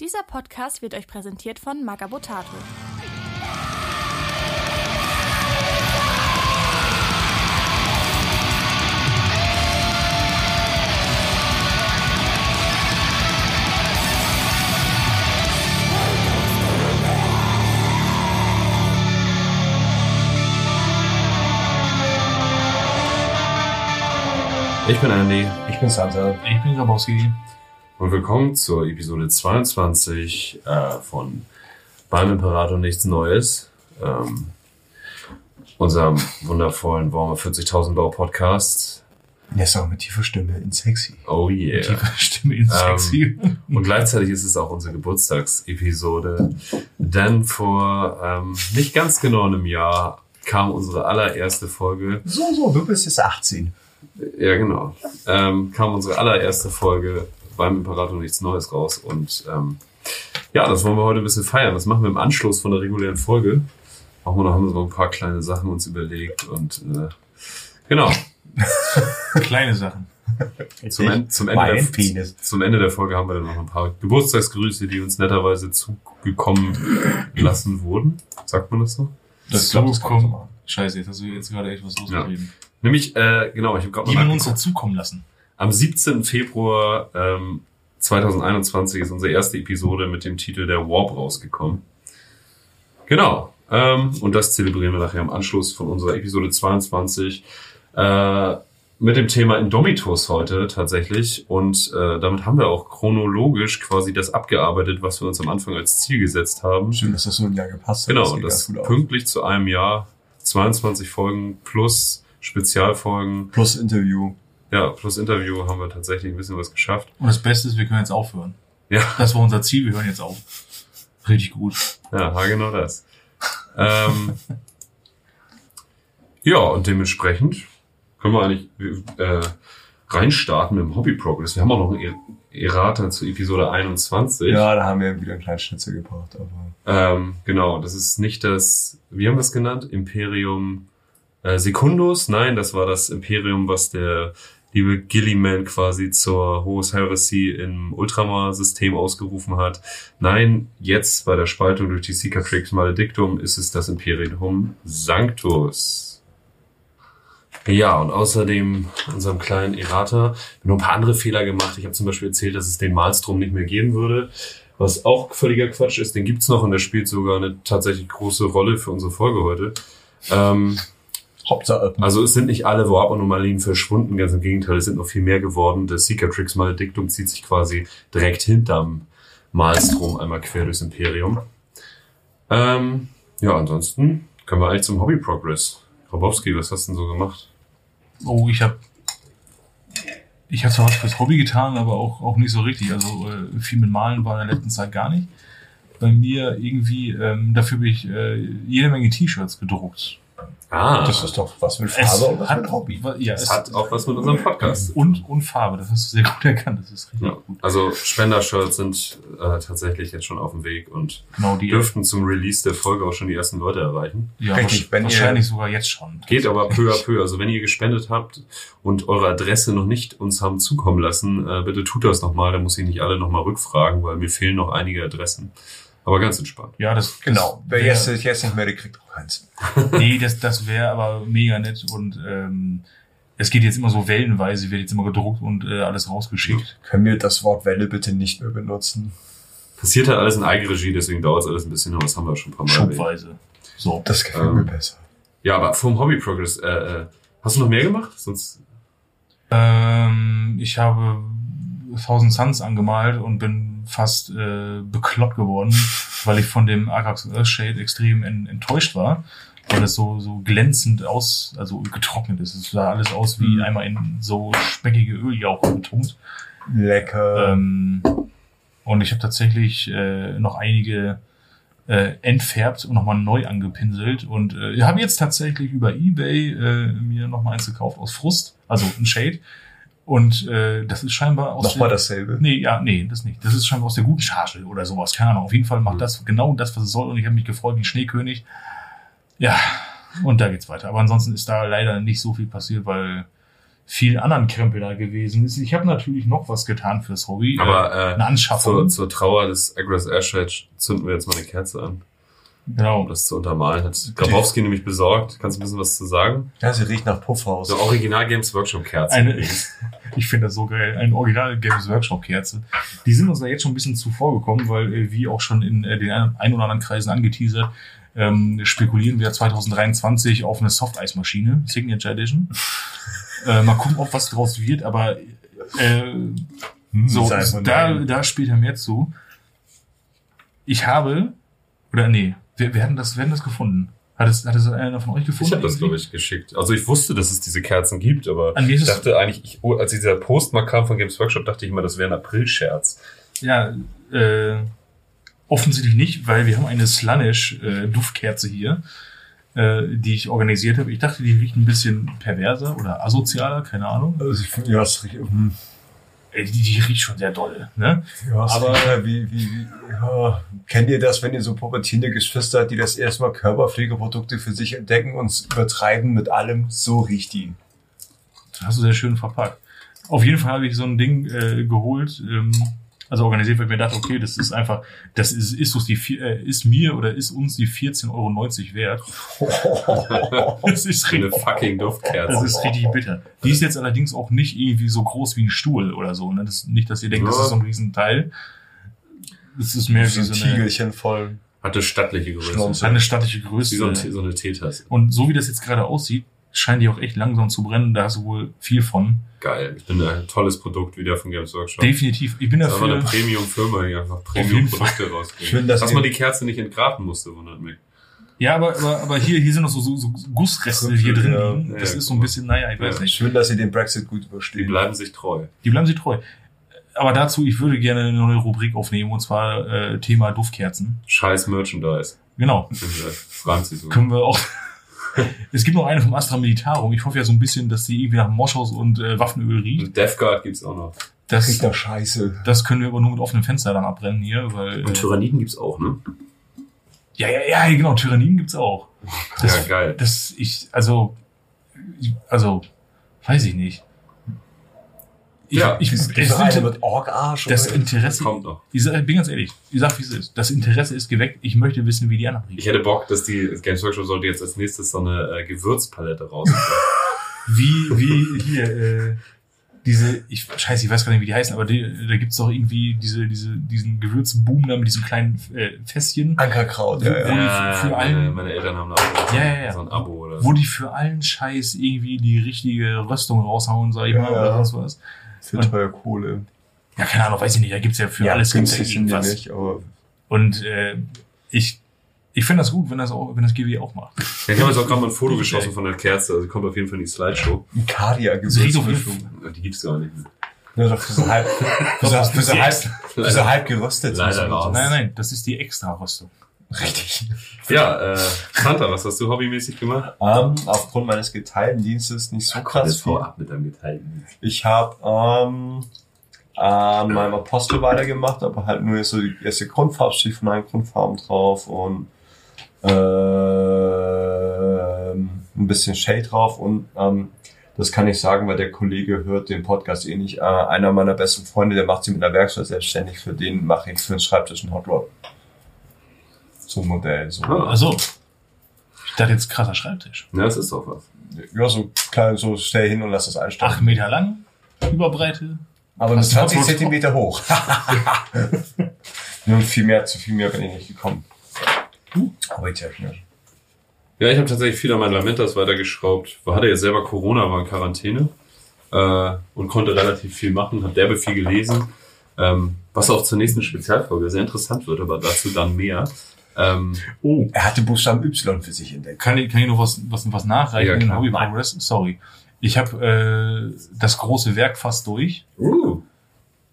Dieser Podcast wird euch präsentiert von Magabotato. Ich bin Andy Ich bin Santa. Ich bin Grabowski. Und willkommen zur Episode 22 äh, von Beim Imperator nichts Neues. Ähm, unserem wundervollen Warmer 40.000 Bau Podcast. Jetzt auch mit tiefer Stimme in sexy. Oh yeah. Tiefe Stimme in sexy. Und gleichzeitig ist es auch unsere Geburtstagsepisode, denn vor ähm, nicht ganz genau einem Jahr kam unsere allererste Folge So, so, du bist jetzt 18. Ja, genau. Ähm, kam unsere allererste Folge beim Imperator nichts Neues raus. Und ähm, ja, das wollen wir heute ein bisschen feiern. Das machen wir im Anschluss von der regulären Folge. Auch mal noch haben wir so ein paar kleine Sachen uns überlegt. Und äh, genau, Kleine Sachen. zum, En zum, Ende der, Penis. zum Ende der Folge haben wir dann noch ein paar Geburtstagsgrüße, die uns netterweise zugekommen lassen wurden. Sagt man das so? Das glaub, das machen. Scheiße, jetzt hast du jetzt gerade echt was losgetreten. Nämlich, äh, genau, ich habe gerade Die man uns dazukommen lassen. Am 17. Februar ähm, 2021 ist unsere erste Episode mit dem Titel Der Warp rausgekommen. Genau. Ähm, und das zelebrieren wir nachher im Anschluss von unserer Episode 22 äh, mit dem Thema Indomitus heute tatsächlich. Und äh, damit haben wir auch chronologisch quasi das abgearbeitet, was wir uns am Anfang als Ziel gesetzt haben. Schön, dass das so lange gepasst hat. Genau, sieht und das gut aus. pünktlich zu einem Jahr. 22 Folgen plus Spezialfolgen. Plus Interview. Ja, plus Interview haben wir tatsächlich ein bisschen was geschafft. Und das Beste ist, wir können jetzt aufhören. Ja, Das war unser Ziel, wir hören jetzt auf. Richtig gut. ja, ha, genau das. ähm, ja, und dementsprechend können wir eigentlich äh, reinstarten mit dem Hobby Progress. Wir haben auch noch ein Errata zu Episode 21. Ja, da haben wir wieder einen kleinen Schnitzel gebracht. Aber Ähm, genau, das ist nicht das, wie haben wir es genannt? Imperium äh, Secundus? Nein, das war das Imperium, was der liebe Gilliman quasi zur Horus Heresy im Ultramar-System ausgerufen hat. Nein, jetzt bei der Spaltung durch die Maledictum ist es das Imperium Sanctus. Ja, und außerdem unserem kleinen Errata noch ein paar andere Fehler gemacht. Ich habe zum Beispiel erzählt, dass es den Malstrom nicht mehr geben würde. Was auch völliger Quatsch ist, den gibt's noch und der spielt sogar eine tatsächlich große Rolle für unsere Folge heute. Ähm, Hauptsache. also es sind nicht alle Warp-Anomalien verschwunden, ganz im Gegenteil, es sind noch viel mehr geworden. Der Cicatrix Maledictum zieht sich quasi direkt hinterm Malstrom einmal quer durchs Imperium. Ähm, ja, ansonsten können wir eigentlich zum Hobby Progress. Grabowski, was hast du denn so gemacht? Oh, ich habe ich habe zwar was fürs Hobby getan, aber auch, auch nicht so richtig. Also äh, viel mit Malen war in der letzten Zeit gar nicht. Bei mir irgendwie, ähm, dafür habe ich äh, jede Menge T-Shirts gedruckt. Ah, Das ist doch was mit Farbe und was hat, mit Hobby. Ja, das hat auch was mit unserem Podcast zu tun. und, und Farbe, das hast du sehr gut erkannt. Das ist richtig Ja, gut. also Spender-Shirts sind äh, tatsächlich jetzt schon auf dem Weg und Genau, die dürften zum Release der Folge auch schon die ersten Leute erreichen. ja, Richtig, wenn ihr- wahrscheinlich sogar jetzt schon. Geht aber peu à peu. Also wenn ihr gespendet habt und eure Adresse noch nicht uns haben zukommen lassen, äh, bitte tut das nochmal. Da muss ich nicht alle nochmal rückfragen, weil mir fehlen noch einige Adressen. Aber ganz entspannt. Ja, das Genau. Wer das jetzt, jetzt nicht mehr, der kriegt auch eins. Nee, das, das wäre aber mega nett und ähm, es geht jetzt immer so wellenweise, wird jetzt immer gedruckt und äh, alles rausgeschickt. Können wir das Wort Welle bitte nicht mehr benutzen? Passiert halt alles in Eigenregie, deswegen dauert es alles ein bisschen, aber das haben wir schon ein paar Mal. Schubweise. So. Das gefällt Ähm. mir besser. Ja, aber vom Hobby Progress, äh, äh, hast du noch mehr gemacht? Sonst. Ähm, ich habe Thousand Suns angemalt und bin fast äh, bekloppt geworden, weil ich von dem Agrax Earthshade extrem en enttäuscht war, weil es so so glänzend aus, also getrocknet ist. Es sah alles aus wie Mhm. einmal in so speckige Öljauche getunkt. Lecker. Ähm, und ich habe tatsächlich äh, noch einige äh, entfärbt und nochmal neu angepinselt und äh, habe jetzt tatsächlich über Ebay äh, mir nochmal eins gekauft aus Frust, also ein Shade. Und äh, das ist scheinbar aus Nochmal der, dasselbe. Nee, ja, nee, das nicht. Das ist scheinbar aus der guten Charge oder sowas. Keine Ahnung. Auf jeden Fall macht Mhm. das genau das, was es soll. Und ich habe mich gefreut wie ein Schneekönig. Ja, und da geht's weiter. Aber ansonsten ist da leider nicht so viel passiert, weil vielen anderen Krempel da gewesen ist. Ich habe natürlich noch was getan fürs Hobby. Aber äh, äh, eine zur, Anschaffung. zur Trauer des Aggress Ashridge zünden wir jetzt mal eine Kerze an, um genau. das zu untermalen. Hat Grabowski nämlich besorgt. Kannst du ein bisschen was zu sagen? Ja, sie riecht nach Puffhaus. So Original Games Workshop Kerze. Eine, ich finde das so geil. Eine Original Games Workshop Kerze. Die sind uns da jetzt schon ein bisschen zuvor gekommen, weil, äh, wie auch schon in äh, den ein oder anderen Kreisen angeteasert, ähm, spekulieren wir 2023 auf eine Softeismaschine, Signature Edition. äh, mal gucken, ob was draus wird, aber äh, so, Sei mal da, da später mehr zu. Ich habe, oder nee, wir, wir hatten das, wir hatten das gefunden. Hat es, hat es einer von euch gefunden? Ich habe das, glaube ich, geschickt. Also ich wusste, dass es diese Kerzen gibt, aber ich dachte eigentlich, ich, oh, als dieser Post mal kam von Games Workshop, dachte ich immer, das wäre ein April-Scherz. Ja, äh, offensichtlich nicht, weil wir haben eine Slanish äh, Duftkerze hier, äh, die ich organisiert habe. Ich dachte, die riecht ein bisschen perverser oder asozialer, keine Ahnung. Also ich finde, ja, es riecht, hm, Äh, Die, die riecht schon sehr doll, ne? ja, Aber- ja wie, wie, wie, ja. Kennt ihr das, wenn ihr so pubertierende Geschwister habt, die das erstmal Körperpflegeprodukte für sich entdecken und es übertreiben mit allem? So riecht die. Das hast du sehr schön verpackt. Auf jeden Fall habe ich so ein Ding äh, geholt, ähm, also organisiert, weil ich mir dachte, okay, das ist einfach, das ist, ist, uns die, vier- äh, ist mir oder ist uns die 14,90 Euro wert. Das ist Eine richtig, fucking Duftkerze. das ist richtig bitter. Die ist jetzt allerdings auch nicht irgendwie so groß wie ein Stuhl oder so. Ne? Das, nicht, dass ihr denkt, das Ja. ist so ein Riesenteil. Das ist mehr so wie ein so eine, Tiegelchen voll. Hatte stattliche Größe. Schnauze. eine stattliche Wie so, ein, Größe. so eine Teetasse. Und so wie das jetzt gerade aussieht, scheint die auch echt langsam zu brennen. Da hast du wohl viel von. Geil. Ich bin ein tolles Produkt wieder von Games Workshop. Definitiv. Ich bin Das ist aber eine dafür. Premium-Firma, die einfach Premium-Produkte rausbringt. Schön, dass dass man die Kerze nicht entgraten musste, wundert mich. Ja, aber, aber, aber hier, hier sind noch so, so, so Gussreste hier drin. Ja. liegen. Das Ja, ist so ein bisschen, naja, ich weiß Ja. nicht. Schön, dass ihr den Brexit gut Die übersteht. bleiben sich treu. Die bleiben sie treu. Aber dazu, ich würde gerne eine neue Rubrik aufnehmen, und zwar äh, Thema Duftkerzen. Scheiß Merchandise. Genau. Fragen Sie so. Können wir auch. es gibt noch eine vom Astra Militarum. Ich hoffe ja so ein bisschen, dass die irgendwie nach Moschus und äh, Waffenöl riecht. Death Guard gibt's auch noch. Das, Riecht nach Scheiße. das können wir aber nur mit offenem Fenster dann abbrennen hier, weil. Und Äh, Tyranniden gibt's auch, ne? ja, ja, ja, genau, Tyranniden gibt's auch. Das, ja, geil. Das, ich, also, ich- also, weiß ich nicht. Ich, Ja, ich, es eine sind- mit Org-Arsch? das? Interesse, Kommt noch. ich sag, bin ganz ehrlich, ich sag, wie es ist. Das Interesse ist geweckt. Ich möchte wissen, wie die anderen Ich riechen. hätte Bock, dass die Games Workshop sollte jetzt als nächstes so eine äh, Gewürzpalette rausbringen. Wie, wie hier, äh, diese, ich, scheiße, ich weiß gar nicht, wie die heißen, aber die, da gibt's doch irgendwie diese, diese, diesen Gewürzboom da mit diesem kleinen äh, Fässchen, Ankerkraut, ja, Wo- ja. die für meine, allen- meine Eltern haben da auch Ja, ja, ja. so ein Abo oder wo so. die für allen Scheiß irgendwie die richtige Röstung raushauen, sag ich Ja, mal, ja. oder sonst was. Für Und- teure Kohle. Ja, keine Ahnung, weiß ich nicht, da gibt's ja für alles gibt's ja irgendwas. nicht, aber Und äh, ich, ich finde das gut, wenn das auch, wenn das GW auch macht. Ja, ich habe jetzt auch gerade mal ein Foto geschossen von der Kerze, also kommt auf jeden Fall in die Slideshow. jeden Gewürzmischung. Die gibt's gar nicht mehr. Ja, doch für so halb, für so, für so halb, für so halb geröstet. Leider so. Nein, nein, das ist die Extra-Rüstung. Richtig. Ja, äh, Santa, was hast du hobbymäßig gemacht? Ähm, aufgrund meines geteilten Dienstes nicht so krass Jetzt hau viel. ab mit deinem geteilten. Ich habe ähm, an meinem Apostel weitergemacht, aber halt nur so die erste Grundfarbe steht von meinen Grundfarben drauf und ähm, ein bisschen Shade drauf und ähm, das kann ich sagen, weil der Kollege hört den Podcast eh nicht. Äh, einer meiner besten Freunde, der macht sich mit einer Werkstatt selbstständig. Für den mache ich für den Schreibtisch einen Hot Rod. So ein Modell. So. Ah. Also, ich dachte jetzt krasser Schreibtisch. Ja, das ist doch was. Ja, so klein, so stell hin und lass das einstellen. Acht Meter lang, Überbreite. Aber nur Hast du 20 Hot Rod Zentimeter hoch. Nun viel mehr, zu viel mehr bin ich nicht gekommen. Hobbytechnisch. Ja, ich habe tatsächlich viel an meinen Lamentas weitergeschraubt. War- Hatte jetzt selber Corona, war in Quarantäne äh, und konnte relativ viel machen, habe derbe viel gelesen, ähm, was auch zur nächsten Spezialfolge sehr interessant wird, aber dazu dann mehr. Ähm, Oh, Er hatte Buchstaben Y für sich entdeckt. kann ich, kann ich noch was, was, was nachreichen Ja, klar. Hobby Progress? Sorry. Ich habe äh, das große Werk fast durch. uh,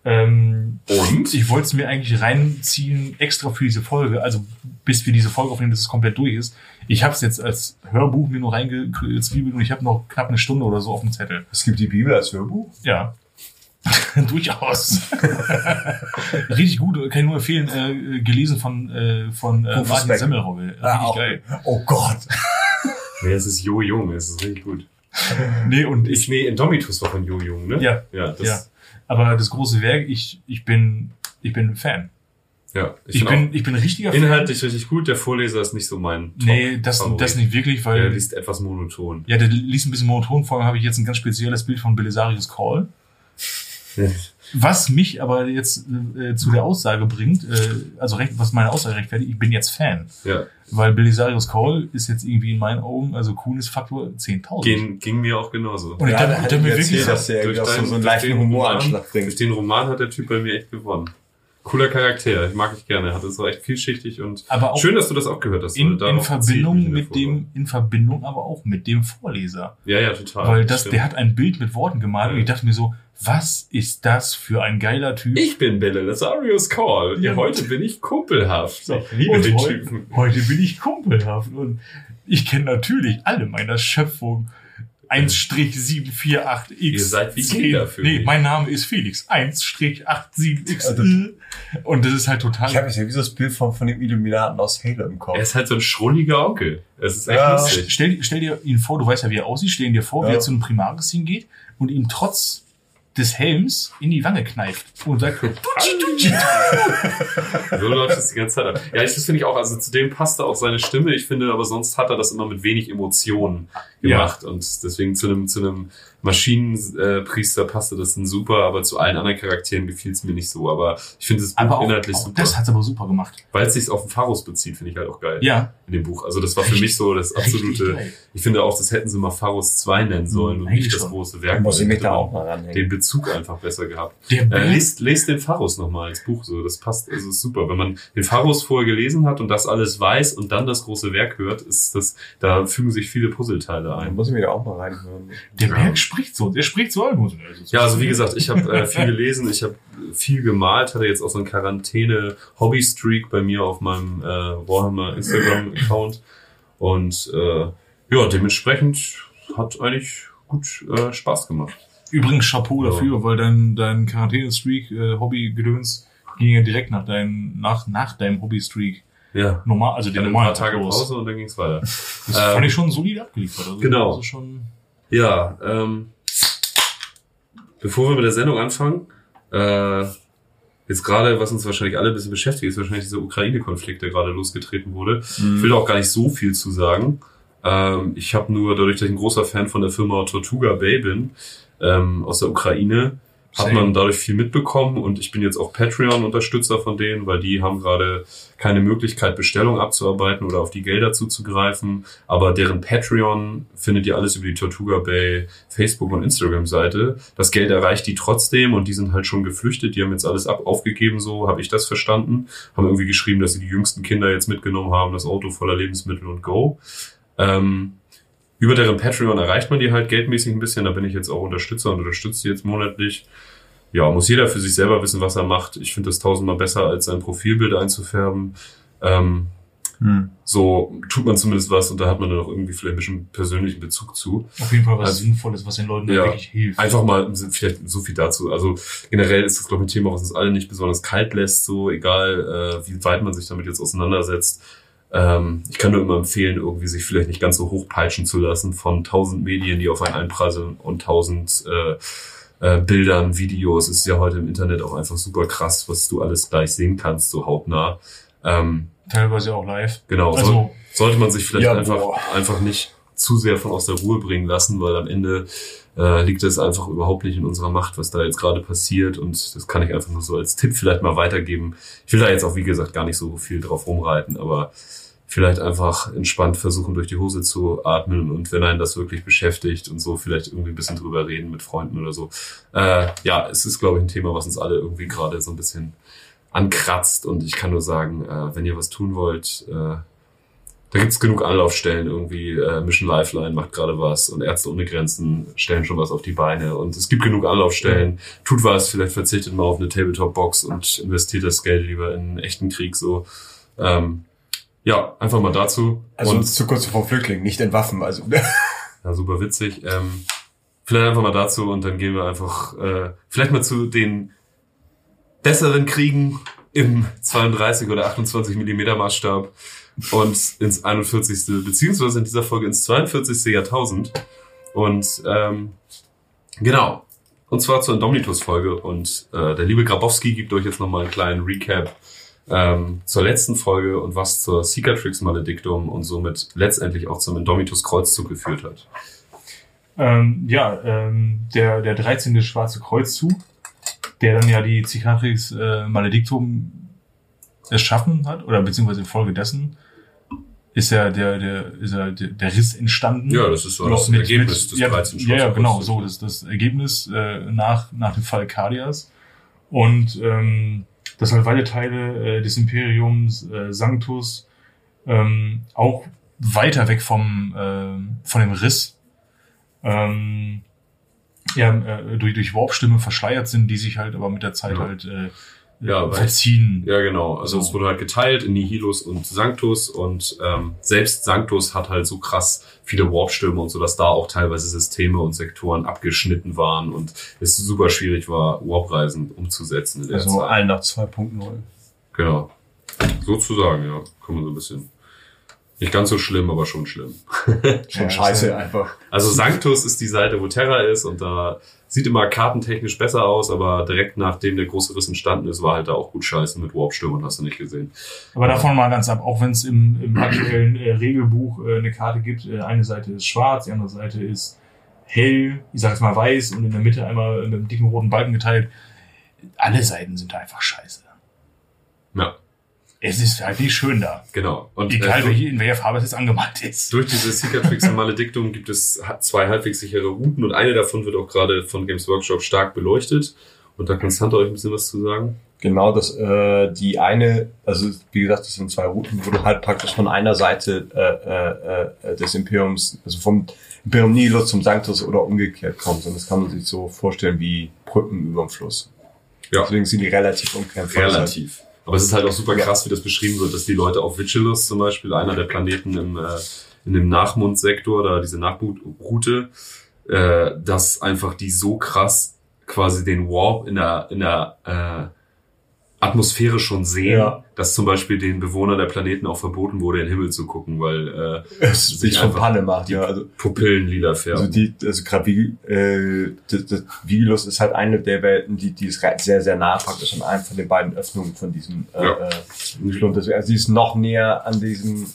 Ähm, Und? Ich wollte es mir eigentlich reinziehen, extra für diese Folge, also bis wir diese Folge aufnehmen, dass es komplett durch ist. Ich habe es jetzt als Hörbuch mir nur reingezwiebelt und ich habe noch knapp eine Stunde oder so auf dem Zettel. Es gibt die Bibel als Hörbuch. Ja. Durchaus. Richtig gut, kann ich nur empfehlen, äh, gelesen von, äh, von äh, Rufus Martin Beck. Semmelrogge. Richtig Ah, geil. Oh Gott. nee, es ist Jo Jung, es ist richtig gut. nee, und Ich, ich, nee, Indomitus war von Jo Jung, ne? ja, Ja, das, ja. Aber das große Werk, ich, ich bin, ich bin Fan. ja. Ich, find bin, ich bin ein richtiger auch inhaltlich richtig gut. Der Vorleser ist nicht so mein Top Nee, das, Favorit. das nicht wirklich, weil, Der liest etwas monoton. ja, der liest ein bisschen monoton. Vor allem habe ich jetzt ein ganz spezielles Bild von Belisarius Call. Was mich aber jetzt äh, zu der Aussage bringt, äh, also recht, was meine Aussage rechtfertigt, ich bin jetzt Fan. Ja, Weil Belisarius Call ist jetzt irgendwie in meinen Augen, also Coolness-Faktor 10.000. ging, ging mir auch genauso. Und ich Ja, dachte, da hat der er mir wirklich dass er irgendwie auch so, einen durch leichten den Humoranschlag Roman- Durch bringt. den Roman hat der Typ bei mir echt gewonnen. Cooler Charakter, mag ich gerne. Hat es auch echt vielschichtig und aber auch schön, dass du das auch gehört hast. in, in Verbindung mit dem, in Verbindung aber auch mit dem Vorleser. Ja, ja, total. Weil das, stimmt. der hat ein Bild mit Worten gemalt und ich dachte mir so, was ist das für ein geiler Typ? Ich bin Belisarius Call. Ja. Heute bin ich kumpelhaft. So, Ich liebe den heu- Typen. Heute bin ich kumpelhaft und ich kenne natürlich alle meiner Schöpfung. 1-748X. Ihr seid wie Kinder für Nee, mich. mein Name ist Felix. 1-87X. Und das ist halt total. Ich habe jetzt ja wie so das Bild von, von dem Illuminaten aus Halo im Kopf. Er ist halt so ein schrulliger Onkel. Es ist echt Ja. lustig. Stell, stell dir ihn vor, du weißt ja, wie er aussieht, stell ihn dir vor, wie Ja. er zu einem Primaris hingeht und ihm trotz des Helms in die Wange kneift und sagt, So läuft es die ganze Zeit ab. Ja, ich- das finde ich auch. Also zu dem passte auch seine Stimme. Ich finde, aber sonst hat er das immer mit wenig Emotionen gemacht. Und deswegen zu einem, zu einem Maschinenpriester passte das dann super, aber zu allen anderen Charakteren gefiel es mir nicht so. Aber ich finde das Buch aber auch, inhaltlich auch super. das hat's aber super gemacht. Weil es sich auf den Pharus bezieht, finde ich halt auch geil. Ja, In dem Buch. Also das war für mich so das richtig absolute. Ich finde auch, das hätten sie mal Pharus 2 nennen sollen und Eigentlich nicht das schon. große Da Werk. muss ich mich da Den auch mal ranhängen. Bezug einfach besser gehabt. Äh, lest, lest den Pharus nochmal als Buch so. Das passt, also ist super. Wenn man den Pharus vorher gelesen hat und das alles weiß und dann das große Werk hört, ist das, da fügen sich viele Puzzleteile Da ein. muss ich mir da auch mal reinhören. Der Ja. Berg spricht so, der spricht so allen. Ja, also wie gesagt, ich habe äh, viel gelesen, ich habe viel gemalt, hatte jetzt auch so einen Quarantäne-Hobby-Streak bei mir auf meinem äh, Warhammer Instagram-Account und äh, ja, dementsprechend hat eigentlich gut äh, Spaß gemacht. Übrigens Chapeau Ja. dafür, weil dein, dein Quarantäne-Streak, äh, Hobby-Gedöns, ging ja direkt nach deinem, nach, nach deinem Hobby-Streak Ja, normal, also der normale Tage. Pause und dann ging's weiter. Das Ähm, fand ich schon solide abgeliefert. Also genau. Ist schon, Ja, ähm, bevor wir mit der Sendung anfangen, äh, jetzt gerade, was uns wahrscheinlich alle ein bisschen beschäftigt, ist wahrscheinlich dieser Ukraine-Konflikt, der gerade losgetreten wurde. Ich will auch gar nicht so viel zu sagen. Ähm, ich habe nur, dadurch, dass ich ein großer Fan von der Firma Tortuga Bay bin, ähm, aus der Ukraine, hat man dadurch viel mitbekommen und ich bin jetzt auch Patreon-Unterstützer von denen, weil die haben gerade keine Möglichkeit, Bestellungen abzuarbeiten oder auf die Gelder zuzugreifen. Aber deren Patreon findet ihr alles über die Tortuga Bay Facebook- und Instagram-Seite. Das Geld erreicht die trotzdem und die sind halt schon geflüchtet. Die haben jetzt alles ab aufgegeben, so habe ich das verstanden. Haben irgendwie geschrieben, dass sie die jüngsten Kinder jetzt mitgenommen haben, das Auto voller Lebensmittel und Go. Ähm, über deren Patreon erreicht man die halt geldmäßig ein bisschen. Da bin ich jetzt auch Unterstützer und unterstütze die jetzt monatlich. Ja, muss jeder für sich selber wissen, was er macht. Ich finde das tausendmal besser, als sein Profilbild einzufärben. Ähm, Hm. so tut man zumindest was und da hat man dann auch irgendwie vielleicht ein bisschen persönlichen Bezug zu. auf jeden Fall was Also- Sinnvolles, was den Leuten Ja. wirklich hilft. Einfach mal vielleicht so viel dazu. Also generell ist das, glaube ich, ein Thema, was uns alle nicht besonders kalt lässt, so egal, äh, wie weit man sich damit jetzt auseinandersetzt. Ähm, ich kann nur immer empfehlen, irgendwie sich vielleicht nicht ganz so hochpeitschen zu lassen von tausend Medien, die auf einen einprasseln und tausend äh, äh, Bildern, Videos. Es ist ja heute im Internet auch einfach super krass, was du alles gleich sehen kannst, so hautnah. Ähm, Teilweise auch live. genau, Also- soll, sollte man sich vielleicht Ja, einfach, boah. einfach nicht zu sehr von aus der Ruhe bringen lassen, weil am Ende äh, liegt es einfach überhaupt nicht in unserer Macht, was da jetzt gerade passiert. Und das kann ich einfach nur so als Tipp vielleicht mal weitergeben. Ich will da jetzt auch, wie gesagt, gar nicht so viel drauf rumreiten, aber vielleicht einfach entspannt versuchen, durch die Hose zu atmen und wenn einen das wirklich beschäftigt und so vielleicht irgendwie ein bisschen drüber reden mit Freunden oder so. Äh, ja, es ist, glaube ich, ein Thema, was uns alle irgendwie gerade so ein bisschen ankratzt und ich kann nur sagen, äh, wenn ihr was tun wollt, äh, da gibt's genug Anlaufstellen irgendwie. Äh, Mission Lifeline macht gerade was und Ärzte ohne Grenzen stellen schon was auf die Beine und es gibt genug Anlaufstellen. Tut was, vielleicht verzichtet mal auf eine Tabletop-Box und investiert das Geld lieber in einen echten Krieg so. Ähm, ja, einfach mal dazu. Also und zu kurz vor Flüchtlingen, nicht entwaffen. Also ja, super witzig. Ähm, vielleicht einfach mal dazu und dann gehen wir einfach äh, vielleicht mal zu den besseren Kriegen im 32 oder 28 Millimeter Maßstab und ins 41. beziehungsweise in dieser Folge ins 42. Jahrtausend. Und ähm, genau. Und zwar zur Indomitus-Folge. Und äh, der liebe Grabowski gibt euch jetzt nochmal einen kleinen Recap ähm, zur letzten Folge und was zur Cicatrix Maledictum und somit letztendlich auch zum Indomitus Kreuzzug geführt hat. Ähm, ja, ähm, der, der 13. Schwarze Kreuzzug, der dann ja die Cicatrix äh, Maledictum erschaffen hat, oder beziehungsweise infolgedessen, ist ja der, der, ist ja der, der Riss entstanden. Ja, das ist so das Mit- Ergebnis mit- des ja, 13. Ja, ja, genau, so, das das Ergebnis äh, nach, nach dem Fall Cardias. Und ähm, dass halt weite Teile äh, des Imperiums äh, Sanctus ähm, auch weiter weg vom, äh, von dem Riss ähm, ja, äh, durch, durch Warpstimme verschleiert sind, die sich halt aber mit der Zeit Ja. halt äh, Ja, weil- verziehen. Ja, genau. Also So. es wurde halt geteilt in Nihilus und Sanctus und ähm, selbst Sanctus hat halt so krass viele Warpstürme und so, dass da auch teilweise Systeme und Sektoren abgeschnitten waren und es super schwierig war, Warpreisen umzusetzen in der Also Zeit. allen nach 2.0. Genau. Sozusagen, ja. Kann man so ein bisschen. Nicht ganz so schlimm, aber schon schlimm. Schon Ja, scheiße einfach. Also Sanctus ist die Seite, wo Terra ist und da sieht immer kartentechnisch besser aus, aber direkt nachdem der große Riss entstanden ist, war halt da auch gut scheiße mit Warpstürmen, hast du nicht gesehen. Aber davon mal ganz ab, auch wenn es im, im aktuellen äh, Regelbuch äh, eine Karte gibt, äh, eine Seite ist schwarz, die andere Seite ist hell, ich sag jetzt mal weiß und in der Mitte einmal mit einem dicken roten Balken geteilt. Alle Seiten sind da einfach scheiße. Es ist halt nicht schön da. genau. Und Egal, äh, welche, in welcher Farbe es jetzt angemalt ist. Durch diese Cicatrix und Maledictum gibt es zwei halbwegs sichere Routen und eine davon wird auch gerade von Games Workshop stark beleuchtet. Und da kann Santa euch ein bisschen was zu sagen. Genau, das äh, die eine, also wie gesagt, das sind zwei Routen, wo du halt praktisch von einer Seite äh, äh, äh, des Imperiums, also vom Imperium Nihilus zum Sanctus oder umgekehrt kommst. Und das kann man sich so vorstellen wie Brücken über den Fluss. Ja. Deswegen sind die relativ umkämpft. Relativ. Aber es ist halt auch super krass, wie das beschrieben wird, dass die Leute auf Vigilus zum Beispiel, einer der Planeten im, äh, in dem Nachmundsektor, da diese Nachmundroute, äh, dass einfach die so krass quasi den Warp in der, in der äh, Atmosphäre schon sehen, Ja. dass zum Beispiel den Bewohnern der Planeten auch verboten wurde, in den Himmel zu gucken, weil äh, Es sich schon einfach Panne macht, die ja. Also, Pupillen lila färben. also die, also gerade wie äh, das, das Vigilus ist halt eine der Welten, die, die ist sehr, sehr nah praktisch an einem von den beiden Öffnungen von diesem äh, Ja. äh, Schlund. Also sie ist noch näher an diesem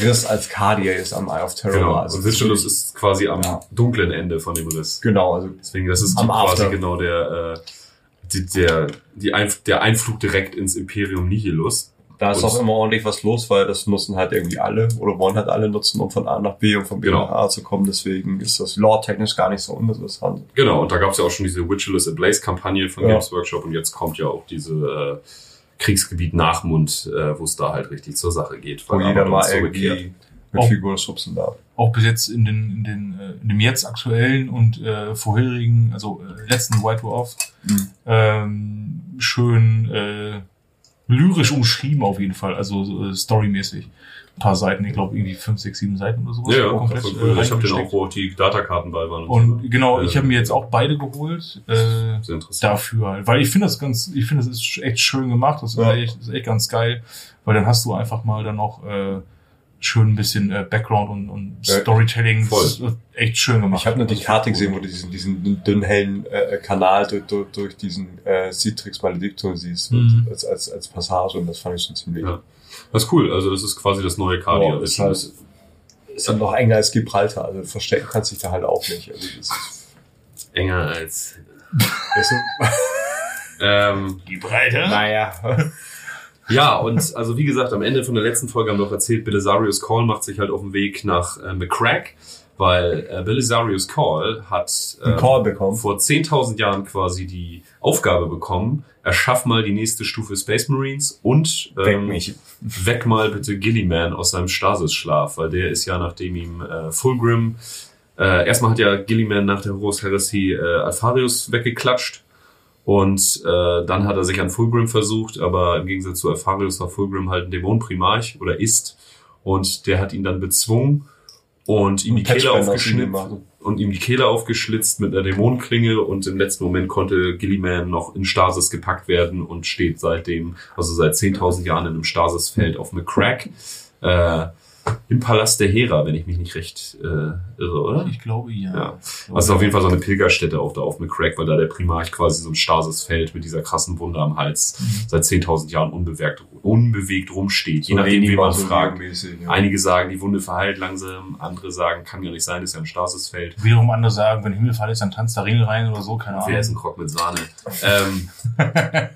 Riss als Cardia ist am Eye of Terror. genau. Also und Vigilus ist quasi am Ja. dunklen Ende von dem Riss. Genau, also Deswegen, das ist Am quasi After. genau der, äh, die, der, die Einf der Einflug direkt ins Imperium Nihilus. da ist Und- auch immer ordentlich was los, weil das nutzen halt irgendwie alle oder wollen halt alle nutzen, um von A nach B und von B Genau. nach A zu kommen. Deswegen ist das lore-technisch gar nicht so uninteressant. Genau, und da gab es ja auch schon diese Vigilus Ablaze-Kampagne von Ja. Games Workshop und jetzt kommt ja auch diese äh, Kriegsgebiet Nachmund, äh, wo es da halt richtig zur Sache geht. Wo weil jeder Abaddon mal zurückkehrt. irgendwie mit Auch- Figuren schubsen darf. Auch bis jetzt in den, in den, äh, in dem jetzt aktuellen und äh, vorherigen, also äh, letzten White Dwarf, Mhm. ähm, schön äh, lyrisch umschrieben auf jeden Fall, also so, äh, storymäßig. Ein paar Seiten, ich glaube irgendwie fünf, sechs, sieben Seiten oder sowas. Ja, ja, komplett, äh, cool. ich habe den auch, wo auch die Datakarten bei waren. Und so. genau, Äh, ich habe mir jetzt auch beide geholt. Äh, Sehr interessant. dafür halt. Weil ich finde das ganz, ich finde das ist echt schön gemacht, das ist, Ja. echt, ist echt ganz geil, weil dann hast du einfach mal dann noch äh, schön ein bisschen äh, Background und, und Storytelling. voll. Das ist echt schön gemacht. Ich habe nur die Also, Karte gesehen, wo du diesen, diesen dünnen hellen äh, Kanal durch, durch, durch diesen äh, Citrix Maledictum siehst Mhm. als, als, als Passage und das fand ich schon ziemlich. Ja. Das ist cool, also das ist quasi das neue Cardia. Boah, ist halt ist halt noch enger als Gibraltar, also verstecken kannst du dich da halt auch nicht. Also das ist, enger als. ist, Ähm, Breite. naja. Ja, und also wie gesagt, am Ende von der letzten Folge haben wir auch erzählt, Belisarius Call macht sich halt auf den Weg nach äh, McCrack, weil äh, Belisarius Call hat ähm, Call bekommen. vor 10.000 Jahren quasi die Aufgabe bekommen, erschaff mal die nächste Stufe Space Marines und Weg ähm, mich. weck mal bitte Gilliman aus seinem Stasis-Schlaf, weil der ist ja, nachdem ihm äh, Fulgrim, äh, erstmal hat ja Gilliman nach der Horus Heresy äh, Alpharius weggeklatscht und äh, dann hat er sich an Fulgrim versucht, aber im Gegensatz zu Alpharius war Fulgrim halt ein Dämonenprimarch oder ist und der hat ihn dann bezwungen und ihm die Kehle gemacht. und ihm die Kehle aufgeschlitzt mit einer Dämonenklinge und im letzten Moment konnte Gilliman noch in Stasis gepackt werden und steht seitdem, also seit 10.000 Jahren in einem Stasisfeld auf McCrack. Äh, im Palast der Hera, wenn ich mich nicht recht äh, irre, oder? Ich glaube, ja. Ja. Also auf jeden Fall so eine Pilgerstätte auch da auf McCrack, weil da der Primarch quasi so ein Stasisfeld mit dieser krassen Wunde am Hals Mhm. seit 10.000 Jahren unbewegt, unbewegt rumsteht. Je So nachdem, wie man fragt. mäßig, ja. Einige sagen, die Wunde verheilt langsam, andere sagen, kann ja nicht sein, ist ja ein Stasisfeld. Wiederum andere sagen, wenn Himmelfall ist, dann tanzt der Ringel rein oder so, keine Wer ist ein Ahnung. Krog mit Sahne? ähm,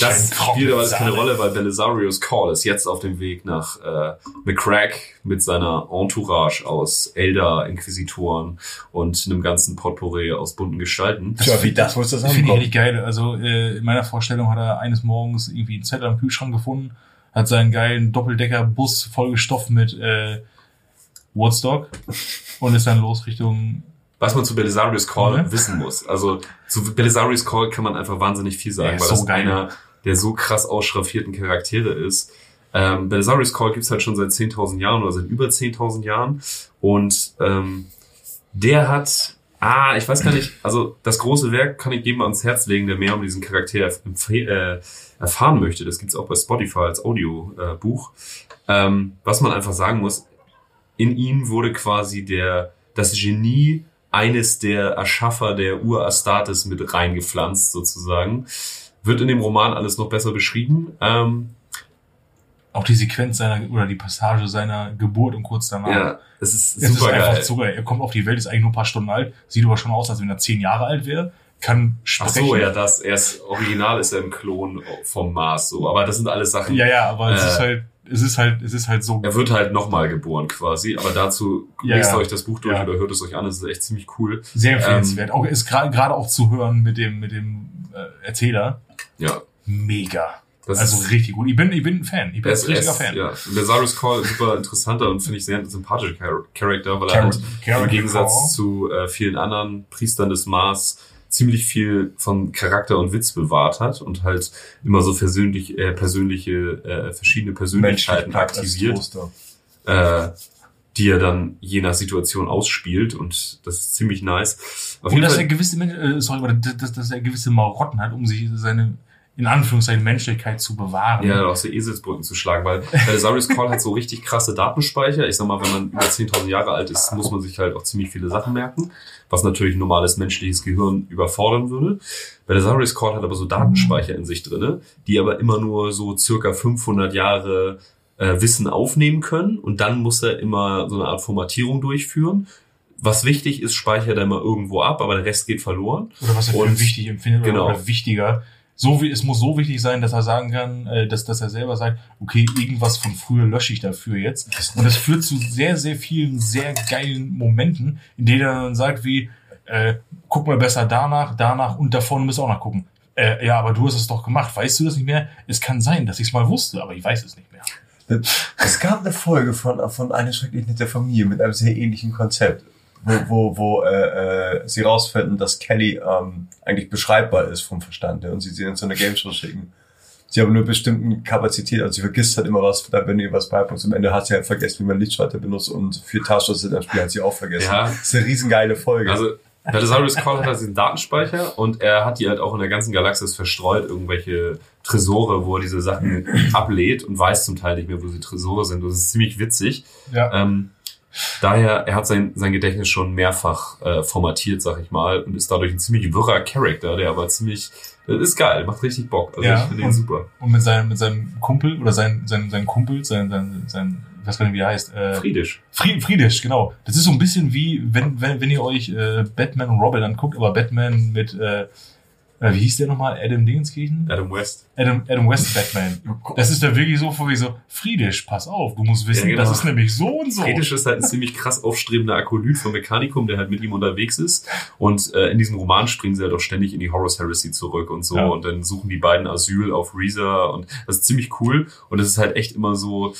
das spielt aber keine. Rolle, weil Belisarius Call ist jetzt auf dem Weg nach äh, McCrack mit seiner Entourage aus Elder-Inquisitoren und einem ganzen Potpourri aus bunten Gestalten. Tja, wie das das Das finde ich richtig geil. Also äh, in meiner Vorstellung hat er eines Morgens irgendwie einen Zettel am Kühlschrank gefunden, hat seinen geilen Doppeldecker-Bus vollgestopft mit äh, Woodstock und ist dann los Richtung Was man zu Belisarius Call Mhm. wissen muss. Also zu Belisarius Call kann man einfach wahnsinnig viel sagen, Ja, weil so das geil. einer der so krass ausschraffierten Charaktere ist. Ähm, Belisarius Call gibt's halt schon seit 10.000 Jahren oder seit über 10.000 Jahren. Und ähm, der hat, ah, ich weiß gar nicht, also das große Werk kann ich jedem ans Herz legen, der mehr um diesen Charakter äh, erfahren möchte. Das gibt's auch bei Spotify als Audiobuch. Äh, ähm, was man einfach sagen muss, in ihm wurde quasi der, das Genie eines der Erschaffer der Ur-Astartes mit reingepflanzt, sozusagen. Wird in dem Roman alles noch besser beschrieben. Ähm, auch die Sequenz seiner oder die Passage seiner Geburt und kurz danach. ja, es ist Es super ist einfach geil. geil. Er kommt auf die Welt, ist eigentlich nur ein paar Stunden alt, sieht aber schon aus, als wenn er zehn Jahre alt wäre, kann Ach sprechen. so, ja, das. Er ist, original ist er ein Klon vom Mars, so. Aber das sind alles Sachen. ja, ja, aber es Äh, ist halt, es ist halt, es ist halt so. Er wird halt nochmal geboren quasi, aber dazu Ja, lest euch das Buch durch Ja. oder hört es euch an, es ist echt ziemlich cool. Sehr empfehlenswert. Ähm, auch ist gerade auch zu hören mit dem mit dem äh, Erzähler. Ja, Mega. das also richtig gut. Ich bin ich bin ein Fan. Ich bin ein richtiger Fan. ja. Lazarus Call ist super interessanter und finde ich sehr sympathischer Char Charakter, weil er Char- halt Character im Gegensatz Call. zu äh, vielen anderen Priestern des Mars ziemlich viel von Charakter und Witz bewahrt hat und halt immer so persönlich, äh, persönliche, äh, verschiedene Persönlichkeiten aktiviert. Äh, die er dann je nach Situation ausspielt und das ist ziemlich nice. Auf Und jeden dass er Fall, gewisse Men- äh, sorry, dass- dass er gewisse Marotten hat, um sich seine in Anführungszeichen Menschlichkeit zu bewahren. ja, aus der Eselsbrücken zu schlagen, weil Belisarius Call hat so richtig krasse Datenspeicher. Ich sag mal, wenn man über 10.000 Jahre alt ist, muss man sich halt auch ziemlich viele Sachen merken, was natürlich ein normales menschliches Gehirn überfordern würde. Belisarius Call hat aber so Datenspeicher in sich drinne, die aber immer nur so circa 500 Jahre äh, Wissen aufnehmen können und dann muss er immer so eine Art Formatierung durchführen. Was wichtig ist, speichert er immer irgendwo ab, aber der Rest geht verloren. Oder was er für Und- wichtig empfindet genau. oder wichtiger. So wie es muss so wichtig sein, dass er sagen kann, äh, dass, dass er selber sagt, okay, irgendwas von früher lösche ich dafür jetzt. Und das führt zu sehr, sehr vielen sehr geilen Momenten, in denen er dann sagt, wie, äh, guck mal besser danach, danach und da vorne müssen wir auch noch gucken. Äh, ja, aber du hast es doch gemacht. Weißt du das nicht mehr? Es kann sein, dass ich es mal wusste, aber ich weiß es nicht mehr. Es gab eine Folge von, von Eine schrecklich nette Familie mit einem sehr ähnlichen Konzept, wo, wo, wo äh, äh, sie rausfinden, dass Kelly ähm, eigentlich beschreibbar ist vom Verstand und sie sie in so eine Game Show schicken. Sie haben nur bestimmten Kapazität, also sie vergisst halt immer was, da wenn ihr was beibringt. Am Ende hat sie halt vergessen, wie man Lichtschalter benutzt und vier Taschenschlüssel in dem Spiel hat sie auch vergessen. Ja. Das ist eine riesengeile Folge. Also Belisarius Call hat halt diesen Datenspeicher und er hat die halt auch in der ganzen Galaxis verstreut, irgendwelche Tresore, wo er diese Sachen ablädt und weiß zum Teil nicht mehr, wo die Tresore sind. Das ist ziemlich witzig. Ja. Ähm, daher, er hat sein, sein Gedächtnis schon mehrfach äh, formatiert, sag ich mal, und ist dadurch ein ziemlich wirrer Charakter, der aber ziemlich, das ist geil, macht richtig Bock. Also Ja, ich finde ihn und- super. Und mit seinem, mit seinem Kumpel oder sein, sein, sein Kumpel, sein, sein, sein, ich weiß gar nicht, wie er heißt, äh, Friedisch. Fried, Friedisch, genau. Das ist so ein bisschen wie, wenn, wenn, wenn ihr euch äh, Batman und Robin anguckt, aber Batman mit, äh, äh, wie hieß der nochmal? Adam Dingenskirchen? Adam West. Adam, Adam West Batman. Das ist da wirklich so, wie so, Friedisch, pass auf, du musst wissen, Ja, genau. das ist nämlich so und so. Friedisch ist halt ein ziemlich krass aufstrebender Akolyt vom Mechanicum, der halt mit ihm unterwegs ist. Und äh, in diesem Roman springen sie halt auch ständig in die Horus Heresy zurück und so. Ja. Und dann suchen die beiden Asyl auf Reza und das ist ziemlich cool. Und es ist halt echt immer so,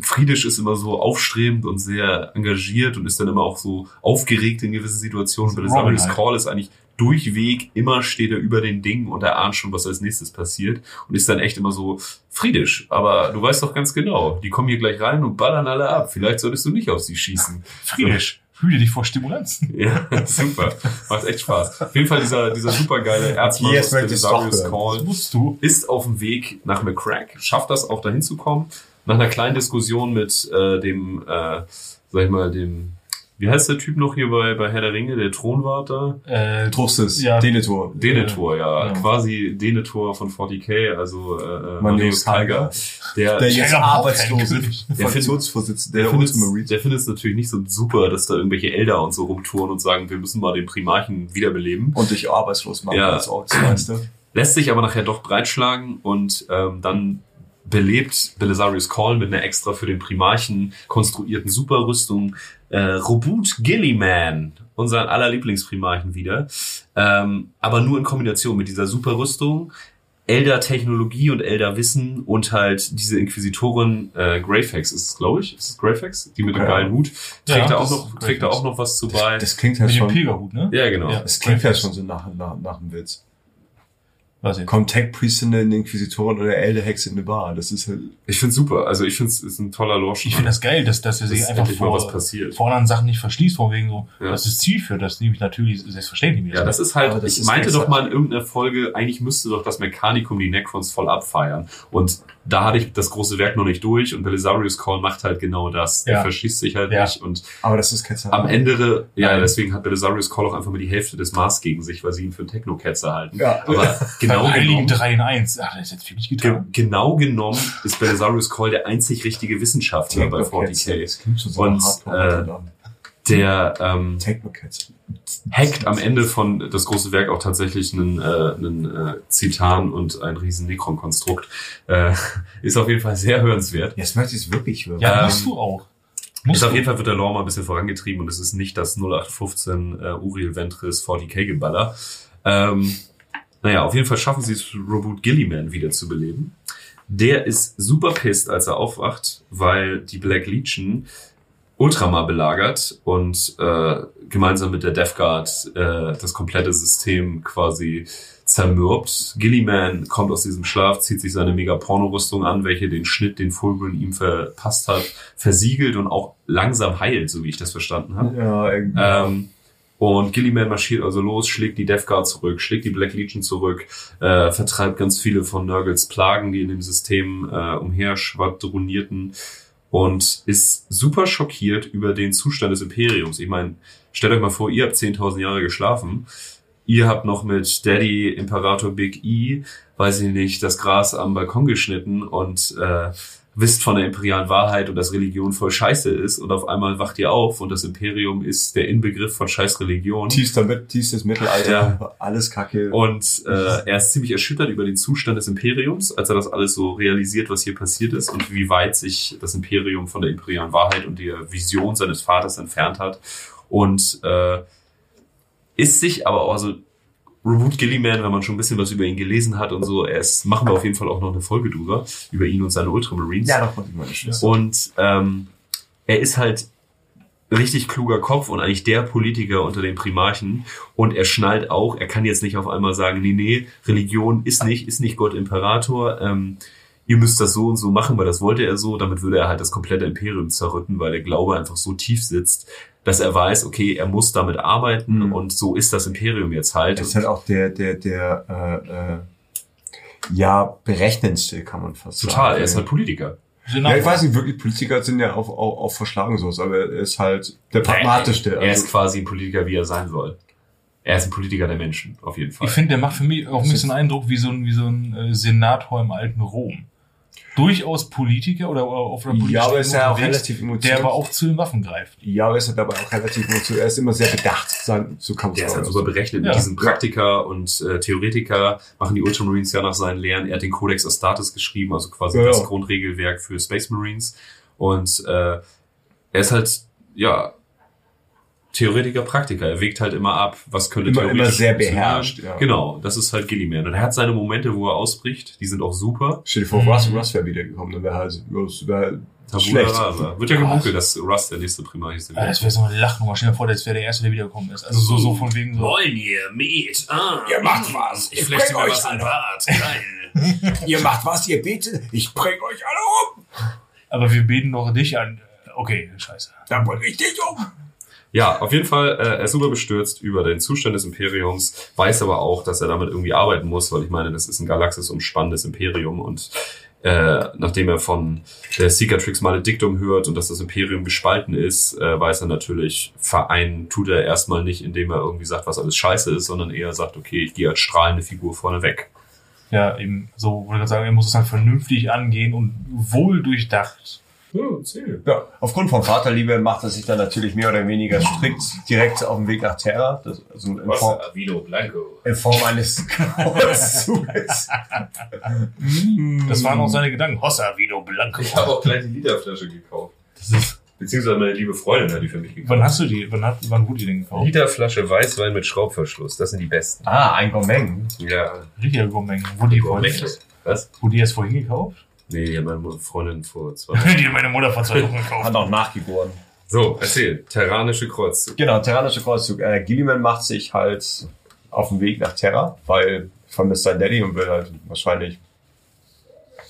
Friedisch ist immer so aufstrebend und sehr engagiert und ist dann immer auch so aufgeregt in gewissen Situationen. Und Robin Belisarius halt. Call ist eigentlich durchweg, immer steht er über den Dingen und er ahnt schon, was als nächstes passiert und ist dann echt immer so friedisch. Aber du weißt doch ganz genau, die kommen hier gleich rein und ballern alle ab. Vielleicht solltest du nicht auf sie schießen. Friedisch. Hüte dich vor Stimulanz. Ja, super. Macht echt Spaß. Auf jeden Fall dieser, dieser supergeile Erzmann möchte aus. Call musst du. ist auf dem Weg nach McCrack, schafft das auch dahin zu kommen. Nach einer kleinen Diskussion mit äh, dem, äh, sag ich mal, dem, wie heißt der Typ noch hier bei, bei Herr der Ringe, der Thronwart da? Äh, Trostes, Ja. Denethor. Denethor, ja, Ja. quasi Denethor von 40k, also äh, Maneus Maneus Kalga. Der, Der der, jetzt Jäger braucht arbeitslos keinen ist. Der der findet Ultramarines. der findet es natürlich nicht so super, dass da irgendwelche Elder und so rumtouren und sagen, wir müssen mal den Primarchen wiederbeleben. Und dich arbeitslos machen Ja. als Orksmeister. lässt sich aber nachher doch breitschlagen und ähm, dann belebt Belisarius Call mit einer extra für den Primarchen konstruierten Superrüstung äh, Robut Gilliman, unseren aller Lieblingsprimarchen wieder. Ähm, aber nur in Kombination mit dieser Superrüstung, Elder-Technologie und Elder-Wissen und halt diese Inquisitorin äh, Greyfax ist es, glaube ich. Ist es Greyfax? Die mit dem Ja. geilen Hut. Trägt, Ja, da auch noch, trägt da auch noch was zu bei. Das klingt halt mit dem schon, Pilgerhut, ne? ja, genau. Ja. das klingt ja schon so nach, nach, nach dem Witz. Was jetzt? Kommt Tech Priest in eine Inquisitorin oder Elder Hexe in eine Bar. Das ist halt, Ich find's super. Also ich find's ist ein toller Lore. Ich finde das geil, dass, dass er sich Dass einfach vor, was passiert. vor anderen Sachen nicht verschließt, von wegen so, Ja. das ist Zielführend, das nehme ich natürlich selbstverständlich. Ja, das ist halt, das ich ist meinte extra- doch mal in irgendeiner Folge, eigentlich müsste doch das Mechanikum die Necrons voll abfeiern. Und da hatte ich das große Werk noch nicht durch und Belisarius Call macht halt genau das. Ja. verschießt sich halt Ja. nicht und aber das ist kein am Ende, ja, Nein. deswegen hat Belisarius Call auch einfach mal die Hälfte des Mars gegen sich, weil sie ihn für einen Techno-Ketzer halten. Ja. Aber genau genommen, 3 in 1. Ach, das ist jetzt viel nicht ge getan. genau genommen ist Belisarius Call der einzig richtige Wissenschaftler bei 40k. Das klingt schon so Und, Hardcore. Der, ähm, hackt am Ende von das große Werk auch tatsächlich einen, äh, einen äh, Zitan und ein riesen Necron-Konstrukt. Äh, ist auf jeden Fall sehr hörenswert. Jetzt möchte ich es wirklich hören. Ja, Ähm, musst du auch. Musst Ist auf du. jeden Fall wird der Lore mal ein bisschen vorangetrieben und es ist nicht das 0815 äh, Uriel Ventris 40k-Geballer. Ähm, naja, auf jeden Fall schaffen sie es, Robot Gilliman wieder zu beleben. Der ist super pissed, als er aufwacht, weil die Black Legion Ultramar belagert und äh, gemeinsam mit der Death Guard äh, das komplette System quasi zermürbt. Gilliman kommt aus diesem Schlaf, zieht sich seine Mega-Porno-Rüstung an, welche den Schnitt, den Fulgrim ihm verpasst hat, versiegelt und auch langsam heilt, so wie ich das verstanden habe. Ja, irgendwie. Ähm, und Gilliman marschiert also los, schlägt die Death Guard zurück, schlägt die Black Legion zurück, äh, vertreibt ganz viele von Nurgles Plagen, die in dem System äh, umherschwadronierten und ist super schockiert über den Zustand des Imperiums. Ich meine, stellt euch mal vor, ihr habt 10.000 Jahre geschlafen, ihr habt noch mit Daddy Imperator Big E, weiß ich nicht, das Gras am Balkon geschnitten und äh, wisst von der imperialen Wahrheit und dass Religion voll scheiße ist und auf einmal wacht ihr auf und das Imperium ist der Inbegriff von scheiß Religion. tiefster, tiefstes Mittelalter, Ja. alles Kacke. Und äh, er ist ziemlich erschüttert über den Zustand des Imperiums, als er das alles so realisiert, was hier passiert ist und wie weit sich das Imperium von der imperialen Wahrheit und der Vision seines Vaters entfernt hat. Und äh, ist sich aber auch, also Reboot Gilliman, wenn man schon ein bisschen was über ihn gelesen hat und so, er ist, machen wir auf jeden Fall auch noch eine Folge drüber, über ihn und seine Ultramarines. ja, doch ich. Und ähm, er ist halt richtig kluger Kopf und eigentlich der Politiker unter den Primarchen. Und er schnallt auch, er kann jetzt nicht auf einmal sagen, nee, nee, Religion ist nicht, ist nicht Gott Imperator. Ähm, ihr müsst das so und so machen, weil das wollte er so. Damit würde er halt das komplette Imperium zerrütten, weil der Glaube einfach so tief sitzt, dass er weiß, okay, er muss damit arbeiten Mhm. und so ist das Imperium jetzt halt. Er ist halt auch der, der, der, äh, äh, ja, berechnendste, kann man fast sagen. Total, er ist halt Politiker. Ja, ich weiß nicht, wirklich, Politiker sind ja auf, auf, auf verschlagen so, aber er ist halt der pragmatischste. Er ist Also, quasi ein Politiker, wie er sein soll. Er ist ein Politiker der Menschen, auf jeden Fall. Ich finde, der macht für mich auch ein bisschen Eindruck wie so ein, wie so ein äh, Senator im alten Rom. Durchaus Politiker oder auf einer ja, aber ist ja auch relativ der emotional. aber auch zu den Waffen greift. ja, aber ist halt dabei auch relativ emotional. Er ist immer sehr bedacht, sagen, so kann man Der ist halt super berechnet. Ja. Mit diesen Praktiker und äh, Theoretiker machen die Ultramarines ja nach seinen Lehren. Er hat den Codex Astartes geschrieben, also quasi Ja, das ja. Grundregelwerk für Space Marines. Und äh, er ist halt, ja, Theoretiker, Praktiker. Er wägt halt immer ab, was könnte Immer- theoretisch immer sehr beherrscht, ja. Genau, das ist halt Gilliman. Und er hat seine Momente, wo er ausbricht, die sind auch super. Stell dir vor, Mhm. Russ, Russ wäre wiedergekommen, dann wäre halt, wäre Tabula schlecht. rasa. Wird ja gemunkelt, dass Russ der nächste Primarch ist. Ja, das wäre so eine Lachnummer. Stell dir vor, das wäre der Erste, der wiedergekommen ist. Also so, so von wegen so. Wollen ihr Met? Ah, Ihr macht was. Ich Ich flechte mir euch was alle. Bart. Geil. Ihr macht was, ihr betet, ich bring euch alle um. Aber wir beten doch dich an. Okay, scheiße. Dann bring ich dich um. Ja, auf jeden Fall, äh, er ist super bestürzt über den Zustand des Imperiums, weiß aber auch, dass er damit irgendwie arbeiten muss, weil ich meine, das ist ein Galaxis umspannendes Imperium und äh, nachdem er von der Cicatrix Maledictum hört und dass das Imperium gespalten ist, äh, weiß er natürlich, vereinen tut er erstmal nicht, indem er irgendwie sagt, was alles scheiße ist, sondern eher sagt, okay, ich gehe als strahlende Figur vorne weg. Ja, eben so, wollte ich sagen, er muss es halt vernünftig angehen und wohl durchdacht. Ja, erzähl. Ja, aufgrund von Vaterliebe macht er sich dann natürlich mehr oder weniger strikt direkt auf den Weg nach Terra. Das, also in, Form, Avilo Blanco. in Form eines Kreuzzuges. Das waren auch seine Gedanken. Hossa Vino Blanco. Ich habe auch gleich die Literflasche gekauft. Das ist, Beziehungsweise meine liebe Freundin hat die für mich gekauft. wann hast du die, wann, hat, wann wurde die denn gekauft? Literflasche Weißwein mit Schraubverschluss, das sind die besten. Ah, ein Gomeng. Ja. Richtiger Gourmet. Wurde die, vorhin, Was? wurde die erst vorhin gekauft? Nee, die hat meine Freundin vor zwei die hat meine Mutter vor zwei Wochen gekauft. Hat auch nachgeboren. So, erzähl. Terranische Kreuzzug. Genau, terranische Kreuzzug. Äh, Gilliman macht sich halt auf den Weg nach Terra, weil vermisst sein Daddy und will halt wahrscheinlich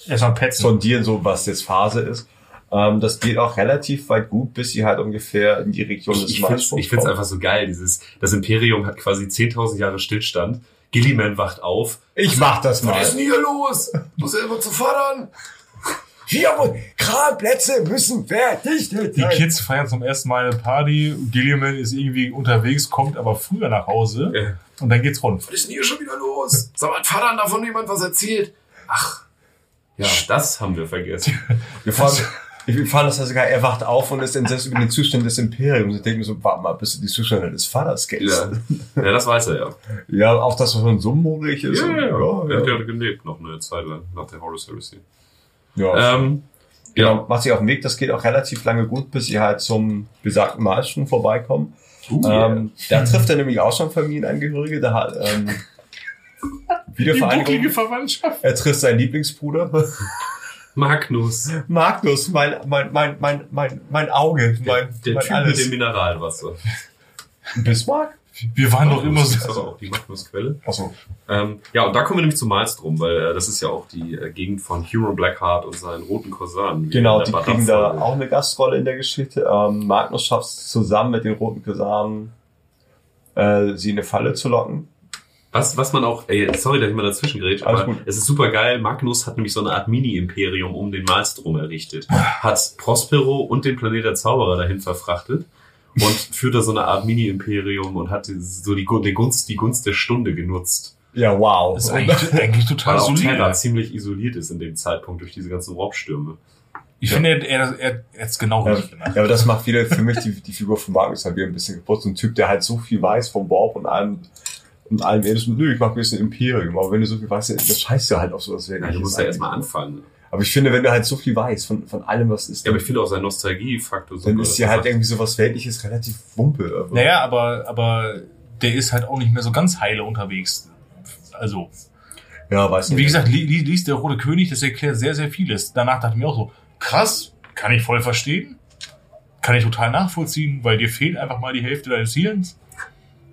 Erstmal petzen. sondieren, so was jetzt Phase ist. Ähm, das geht auch relativ weit gut, bis sie halt ungefähr in die Region des ich finde es ich find's kommt. einfach so geil. Dieses, das Imperium hat quasi 10.000 Jahre Stillstand. Gilliman wacht auf. Ich mach das mal. denn hier los? Muss er immer zu fordern? Hier, Kranplätze müssen verdichtet Die Kids feiern zum ersten Mal eine Party. Gilliman ist irgendwie unterwegs, kommt aber früher nach Hause. Ja. Und dann geht's rund. Was ist denn hier schon wieder los? Sag mal, hat Vater davon jemand was erzählt? Ach. Ja, das haben wir vergessen. Wir fahren, wir fahren das ja sogar, er wacht auf und ist entsetzt über den Zustand des Imperiums. Ich denke mir so, warte mal, bis du die Zustände des Vaters kennst. Ja. ja, das weiß er ja. Ja, auch dass er schon so morig ist. Ja, ja, ja. Er hat ja. gelebt noch eine Zeit lang nach der Horus Heresy. ja. Ähm, Genau, ja. macht sich auf denEg, das geht auch relativ lange gut, bis sie halt zum besagten Malstrom vorbeikommen. Uh, yeah. ähm, da trifft er nämlich auch schon Familienangehörige, da hat ähm, Wiedervereinigung. Verwandtschaft. Er trifft seinen Lieblingsbruder. Magnus. Magnus, mein, mein, mein, mein, mein, mein Auge, mein, Der mein Typ mit alles. dem Mineralwasser. Bismarck? Wir waren doch immer Das ist so. aber auch die Magnus-Quelle. Achso. Ähm, ja, und da kommen wir nämlich zu Maelstrom, weil äh, das ist ja auch die äh, Gegend von Huron Blackheart und seinen roten Korsaren. wie Genau, die der kriegen da auch eine Gastrolle in der Geschichte. Ähm, Magnus schafft es zusammen mit den roten Kasanen, äh, sie in eine Falle zu locken. Was, was man auch, ey, sorry, dass ich mal dazwischen gerät, aber gut. es ist super geil. Magnus hat nämlich so eine Art Mini-Imperium um den Maelstrom errichtet. Hat Prospero und den Planet der Zauberer dahin verfrachtet und führt da so eine Art Mini-Imperium und hat so die, die Gunst, die Gunst der Stunde genutzt. Ja, wow. Das ist eigentlich, eigentlich total Weil auch Terra ziemlich isoliert ist in dem Zeitpunkt durch diese ganzen Warpstürme. Ich finde, er, er, er, er hat's genau Ja, richtig gemacht. ja, aber das macht wieder für mich die, die Figur von Magnus halt wieder ein bisschen kaputt. So ein Typ, der halt so viel weiß vom Warp und allem, und allem so, nö, ich mach ein bisschen Imperium. Aber wenn du so viel weißt, das scheißt ja halt auf sowas. Ja, du musst ja erstmal anfangen. Aber ich finde, wenn du halt so viel weißt von, von allem, was ist, Ja, aber ich finde auch sein Nostalgie-Faktor super. dann ist hier halt irgendwie sowas Weltliches relativ wumpe. Aber Naja, aber, aber der ist halt auch nicht mehr so ganz heile unterwegs. Also, ja, weiß wie nicht. gesagt, li, li, liest der Rote König, das erklärt sehr, sehr vieles. Danach dachte ich mir auch so, krass, kann ich voll verstehen. Kann ich total nachvollziehen, weil dir fehlt einfach mal die Hälfte deines Hirns.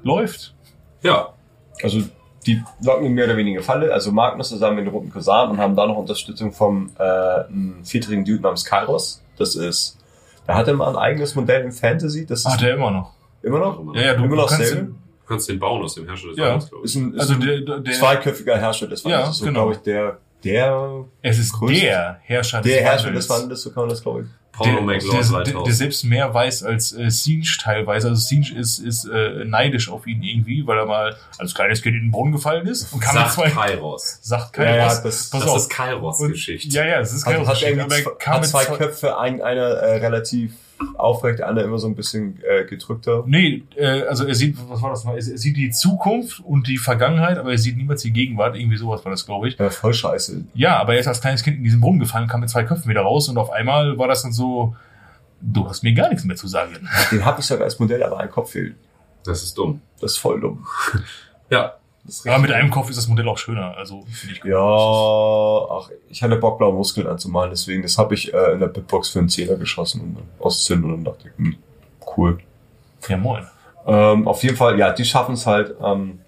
Läuft. ja, Also die locken ihn mehr oder weniger Falle, also Magnus zusammen mit den roten Kosan und haben da noch Unterstützung vom äh, einem viertrigen Dude namens Kairos. Das ist, da hat er mal ein eigenes Modell im Fantasy, das ist Hat er immer noch. immer noch, Ja, ja, du, immer du noch kannst den, du kannst den bauen aus dem Herrscher des Ja. Glaube ich. Ist ein, ist also ein der, der, zweiköpfiger Herrscher des Wandels. Ja, so, genau. glaube ich, der, der, es ist größte- der Herrscher des der Herrscher Wandels. des Wandels, so kann man das, glaube ich. Porno der, Make der, der, der 3000. selbst mehr weiß als äh, Siege teilweise. Also Siege ist, ist äh, neidisch auf ihn irgendwie, weil er mal als kleines Kind in den Boden gefallen ist und kam mit Sagt zwei. Kairos. Sagt Ja, keiner ja, das- Pass Das auf. ist Kairos Und- Geschichte. Ja, ja, es ist Hat, keine hat, hat zwei- Köpfe, ein, einer äh, relativ aufrecht, der andere immer so ein bisschen äh, gedrückter. Nee, äh, also er sieht, was war das mal? Er sieht die Zukunft und die Vergangenheit, aber er sieht niemals die Gegenwart. Irgendwie sowas war das, glaube ich. Ja, voll scheiße. Ja, aber er ist als kleines Kind in diesen Brunnen gefallen, kam mit zwei Köpfen wieder raus und auf einmal war das dann so, du hast mir gar nichts mehr zu sagen. Den habe ich sogar als Modell, aber ein Kopf fehlt. Das ist dumm. Das ist voll dumm. Ja, Aber mit einem Kopf ist das Modell auch schöner, also finde ich gut. Ja, ach, ich hatte Bock, blaue Muskeln anzumalen, deswegen, das habe ich äh, in der Bitbox für einen Zehner geschossen und auszünden und dann dachte ich, hm, cool. Ja, moin. Ähm, auf jeden Fall, ja, die schaffen es halt, ähm,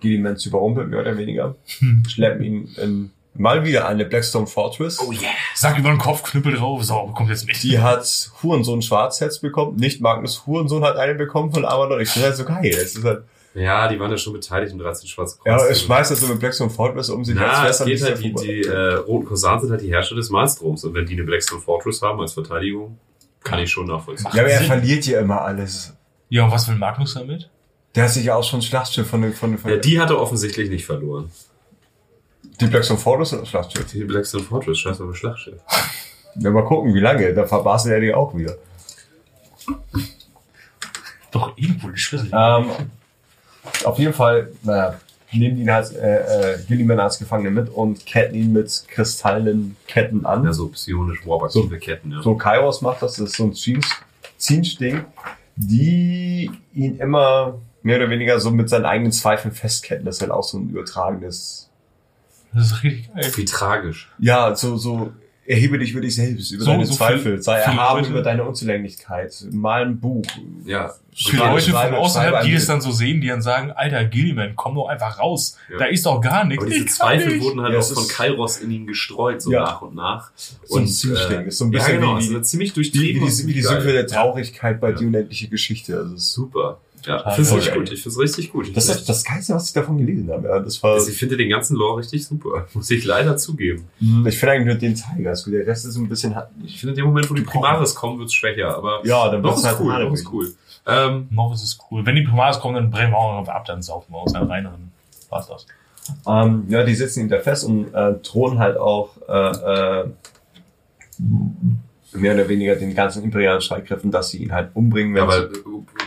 Gilliman zu überrumpeln, mehr oder weniger. Hm. Schleppen ihn in mal wieder eine Blackstone Fortress. Oh yeah. Sag über den Kopf, Knüppel drauf, so, kommt jetzt mit. Die hat Hurensohn Schwarzherz bekommen. Nicht Magnus Hurensohn hat einen bekommen von Avalon. Ich finde das so geil. Das ist halt, Ja, die waren ja schon beteiligt im 13 Schwarze Kreuz. ja, es schmeißt das so mit Blackstone Fortress um sich Na, es wär's geht halt, die, die äh, roten Korsaren sind halt die Herrscher des Malstroms. Und wenn die eine Blackstone Fortress haben als Verteidigung, kann ich schon nachvollziehen. Ja, aber er verliert ja immer alles. Ja, und was will Magnus damit? Der hat sich ja auch schon Schlachtschiff von den, von den, von Ja, die hat er offensichtlich nicht verloren. die Blackstone Fortress oder das Schlachtschiff? Die Blackstone Fortress, scheiß auf ein Schlachtschiff. Ja, mal gucken, wie lange. Da verbarst er die auch wieder. Doch irgendwo die Schlüssel. Ähm, auf jeden Fall, naja, nehmen ihn als, äh, äh, Gilliman als Gefangene mit und ketten ihn mit kristallenen Ketten an. Ja, so psionisch warp-aktive Ketten, ja. so Kairos macht das, das ist so ein Zinsch-Ding, die ihn immer mehr oder weniger so mit seinen eigenen Zweifeln festketten. Das ist halt auch so ein übertragenes, Das ist richtig geil. Wie tragisch. ja, so, so, erhebe dich über dich selbst, über So- deine so Zweifel, sei erhaben über deine Unzulänglichkeit, mal ein Buch. Ja. Für Leute von außerhalb, die ein es Bild. dann so sehen, die dann sagen, Alter, Gilliman, komm doch einfach raus. Ja. Da ist doch gar nichts. Aber diese Zweifel nicht. wurden halt Ja, auch von Kairos in ihn gestreut, so Ja. nach und nach. So ein Und, äh, Ist so ein bisschen ja, genau, wie, also die, ziemlich wie, durchtrieben. wie, und die, wie die. Sümpfe der Traurigkeit bei Ja. die unendliche Geschichte. Also Super. Ja, ich finde es gut. Ich finde es richtig gut. Das ist das Geilste, was ich davon gelesen habe. Ja, das war, also ich finde den ganzen Lore richtig super. Muss ich leider zugeben. ich finde eigentlich nur den Teil ganz gut. Der Rest ist so ein bisschen, Ich finde, in dem Moment, wo die Primaris kommen, wird es schwächer. Aber ja, dann noch ist halt cool. Noch ist cool. Ähm, Noch ist es cool. Wenn die Primaris kommen, dann brechen wir auch noch ab, dann saufen wir aus einem reineren. War's das. Ähm, ja, die sitzen da fest und äh, drohen halt auch äh, äh, mehr oder weniger den ganzen imperialen Streitkräften, dass sie ihn halt umbringen. ja, wenn aber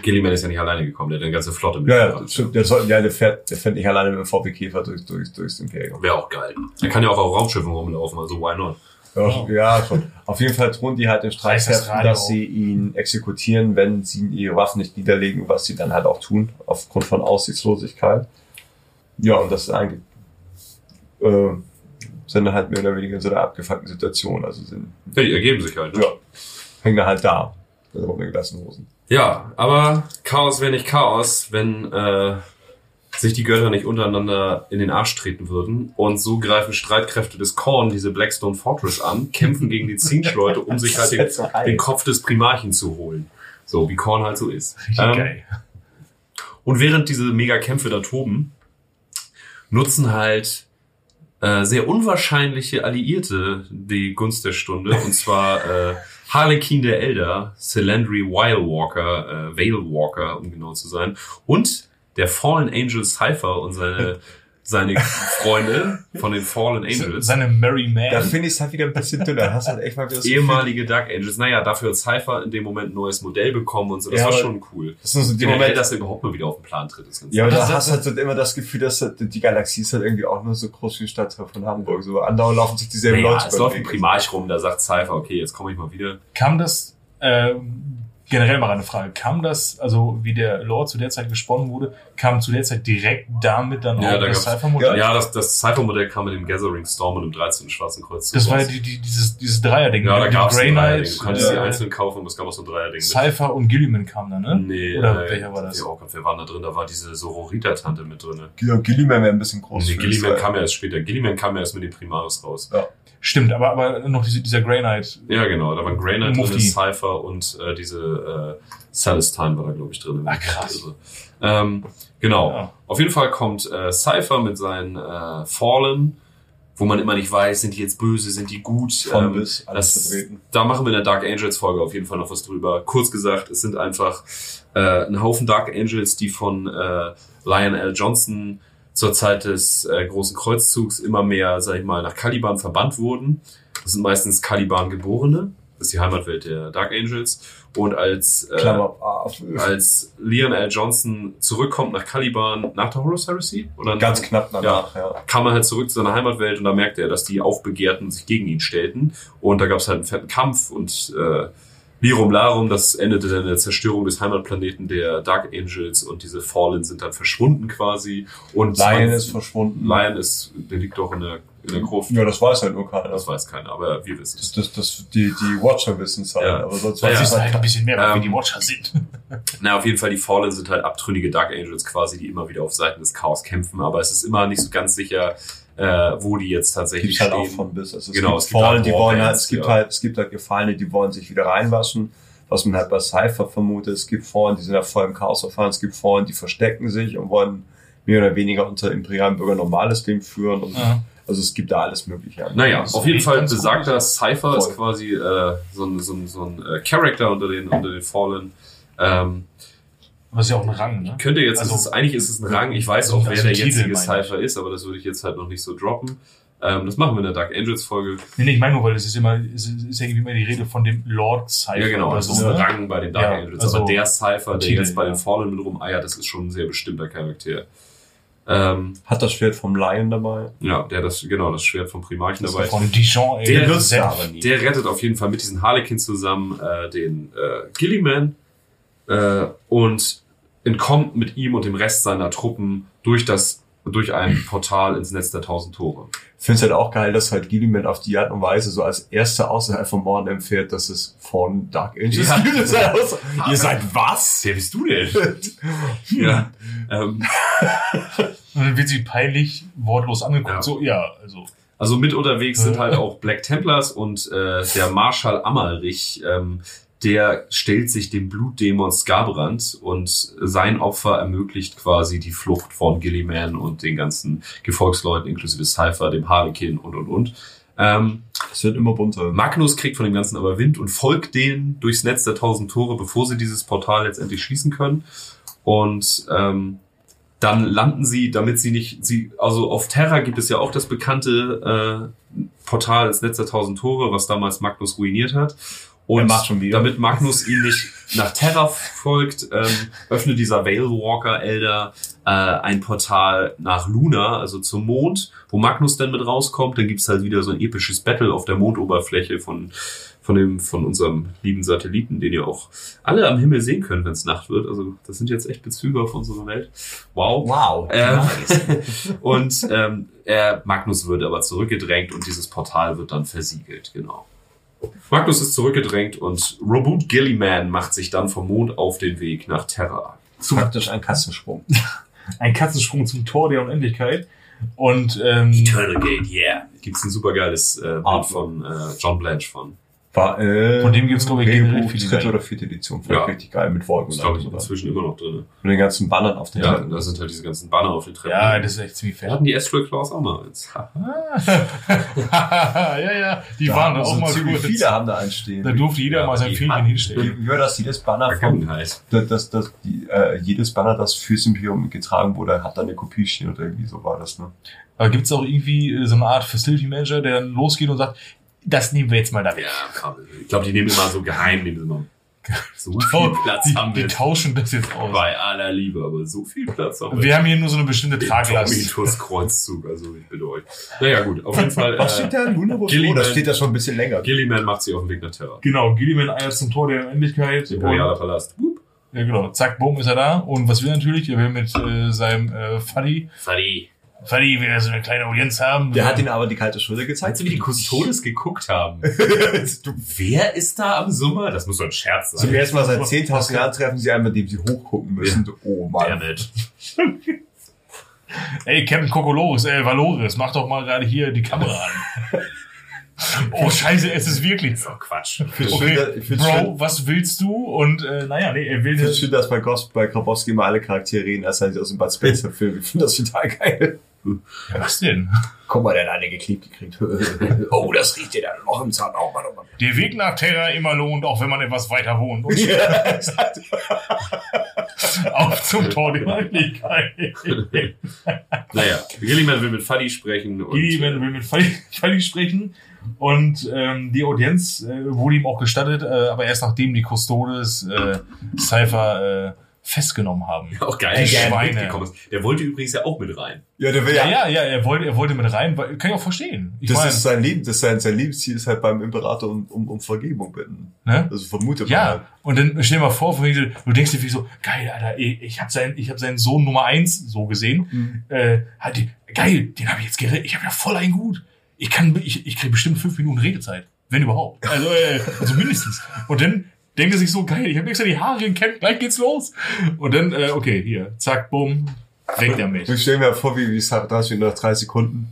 Gilliman ist ja nicht alleine gekommen. Der hat eine ganze Flotte sie, ja, ja, das stimmt. Der, soll, ja, der fährt, der fährt nicht alleine mit dem VW Käfer durch, durch, durchs Imperium. Wäre auch geil. Er kann ja auch auf Raumschiffen rumlaufen, also why not? Ja, ja, schon. Auf jeden Fall drohen die halt den das Streitkräften, Radio dass sie ihn exekutieren, wenn sie ihre Waffen nicht niederlegen, was sie dann halt auch tun, aufgrund von Aussichtslosigkeit. Ja, und das ist eigentlich, äh, sind dann halt mehr oder weniger in so einer abgefuckten Situation. Also sind, Ja, die ergeben sich halt. Ne? ja, hängen da halt da. Mit runtergelassenen Hosen. Ja, aber Chaos wäre nicht Chaos, wenn äh, sich die Götter nicht untereinander in den Arsch treten würden. Und so greifen Streitkräfte des Korn diese Blackstone Fortress an, kämpfen gegen die Zinch-Leute, um sich halt den, so den Kopf des Primarchen zu holen. So, wie Korn halt so ist. Ähm, geil. Und während diese Mega-Kämpfe da toben, nutzen halt äh, sehr unwahrscheinliche Alliierte die Gunst der Stunde. Und zwar äh, Harlequin der Elder, Celandri Wilewalker, äh, Walewalker, um genau zu sein, und der Fallen Angel Cypher und seine, seine Freunde von den Fallen Angels. Seine Merry Da Man. finde ich es halt wieder ein bisschen dünner. Hast halt echt mal wieder das ehemalige Dark Angels. Naja, dafür hat Cypher in dem Moment ein neues Modell bekommen und so. Das Ja, war schon cool. Das sind so die Generell, Momente, dass er überhaupt mal wieder auf den Plan tritt. Ist ganz Ja, aber Das- da hast du halt so immer das Gefühl, dass halt die Galaxie ist halt irgendwie auch nur so groß wie die Stadtteil von Hamburg. So andauernd laufen sich dieselben Naja, Leute es läuft ein. Primarch rum, da sagt Cypher, okay, jetzt komme ich mal wieder. Kam das, äh, generell mal eine Frage, kam das, also wie der Lore zu der Zeit gesponnen wurde, kam zu der Zeit direkt damit dann Ja, auch da das Cypher-Modell? Ja, das, das Cypher-Modell kam mit dem Gathering Storm und dem 13. Schwarzen Kreuz. Das war ja die, die, dieses, dieses Dreier-Ding. Ja, da gab es Grey. Knight, Du konntest die äh, einzeln kaufen, aber es gab auch so ein Dreier-Ding. mit- Cypher und Gilliman kamen da, ne? Nee, Oder äh, welcher war das? Ja, oh Gott, wer war da drin? Da war diese Sororita-Tante mit drin. Ja, Gilliman wäre ein bisschen groß. Nee, Gilliman kam ja erst später. Gilliman kam ja erst mit dem Primaris raus. Stimmt, aber, aber noch diese, dieser Grey Knight. Ja, genau. Da waren Grey Knight drin. Cypher und äh, diese äh, Celestine war da, glaube ich, drin. Ah, krass. Also, ähm, genau. Ja. Auf jeden Fall kommt äh, Cypher mit seinen äh, Fallen, wo man immer nicht weiß, sind die jetzt böse, sind die gut. Von Ähm, bis, alles das, vertreten. da machen wir in der Dark Angels Folge auf jeden Fall noch was drüber. Kurz gesagt, es sind einfach äh, ein Haufen Dark Angels, die von äh, Lionel Johnson zur Zeit des äh, großen Kreuzzugs immer mehr, sag ich mal, nach Caliban verbannt wurden. Das sind meistens Caliban-Geborene. Das ist die Heimatwelt der Dark Angels. Und als, äh, als Leon L. Johnson zurückkommt nach Caliban nach der Horus Heresy, oder Ganz knapp danach, ja. kam er halt zurück zu seiner Heimatwelt und da merkte er, dass die Aufbegehrten sich gegen ihn stellten. Und da gab es halt einen fetten Kampf und äh, Lirum Larum, das endete dann in der Zerstörung des Heimatplaneten der Dark Angels und diese Fallen sind dann verschwunden quasi. Und Lion 20 ist verschwunden. Lion ist, der liegt doch in der, in der Gruft. Ja, das weiß halt nur keiner. Das weiß keiner, aber wir wissen Das, es. das, das, die, die Watcher wissen es halt, Ja. aber sonst weiß ja. ich Das ist halt ein bisschen mehr, Ähm, wie die Watcher sind. Na, auf jeden Fall, die Fallen sind halt abtrünnige Dark Angels quasi, die immer wieder auf Seiten des Chaos kämpfen, aber es ist immer nicht so ganz sicher, äh, wo die jetzt tatsächlich halt stehen. von bis. Also es Genau, gibt es gibt Fallen, halt die wollen halt, es gibt ja. halt, es gibt halt Gefallene, die wollen sich wieder reinwaschen, was man halt bei Cypher vermutet. Es gibt Fallen, die sind ja voll im Chaos verfahren. Es gibt Fallen, die verstecken sich und wollen mehr oder weniger unter imperialen Bürgern normales Leben führen. Und Ja. Also es gibt da alles Mögliche. Naja, Das ist auf jeden Fall besagter. Cypher ist quasi äh, so ein, so ein, so ein äh, Character unter den, unter den Fallen. Ähm, Aber es ist ja auch ein Rang, ne? könnte jetzt, Also- ist es, eigentlich ist es ein Rang, ich weiß auch, Also wer der Titel jetzige. Cypher ist, aber das würde ich jetzt halt noch nicht so droppen. Ähm, das machen wir in der Dark Angels Folge. Nee, nee, ich meine nur, weil es ist immer, es ist ja irgendwie immer die Rede von dem Lord Cypher. Ja, genau, das so, ist ein ne? Rang bei den Dark Ja, Angels. also aber der Cypher, der Titel, jetzt bei den. Fallen mit rumeiert, das ist schon ein sehr bestimmter Charakter. Ähm, Hat das Schwert vom Lion dabei? ja, der das, genau, das Schwert vom Primarchen dabei. Von Dijon, ey. Der nutzt Sepp. er aber nie. Der rettet auf jeden Fall mit diesen Harlequin zusammen äh, den äh, Gilliman äh, und entkommt mit ihm und dem Rest seiner Truppen durch das durch ein Portal ins Netz der tausend Tore. Ich finde es halt auch geil, dass halt Gilliman auf die Art und Weise so als erster außerhalb von Morden empfährt, dass es von Dark Angels Ja. gibt. Ihr seid was? Wer bist du denn? ja. Ähm, Und dann wird sie peinlich wortlos angeguckt. Ja. So, ja, also. also mit unterwegs sind Ja. halt auch Black Templars und äh, der Marschall Amalrich, ähm, der stellt sich dem Blutdämon Skarbrand und sein Opfer ermöglicht quasi die Flucht von Gilliman und den ganzen Gefolgsleuten inklusive Cypher, dem Harlequin und und und. Ähm, Es wird immer bunter. Magnus kriegt von dem Ganzen aber Wind und folgt denen durchs Netz der tausend Tore, bevor sie dieses Portal letztendlich schließen können. Und ähm, dann landen sie, damit sie nicht, sie, also auf Terra gibt es ja auch das bekannte äh, Portal ins Netz der tausend Tore, was damals Magnus ruiniert hat. Und damit Magnus ihn nicht nach Terra folgt, ähm, öffnet dieser Veilwalker Elder äh, ein Portal nach Luna, also zum Mond, wo Magnus dann mit rauskommt. Dann gibt's halt wieder so ein episches Battle auf der Mondoberfläche von, von, dem, von unserem lieben Satelliten, den ihr auch alle am Himmel sehen könnt, wenn es Nacht wird. Also das sind jetzt echt Bezüge auf unsere Welt. Wow. Wow. Ähm, und ähm, er, Magnus wird aber zurückgedrängt und dieses Portal wird dann versiegelt, genau. Magnus ist zurückgedrängt und Robot Gilliman macht sich dann vom Mond auf den Weg nach Terra. Praktisch ein Katzensprung. Ein Katzensprung zum Tor der Unendlichkeit. Und ähm, Eternal Gate, yeah. Gibt's ein supergeiles äh, Bild von äh, John Blanche von. War, äh, Von dem gibt's, glaub ich, generell viele dritte oder vierte Edition. Fand Ja. ich richtig geil mit Wolken und glaube ich, inzwischen immer noch drin. Mit den ganzen Bannern auf den Ja, Treppen. da sind halt diese ganzen Banner auf den Treppen. ja, das ist echt fair. hatten die Astral Claws auch mal eins. Ja, ja, die Da waren auch so mal ziemlich kurz. viele haben da einstehen. Da durfte jeder Ja, mal sein hatten- hinstellen. Wie war das jedes Banner von, Vergangenheit. das, das, das, die, äh, jedes Banner, das für Symbiom getragen wurde, hat da eine Kopie stehen oder irgendwie so war das, ne? Aber gibt's auch irgendwie äh, so eine Art Facility Manager, der dann losgeht und sagt, das nehmen wir jetzt mal da weg. Ja, ich glaube, die nehmen immer so geheim, nehmen sie immer. So viel Platz die, haben die wir. tauschen das jetzt aus. Bei aller Liebe, aber so viel Platz haben wir. Wir haben hier nur so eine bestimmte Traglast. Domitus Kreuzzug, also ich bitte euch. Naja, gut, auf jeden Fall. Was steht Äh, da? Luna oh, Gilliman. das steht da schon ein bisschen länger. Gilliman macht sich auf den Weg nach Terra. Genau, Gilliman eiert zum Tor der Unendlichkeit. Imperialer Palast. Wupp. ja, genau. Zack, bumm, ist er da. Und was will er natürlich? Er will mit äh, seinem äh, Fuddy. Fuddy will er so eine kleine Audienz haben. Der hat ihn aber die kalte Schulter gezeigt. Meinst du, wie die Kustodes geguckt haben? du, Wer ist da am Summer? Das muss doch ein Scherz Zum sein. ersten Mal seit 10.000 Jahren treffen sie einen, mit dem sie hochgucken müssen. Oh Mann. Dammit. Ey, Captain Kokolores, äh, Valores, mach doch mal gerade hier die Kamera an. oh, scheiße, es ist wirklich. So Quatsch. Okay, schön, Bro, schön, was willst du? Und äh, naja, nee, er will ich find's das. schön, dass bei Ghost, bei Grabowski immer alle Charaktere reden, als seien sie aus dem Bud Spencer Film. Ich finde das total geil. Ja, was denn? Guck mal, der hat eine geklebt gekriegt. oh, das riecht dir dann noch im Zahn. Oh Mann, oh Mann. Der Weg nach Terra immer lohnt, auch wenn man etwas weiter wohnt. Und Ja, auf zum Tor der Unendlichkeit. Naja, Gilliman will mit Fadi sprechen. Gilliman will mit Fuddy Fuddy sprechen. Und ähm, die Audienz äh, wurde ihm auch gestattet, äh, aber erst nachdem die Custodes äh, Cypher äh, festgenommen haben. äh, auch geil, Die dass er Schweine. mitgekommen ist. Der wollte übrigens ja auch mit rein. Ja, der will Ja, ja. ja, ja, er wollte, er wollte mit rein, weil, kann ich auch verstehen. Ich Das meine, ist sein Leben, das ist sein, sein Lebensziel ist halt beim Imperator um, um, um Vergebung bitten. ne? Also vermute man Ja, halt. und dann stell dir mal vor, du- du denkst dir wie so, geil, Alter, ey, ich habe seinen, ich habe seinen Sohn Nummer eins so gesehen. Äh, hat die, geil, den habe ich jetzt gerettet. Ich habe ja voll ein Gut. Ich kann, ich, ich kriege bestimmt fünf Minuten Redezeit, wenn überhaupt. Also, äh, also mindestens. Und dann denkt er sich so, geil, ich habe extra die Haare gekämmt, gleich geht's los. Und dann, äh, okay, hier, zack, bumm, weg damit. Ich stelle mir vor, wie, wie Sarah da steht nach drei Sekunden.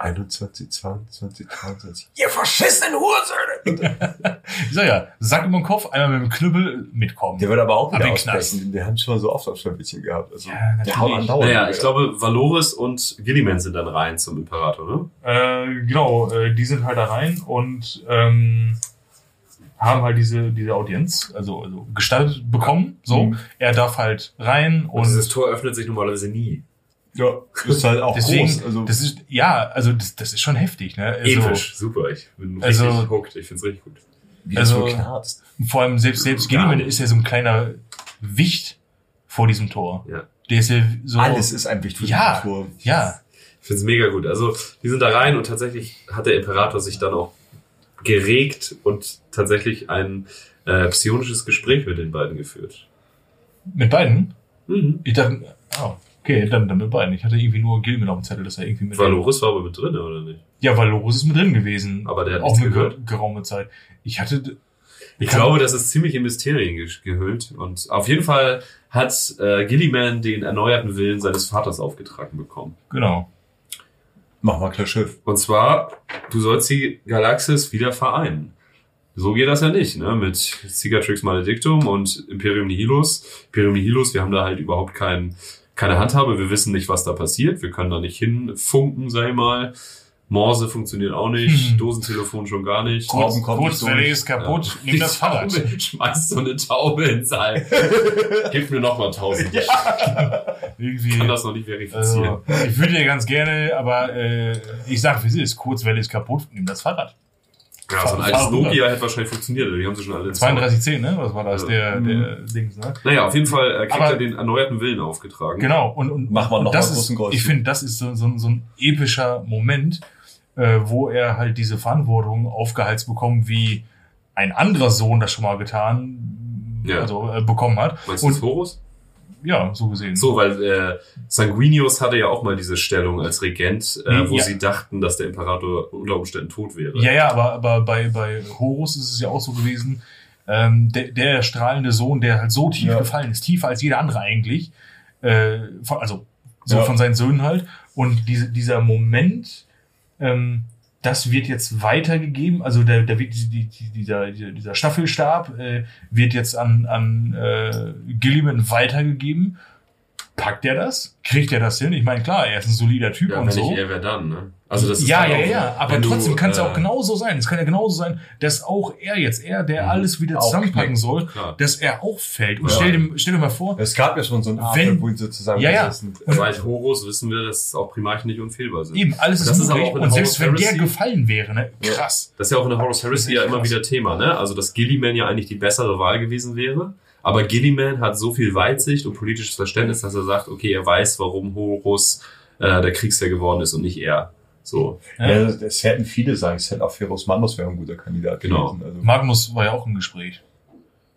21, 22, 23. Ihr verschissenen Hursöhne! Ich sag ja, Sack über den Kopf, einmal mit dem Knüppel mitkommen. Der wird aber auch wieder in den Knast. ausbrechen. Wir haben schon mal so oft auf Schwämmchen gehabt. Also, Ja, der haut andauernd. Naja, ich glaube, Valoris und Gilliman sind dann rein zum Imperator, ne? Äh, genau, äh, die sind halt da rein und ähm, haben halt diese, diese Audienz, also, also gestattet bekommen. So, Mhm. er darf halt rein und, Und dieses Tor öffnet sich normalerweise nie. Ja, ist halt auch deswegen, groß. Also, das ist, ja, also das, das ist schon heftig, ne? Also, Episch, super. Ich bin Also- richtig hooked. Ich find's richtig gut. wie das also- so knarzt. Vor allem selbst, selbst Gilliman ist ja so ein kleiner Wicht vor diesem Tor. Ja. Der ist ja so. Alles ist ein Wicht für Ja. die Kultur. Ja, Ich find's mega gut. Also, die sind da rein und tatsächlich hat der Imperator sich dann auch geregt und tatsächlich ein äh, psionisches Gespräch mit den beiden geführt. mit beiden. Mhm. Ich dachte, oh, okay, dann, dann mit beiden. Ich hatte irgendwie nur Gilliman auf dem Zettel, dass er irgendwie mit. Valoris war aber mit drin, oder nicht? Ja, Valorus ist mit drin gewesen. Aber der hat auch eine gehört. ger- geraume Zeit. Ich hatte, Ich glaube, das ist ziemlich in Mysterien ge gehüllt. Und auf jeden Fall hat äh, Gilliman den erneuerten Willen seines Vaters aufgetragen bekommen. genau. Mach mal klar Schiff. Und zwar, du sollst die Galaxis wieder vereinen. So geht das ja nicht, ne? Mit Cicatrix Maledictum und Imperium Nihilus. Imperium Nihilus, wir haben da halt überhaupt kein, keine Handhabe. Wir wissen nicht, was da passiert. Wir können da nicht hinfunken, ich mal. Morse funktioniert auch nicht. Hm. Dosentelefon schon gar nicht. Kommen nicht Kurzwelle durch. ist kaputt, Ja. nimm das Fahrrad. Taube, Schmeißt so eine Taube ins All. Gib mir noch mal tausend. Ich Irgendwie. kann das noch nicht verifizieren. also, ich würde ja ganz gerne, aber äh, ich sag, wie es ist. Kurzwelle ist kaputt, nimm das Fahrrad. ja, so ein altes. Nokia hätte wahrscheinlich funktioniert. Die haben sie schon alle ins 3210, ne? Was war das? Ja. Der, Mhm. der Dings, ne? Naja, auf jeden Fall äh, kriegt Aber- er den erneuerten Willen aufgetragen. Genau. Und, und, Mach mal und noch das mal großen ist, ich finde, das ist so, so, so ein epischer Moment, äh, wo er halt diese Verantwortung aufgeheizt bekommt, wie ein anderer Sohn das schon mal getan, Ja. also äh, bekommen hat. Meinst du Und- das Horus? Ja, so gesehen. So, weil äh, Sanguinius hatte ja auch mal diese Stellung als Regent, äh, wo Ja. sie dachten, dass der Imperator unter Umständen tot wäre. Ja, ja, aber, aber bei, bei Horus ist es ja auch so gewesen, ähm, der, der strahlende Sohn, der halt so tief Ja. gefallen ist, tiefer als jeder andere eigentlich, äh, von, also so Ja. von seinen Söhnen halt. Und diese, dieser Moment, ähm, das wird jetzt weitergegeben, also der, der die, die, dieser dieser Staffelstab äh, wird jetzt an, an äh, Gilliman weitergegeben. Packt er das? Kriegt er das hin? Ich meine, klar, er ist ein solider Typ Ja, und wenn so. nicht er, wer dann, ne? Also das ist ja, halt ja, auch, ja, aber trotzdem kann es ja äh, auch genauso sein. Es kann ja genauso sein, dass auch er jetzt, er, der Mhm. alles wieder zusammenpacken soll, Klar. dass er auch fällt. Und Ja. stell, dir, stell dir mal vor, Es gab ja schon so einen Abend, Wenn- wo sie zusammen Ja, ja. Seit Horus wissen wir, dass auch Primarchen nicht unfehlbar sind. eben, alles ist, Das ist aber möglich. Und selbst wenn der gefallen wäre, ne, Ja. krass. Das ist ja auch in der Horus Heresy ja immer krass. wieder Thema, ne? Also, dass Gilliman ja eigentlich die bessere Wahl gewesen wäre. Aber Gilliman hat so viel Weitsicht und politisches Verständnis, dass er sagt, okay, er weiß, warum Horus äh, der Kriegsherr geworden ist und nicht er. So. Ja. Ja, es hätten viele sagen, es hätte auch Ferus Manus wäre ein guter Kandidat Genau. gewesen. Also, Magnus war ja auch im Gespräch.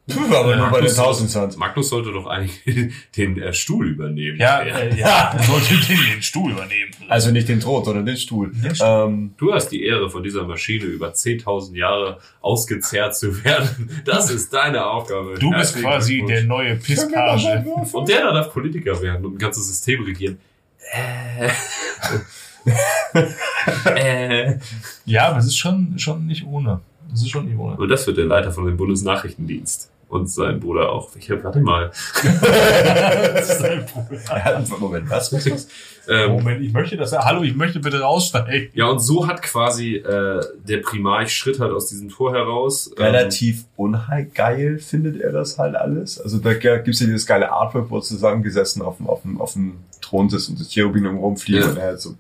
Aber nur bei den Magnus- 1020. Magnus sollte doch eigentlich den äh, Stuhl übernehmen. Ja, äh, ja, er sollte den, den Stuhl übernehmen. Also nicht den Thron, sondern den Stuhl. Den Stuhl. Ähm, Du hast die Ehre, von dieser Maschine über 10.000 Jahre ausgezehrt zu werden. Das ist deine Aufgabe. du bist quasi Glückwunsch. der neue Pisspage. Und der da darf Politiker werden und ein ganzes System regieren. Äh. äh. Ja, aber es ist schon, schon nicht ohne. Es ist schon nicht ohne. Und das wird der Leiter von dem Bundesnachrichtendienst. Und sein Bruder auch. Ich hab, warte mal. Sein Bruder. er Moment, was? Ähm, Moment, ich möchte das. Hallo, ich möchte bitte raussteigen. ja, und so hat quasi äh, der Primarch Schritt halt aus diesem Tor heraus. Ähm, Relativ ungeil findet er das halt alles. Also da gibt's ja dieses geile Artwork, wo er zusammengesessen auf dem, auf dem, auf dem Thron sitzt und das Cherubim rumfliegt Ja. und er halt so,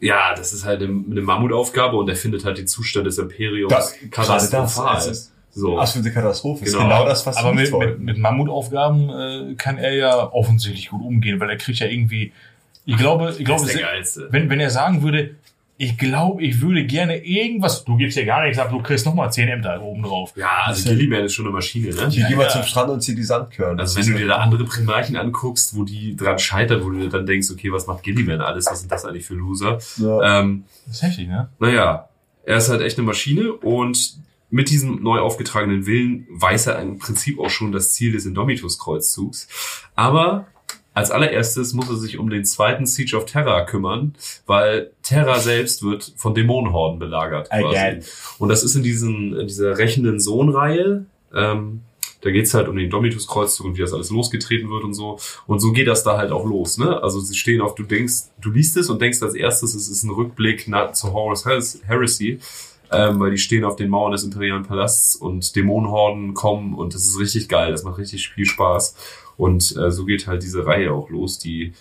ja, das ist halt eine, eine Mammutaufgabe und er findet halt den Zustand des Imperiums Das- gerade das, katastrophal. So. absolute Katastrophe. Ist Genau. genau das, was Aber mit, mit, mit Mammutaufgaben äh, kann er ja offensichtlich gut umgehen, weil er kriegt ja irgendwie. Ich glaube, ich glaube, wenn, wenn er sagen würde, ich glaube, ich würde gerne irgendwas, du gibst ja gar nichts ab, du kriegst nochmal 10 Ämter oben drauf. Ja, also Das ist ja- Gilliman ist schon eine Maschine, ne? Hier Ja, geh mal ja. zum Strand und zieh die Sandkörner. Also wenn du dir da andere Primarchen anguckst, wo die dran scheitern, wo du dir dann denkst, okay, was macht Gilliman alles? Was sind das eigentlich für Loser? ja. Ähm, Das ist heftig, ne? naja, er ist halt echt eine Maschine und mit diesem neu aufgetragenen Willen weiß er im Prinzip auch schon das Ziel des Indomitus-Kreuzzugs. Aber als allererstes muss er sich um den zweiten Siege of Terra kümmern, weil Terra selbst wird von Dämonenhorden belagert. Quasi. Again. Und das ist in, diesen, in dieser rächenden Sohn-Reihe. Ähm, da geht's halt um den Domitus-Kreuzzug und wie das alles losgetreten wird und so. Und so geht das da halt auch los. Ne? Also sie stehen auf, du denkst, du liest es und denkst als erstes, es ist ein Rückblick nach, zu Horus Heresy. Ähm, weil die stehen auf den Mauern des imperialen Palasts und Dämonenhorden kommen und das ist richtig geil, das macht richtig viel Spaß. Und äh, so geht halt diese Reihe auch los, die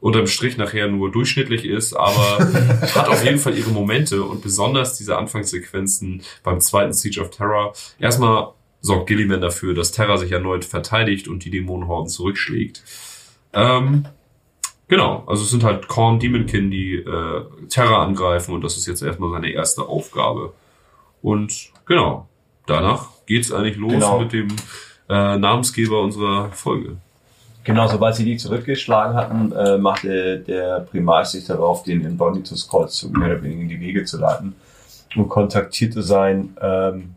unterm Strich nachher nur durchschnittlich ist, aber hat auf jeden Fall ihre Momente und besonders diese Anfangssequenzen beim zweiten Siege of Terror. Erstmal sorgt Gilliman dafür, dass Terra sich erneut verteidigt und die Dämonenhorden zurückschlägt. Ähm, genau, also es sind halt Korn Demonkin, die äh, Terra angreifen und das ist jetzt erstmal seine erste Aufgabe. Und genau, danach geht's eigentlich los Genau. mit dem äh, Namensgeber unserer Folge. Genau, sobald sie die zurückgeschlagen hatten, äh, machte der Primar sich darauf, den Indonitus Kreuzzug mehr oder weniger in die Wege zu leiten und kontaktierte seinen ähm,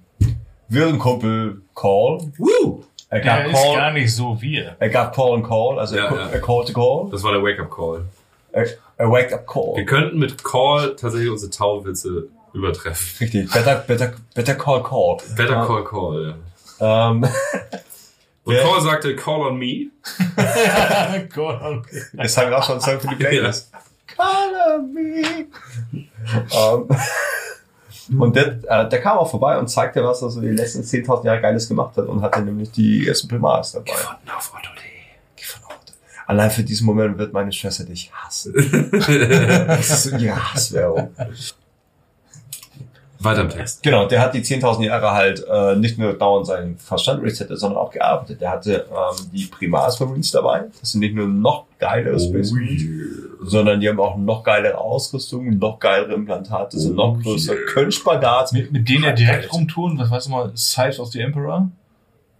Wirrenkumpel Call. Woo! Er gab, ist gar Call, nicht so wir. er gab Paul einen Call, also Ja, er, ja. er called Call. Das war der Wake-up-Call. Er, er wake up Wir Call. könnten mit Call tatsächlich unsere Tauwitze übertreffen. Richtig, better, better, better call Call. Better Ja. Call Call. Ähm, Und Call sagte Call on me. Gott. Jetzt haben wir auch schon einen Song für die Playlist. Call on me. Ähm, und der, äh, der kam auch vorbei und zeigte, was er so die letzten 10.000 Jahre Geiles gemacht hat und hatte nämlich die ersten Primaris dabei. Gefunden auf Otto Allein für diesen Moment wird meine Schwester dich hassen. Das ist ihre Hasswerbung. Weiter im Text. Genau, der hat die 10.000 Jahre halt äh, nicht nur dauernd seinen Verstand resettet, sondern auch gearbeitet. Der hatte ähm, die Primaris Marines dabei. Das sind nicht nur noch geilere Space Marines, sondern die haben auch noch geilere Ausrüstung, noch geilere Implantate, sind noch Oh größer, yeah. können Spagat. Mit, mit denen er direkt rumtun, was weißt du mal, Scythe of the Emperor?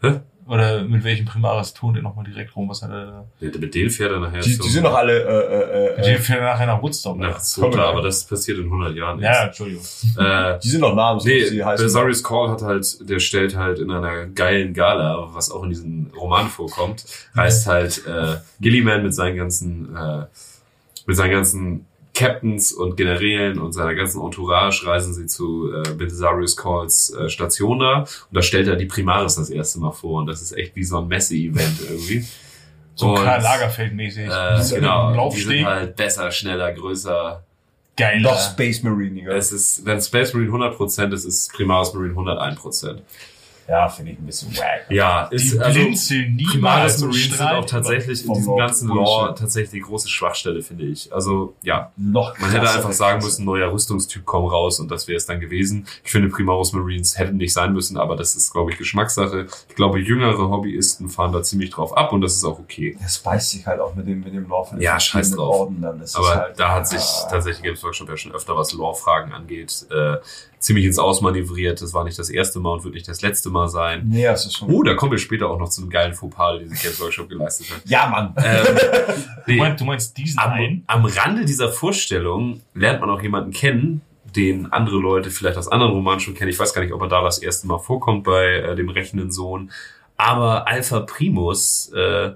Hä? Oder mit welchem Primaris tun der nochmal direkt rum? Was hat er da? Mit denen fährt er nachher Die, die sind doch alle äh, Mit äh, dem äh, fährt er nachher nach Woodstock. nach Zota, aber das passiert in 100 Jahren Ja, erst. Entschuldigung. Äh, die sind noch namenslos, Nee, die heißen Belisarius Call hat halt, der stellt halt in einer geilen Gala, was auch in diesem Roman vorkommt, reist halt äh, Gilliman mit seinen ganzen, äh, mit seinen ganzen Captains und Generälen und seiner ganzen Entourage reisen sie zu äh, Belisarius Calls äh, Station da und da stellt er die Primaris das erste Mal vor und das ist echt wie so ein Messe-Event irgendwie. So Und, Karl Lagerfeld-mäßig. Äh, genau, die sind halt besser, schneller, größer, Geiler. noch Space Marine. Es ist, wenn Space Marine 100% ist, ist Primaris Marine 101%. Ja, finde ich ein bisschen wack. Ja, ist, Die also, blinzeln niemals Primaris Marines sind auch tatsächlich in diesem Lore ganzen. Lore tatsächlich die große Schwachstelle, finde ich. Also, ja. Noch Man hätte einfach sagen müssen, neuer Rüstungstyp kommt raus und das wäre es dann gewesen. Ich finde, Primaris Marines hätten nicht sein müssen, aber das ist, glaube ich, Geschmackssache. Ich glaube, jüngere Hobbyisten fahren da ziemlich drauf ab und das ist auch okay. Das beißt sich halt auch mit dem, mit dem Laufen. Ja, scheiß drauf. Orden dann. Ist Aber halt, da hat sich ah, tatsächlich Games Workshop ja schon öfter, was Lore-Fragen angeht, äh, ziemlich ins Ausmanövriert. Das war nicht das erste Mal und wird nicht das letzte Mal sein. Nee, das ist schon. Oh, da kommen wir später auch noch zu einem geilen Fauxpas, den sich Games Workshop geleistet hat. Ja, Mann. Ähm, Du nee, meinst, du meinst diesen am, einen? am Rande dieser Vorstellung lernt man auch jemanden kennen, den andere Leute vielleicht aus anderen Romanen schon kennen. Ich weiß gar nicht, ob er da das erste Mal vorkommt bei äh, dem rechnenden Sohn. Aber Alpha Primus äh,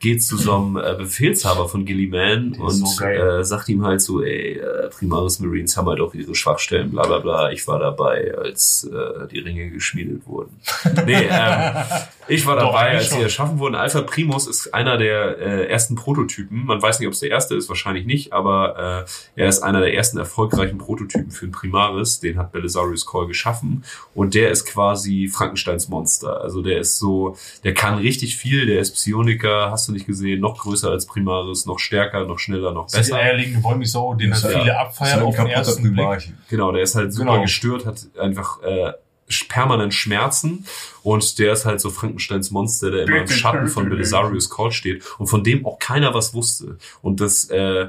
geht zu so einem äh, Befehlshaber von Gilliman Der ist und so äh, sagt ihm halt so, ey, äh, Primaris Marines haben halt auch ihre Schwachstellen, bla bla bla. Ich war dabei, als äh, die Ringe geschmiedet wurden. Nee, ähm, ich war Doch, dabei, eigentlich als sie erschaffen wurden. Alpha Primus ist einer der äh, ersten Prototypen. Man weiß nicht, ob es der erste ist, wahrscheinlich nicht, aber äh, er ist einer der ersten erfolgreichen Prototypen für den Primaris. Den hat Belisarius Call geschaffen. Und der ist quasi Frankensteins Monster. Also der ist so, der kann richtig viel, der ist Psioniker, hast du nicht gesehen, noch größer als Primaris, noch stärker, noch schneller, noch Das ist besser. eierlegende Wollmilchsau, den halt ist viele ja- abfeiern auf den ersten Blick. Genau, der ist halt super Genau. gestört, hat einfach äh, permanent Schmerzen und der ist halt so Frankensteins Monster, der immer im Schatten von Belisarius Call steht und von dem auch keiner was wusste. Und das, äh,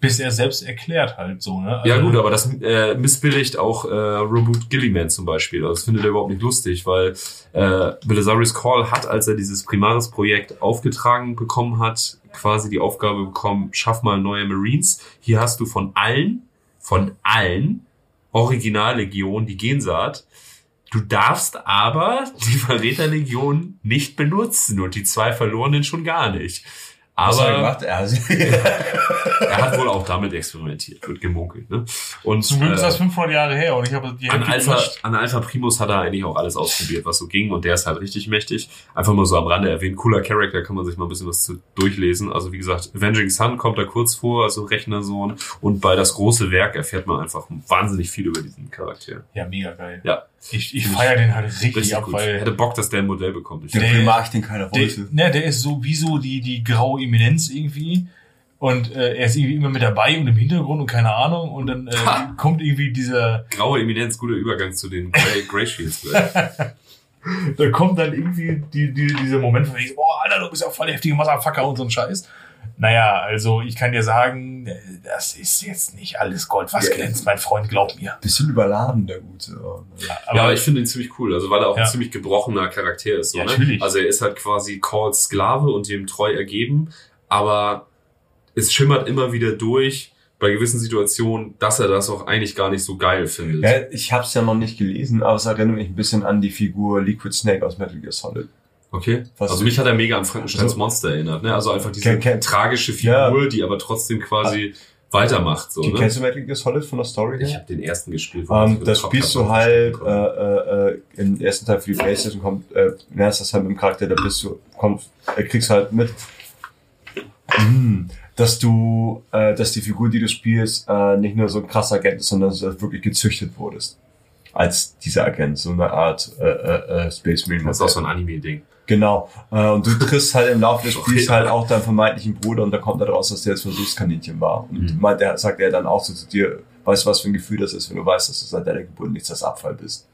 Bis er selbst erklärt halt so, ne? ja Also, gut, aber das äh, missbilligt auch äh, Robert Gilliman zum Beispiel. Also das findet er überhaupt nicht lustig, weil äh, Belisarius Call hat, als er dieses Primaris-Projekt aufgetragen bekommen hat, quasi die Aufgabe bekommen, schaff mal neue Marines. Hier hast du von allen, von allen Originallegionen die Gensaat. Du darfst aber die Verräterlegion nicht benutzen und die zwei verlorenen schon gar nicht. Was hat er Aber gemacht? Er hat, er hat wohl auch damit experimentiert, wird gemunkelt. Ne? Und Zum Glück ist das äh, 500 Jahre her und ich habe die an Alpha, an Alpha Primus hat er eigentlich auch alles ausprobiert, was so ging. Und der ist halt richtig mächtig. Einfach nur so am Rande erwähnt. Cooler Charakter, kann man sich mal ein bisschen was zu durchlesen. Also wie gesagt, Avenging Sun kommt da kurz vor, also Rechnersohn. Und bei das große Werk erfährt man einfach wahnsinnig viel über diesen Charakter. Ja, mega geil. Ja. Ich, ich feiere den halt richtig, Richtig ab, gut. weil Hätte Bock, dass der ein Modell bekommt. Ich der Der- Primarch, den keiner der, wollte. ne, der ist so wie so die, die graue Eminenz irgendwie. Und äh, er ist irgendwie immer mit dabei und im Hintergrund und keine Ahnung. Und dann äh, Ha! kommt irgendwie dieser, Graue Eminenz, guter Übergang zu den Grey, Grey Shields. da kommt dann irgendwie die, die, dieser Moment, wo ich so, oh, Alter, du bist ja voll der heftige Motherfucker und so ein Scheiß. Naja, also ich kann dir sagen, das ist jetzt nicht alles Gold, was Ja. glänzt, mein Freund, glaub mir. Bisschen überladen, der Gute. Aber, ja, aber ich finde ihn ziemlich cool, also weil er auch Ja. ein ziemlich gebrochener Charakter ist. So, Ja, ne? natürlich. Also er ist halt quasi Calls Sklave und dem treu ergeben, aber es schimmert immer wieder durch bei gewissen Situationen, dass er das auch eigentlich gar nicht so geil findet. Ja, ich habe es ja noch nicht gelesen, aber es erinnert mich ein bisschen an die Figur Liquid Snake aus Metal Gear Solid. Okay. Was- also mich hat er mega an Frankensteins Also- Monster erinnert, ne? Also einfach diese Ken- ken- tragische Figur, die aber trotzdem quasi weitermacht. So, Die ne? Kennst du Metal Gear Solid von der Story Ich habe den ersten gespielt. man Ähm, das spielst du halt hat. äh, äh, im ersten Teil für die Playstation kommt, äh, ja, ist das halt mit dem Charakter, da bist du, kommst, äh, kriegst halt mit, mm, dass du, äh, dass die Figur, die du spielst, äh, nicht nur so ein krasser Agent ist, sondern dass du wirklich gezüchtet wurdest. Als dieser Agent, so eine Art äh, äh, äh, Space Marine. Das ist auch so ein Anime-Ding. Genau. Äh, und du triffst halt im Laufe des. Spiels halt auch deinen vermeintlichen Bruder und da kommt halt raus, dass der jetzt Versuchskaninchen war. Und Mhm. der sagt er dann auch so zu dir, weißt du, was für ein Gefühl das ist, wenn du weißt, dass du seit deiner Geburt nichts als Abfall bist.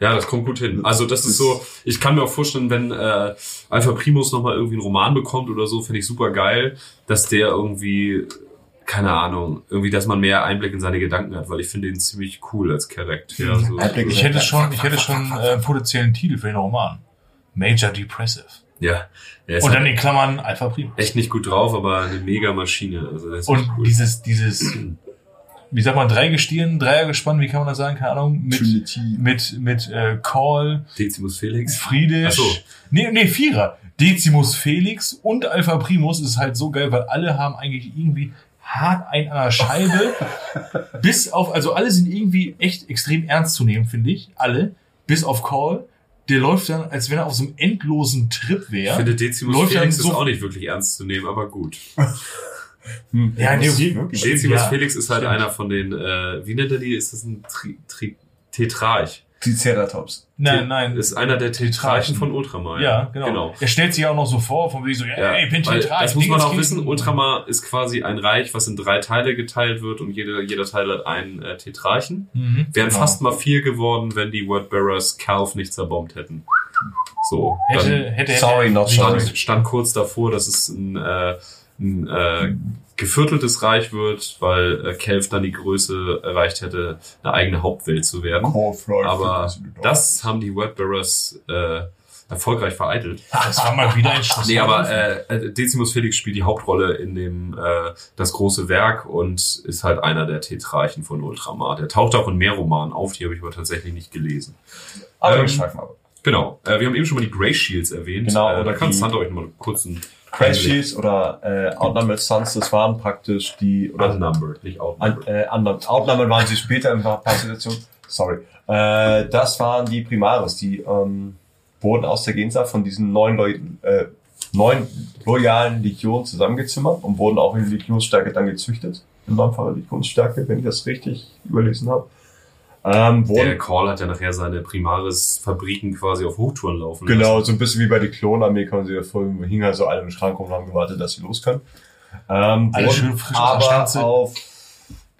Ja, das kommt gut hin. Also das ist so, ich kann mir auch vorstellen, wenn äh, Alpha Primus nochmal irgendwie einen Roman bekommt oder so, finde ich super geil, dass der irgendwie, keine Ahnung, irgendwie, dass man mehr Einblick in seine Gedanken hat, weil ich finde ihn ziemlich cool als Charakter. So. Einblick- ich hätte schon, ich hätte schon äh, einen potenziellen Titel für den Roman. Major Depressive. Ja, ist Und dann in Klammern Alpha Primo. echt nicht gut drauf, aber eine mega Maschine. Also Und cool. dieses, dieses, wie sagt man, Dreigestirn, Dreiergespann, wie kann man das sagen? Keine Ahnung. Mit, Trinity. mit, mit äh, Call, Decimus Felix. Friedisch. Ach so. Nee, nee, Vierer. Decimus Felix und Alpha Primus ist halt so geil, weil alle haben eigentlich irgendwie hart ein an der Scheibe. bis auf, also alle sind irgendwie echt extrem ernst zu nehmen, finde ich. Alle. Bis auf Call. Der läuft dann, als wenn er auf so einem endlosen Trip Ich wäre. finde Decimus Läuft Felix so- ist auch nicht wirklich ernst zu nehmen, aber gut. Hm, Ja, nee, okay. wirklich- Decimus Ja, Felix ist halt stimmt. einer von den, äh, wie nennt er die? Ist das ein Tri Tri Tetrarch? Triceratops. Nein, nein. Ist einer der Tetrarchen von Ultramar. Ja, genau. Er stellt sich ja auch noch so vor, von wegen so, ja, Ja, ey, ich bin Tetrarch, das muss man auch wissen, Ultramar ist quasi ein Reich, was in drei Teile geteilt wird und jeder, jeder Teil hat einen äh, Tetrarchen. Mhm. Wären Genau. fast mal vier geworden, wenn die Wordbearers Calf nicht zerbombt hätten. So, Hätte, dann hätte, hätte. Sorry, not sorry. stand, stand kurz davor, dass es ein, äh, ein äh, gevierteltes Reich wird, weil äh, Kelf dann die Größe erreicht hätte, eine eigene Hauptwelt zu werden. Aber das haben die Wordbearers äh, erfolgreich vereitelt. Das war mal wieder ein Schuss. Nee, aber äh, äh, Decimus Felix spielt die Hauptrolle in dem äh, Das große Werk und ist halt einer der Tetrarchen von Ultramar. Der taucht auch in mehr Romanen auf, die habe ich aber tatsächlich nicht gelesen. Aber Ähm, wir. Genau, äh, wir haben eben schon mal die Grey Shields erwähnt. Genau, äh, da kann Sandra euch nochmal einen kurzen Crash Shields oder äh, Outnumbered Sons, das waren praktisch die, oder Unnumbered, nicht outnumbered. äh, anderen. Outnumbered waren sie später in ein paar Situationen. Sorry. Äh, das waren die Primaris, die ähm, wurden aus der Gensaat von diesen neun Leuten, äh, neun loyalen Legionen zusammengezimmert und wurden auch in Legionsstärke dann gezüchtet. In neunfacher Legionsstärke, wenn ich das richtig überlesen habe. Ähm, Der wurden, Call hat ja nachher seine Primaris-Fabriken quasi auf Hochtouren laufen genau, lassen. so ein bisschen wie bei der Klonarmee, kann man sich das vorstellen, hingen halt so alle im Schrank rum und haben gewartet, dass sie los können. Ähm, Alle wurden schön frisch der aber Stanze. auf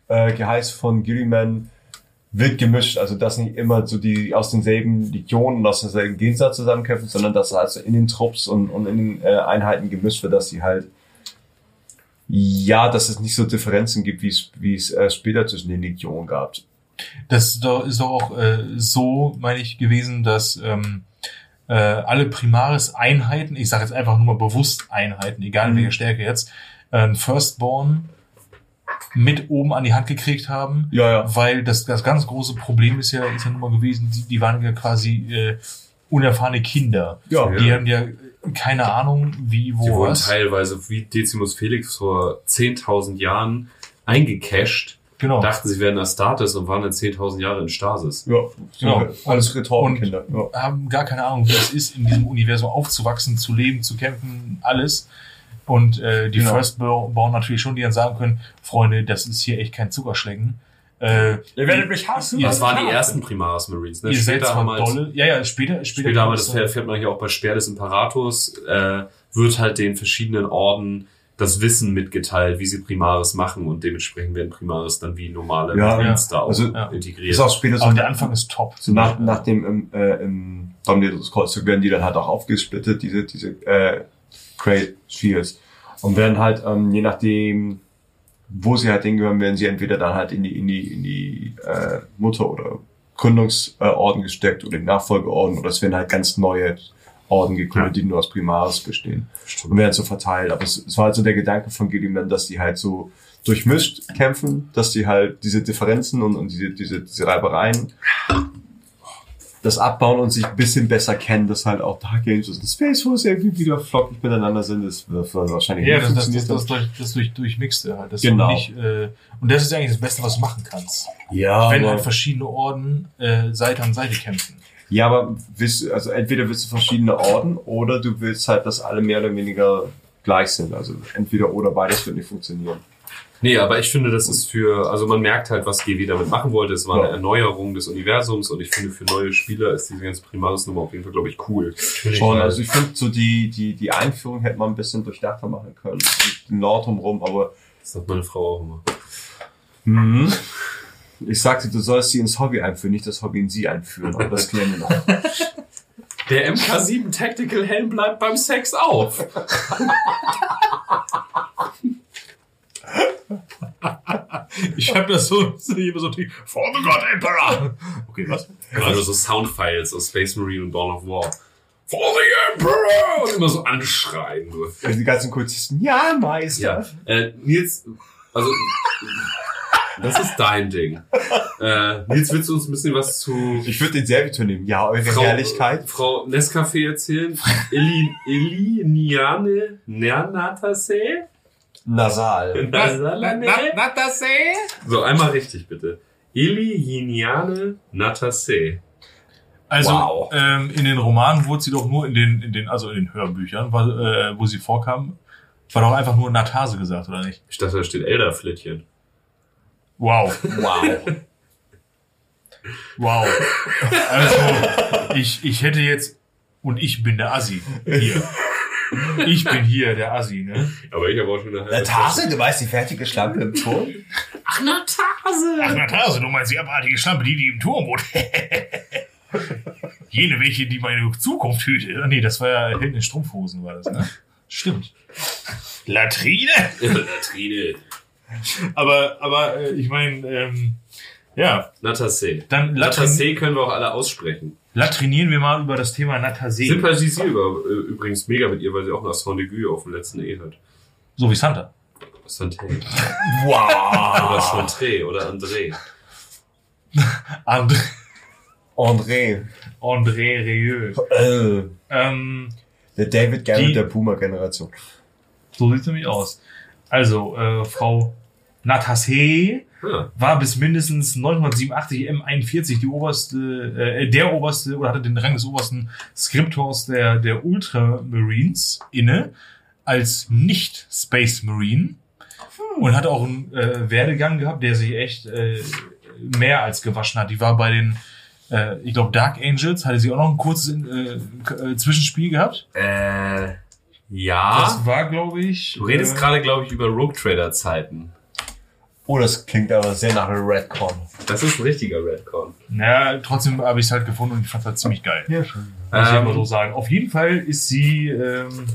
äh, Geheiß von Gilliman wird gemischt, also dass nicht immer so die aus denselben Legionen und aus denselben Gensatz zusammenkämpfen, sondern dass also in den Trupps und, und in den äh, Einheiten gemischt wird, dass sie halt ja, dass es nicht so Differenzen gibt, wie es wie es äh, später zwischen den Legionen gab. Das ist doch, ist doch auch äh, so, meine ich, gewesen, dass ähm, äh, alle Primaris-Einheiten, ich sage jetzt einfach nur mal bewusst Einheiten, egal in Mhm. welcher Stärke jetzt, äh, Firstborn mit oben an die Hand gekriegt haben, Ja, ja. weil das, das ganz große Problem ist ja, ist ja nun mal gewesen, die, die waren ja quasi äh, unerfahrene Kinder. Ja, Die haben ja keine Ahnung, wie, Die wo, wurden was. teilweise wie Decimus Felix vor 10.000 Jahren eingecasht, Genau. dachten, sie wären Astartes und waren dann 10.000 Jahre in Stasis. Ja, Genau. alles Retortenkinder. Ja. haben gar keine Ahnung, wie es ist, in diesem Universum aufzuwachsen, zu leben, zu kämpfen, alles. Und äh, die Genau. Firstborn natürlich schon, die dann sagen können, Freunde, das ist hier echt kein Zuckerschlecken. Äh, Ihr werdet mich hassen. Das waren die ersten Primaris Marines. Ne? ihr Später haben halt, dolle, ja, ja, später, später, später haben wir das erfährt man hier auch bei Speer des Imperators, äh, wird halt den verschiedenen Orden das Wissen mitgeteilt, wie sie Primaris machen und dementsprechend werden Primaris dann wie normale Ja, Marines da auch also, ja. integriert. Ist auch später so, Aber der Anfang ist top. nach, nach dem im, äh, im Dominator-Kreuzzug werden die dann halt auch aufgesplittet, diese, diese äh, Great Shields. Und werden halt, ähm, je nachdem, wo sie halt hingehören, werden sie entweder dann halt in die, in die, in die äh, Mutter- oder Gründungsorden gesteckt oder in Nachfolgeorden oder es werden halt ganz neue Orden gegründet, die nur aus Primaris bestehen. und werden so verteilt. Aber es, es war halt so der Gedanke von Gilliman, dass die halt so durchmischt kämpfen, dass die halt diese Differenzen und, und diese, diese, diese Reibereien das abbauen und sich ein bisschen besser kennen, dass halt auch Dark Games und Space Force irgendwie wieder flockig miteinander sind. Das wird wahrscheinlich Ja, nicht das, das, das, das, durch, das durch, durchmixte halt. Das Genau. nicht, äh, und das ist eigentlich das Beste, was du machen kannst. Ja, Wenn halt verschiedene Orden äh, Seite an Seite kämpfen. Ja, aber willst, also entweder willst du verschiedene Orden oder du willst halt, dass alle mehr oder weniger gleich sind. Also entweder oder beides wird nicht funktionieren. Nee, aber ich finde, das ist für, also man merkt halt, was GW damit machen wollte. Es war eine Erneuerung des Universums und ich finde, für neue Spieler ist diese ganze Primaris-Nummer auf jeden Fall, glaube ich, cool. Schon, also ich finde so die, die, die Einführung hätte man ein bisschen durchdachter machen können. Lord drumherum, aber Das sagt meine Frau auch immer. Mhm. Ich sagte, du sollst sie ins Hobby einführen, nicht das Hobby in sie einführen. Aber das klären wir noch. Der MK7 Tactical Helm bleibt beim Sex auf. Ich habe das so, so immer so For the God Emperor. Okay, was? Also so Soundfiles aus Space Marine und Dawn of War. For the Emperor! Und immer so anschreien nur. Also die ganzen Kultisten, ja, Meister. Ja, äh, Nils, also, das ist dein Ding. Äh, Nils, willst du uns ein bisschen was zu Ich würde den Servitor nehmen. Ja, eure Herrlichkeit. Frau Nescafé erzählen? Eli, Eli Niane Nernatase? Nasal. Natase? So, einmal richtig bitte. Eli Yiniane Natase. Also Wow. ähm, in den Romanen wurde sie doch nur in den, in den, also in den Hörbüchern, war, äh, wo sie vorkam, war doch einfach nur Natase gesagt, oder nicht? Ich dachte, da steht Elderflittchen. Wow. Wow. Wow. Also, ich, ich hätte jetzt, und ich bin der Assi hier. Ich bin hier der Assi, ne? Aber ich habe auch schon eine halbe Natase, du weißt die fertige Schlampe im Turm? Ach, Natase! Ach, Natase, du meinst die abartige Schlampe, die, die im Turm wohnt. Jene welche, die meine Zukunft hütet. Ah, Nee, das war ja Held in Strumpfhosen, war das, ne? Stimmt. Latrine? Latrine. Aber, aber äh, ich meine, ähm, ja, Natase. dann Natase können wir auch alle aussprechen. latrinieren wir mal über das Thema Natase. Sympathisiere über, äh, übrigens mega mit ihr, weil sie auch nach Saint-Degue auf dem letzten E hat. So wie Santa. Santé. Wow. Oder Chantre oder André. André, André. André Rieu. Äh, Ähm, der David Garrett der Puma-Generation. so sieht's nämlich aus. Also, äh, Frau Natase Ah, war bis mindestens 987 M41 die oberste, äh, der oberste oder hatte den Rang des obersten Skriptors der, der Ultramarines inne als nicht Space Marine und hatte auch einen äh, Werdegang gehabt, der sich echt äh, mehr als gewaschen hat. Die war bei den, äh, ich glaube, Dark Angels, hatte sie auch noch ein kurzes äh, äh, Zwischenspiel gehabt. äh, ja. Das war, glaube ich. Du redest äh, gerade, glaube ich, über Rogue Trader Zeiten. Oh, das klingt aber sehr nach einem Redcon. Das ist ein richtiger Redcon. Naja, trotzdem habe ich es halt gefunden und ich fand es halt ziemlich geil. Ja, schon. Muss ich Ähm, mal so sagen. Auf jeden Fall ist sie, ähm,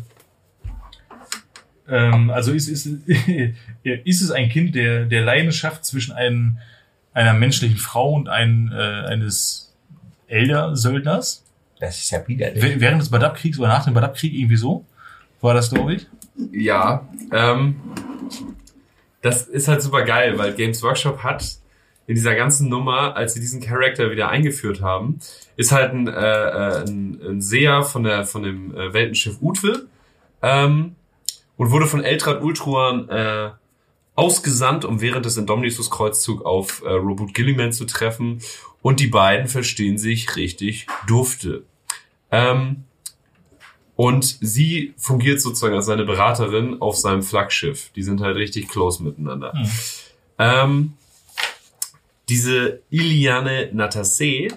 ähm, also ist, ist, ist es ein Kind der, der Leidenschaft zwischen einem, einer menschlichen Frau und ein, äh, eines Elder-Söldners. Das ist ja widerlich. Wäh- Während des Badab-Kriegs oder nach dem Badab-Krieg irgendwie so. Das, glaube ich? Ja, ähm, das ist halt super geil, weil Games Workshop hat in dieser ganzen Nummer, als sie diesen Charakter wieder eingeführt haben, ist halt ein, äh, äh, ein, ein Seher von der von dem äh, Weltenschiff Utwe ähm, und wurde von Eltrad Ultruan äh, ausgesandt, um während des Indominus-Kreuzzug auf äh, Robot Gilliman zu treffen. Und die beiden verstehen sich richtig dufte. Ähm, und sie fungiert sozusagen als seine Beraterin auf seinem Flaggschiff. Die sind halt richtig close miteinander. Hm. Ähm, diese Iliane Natase,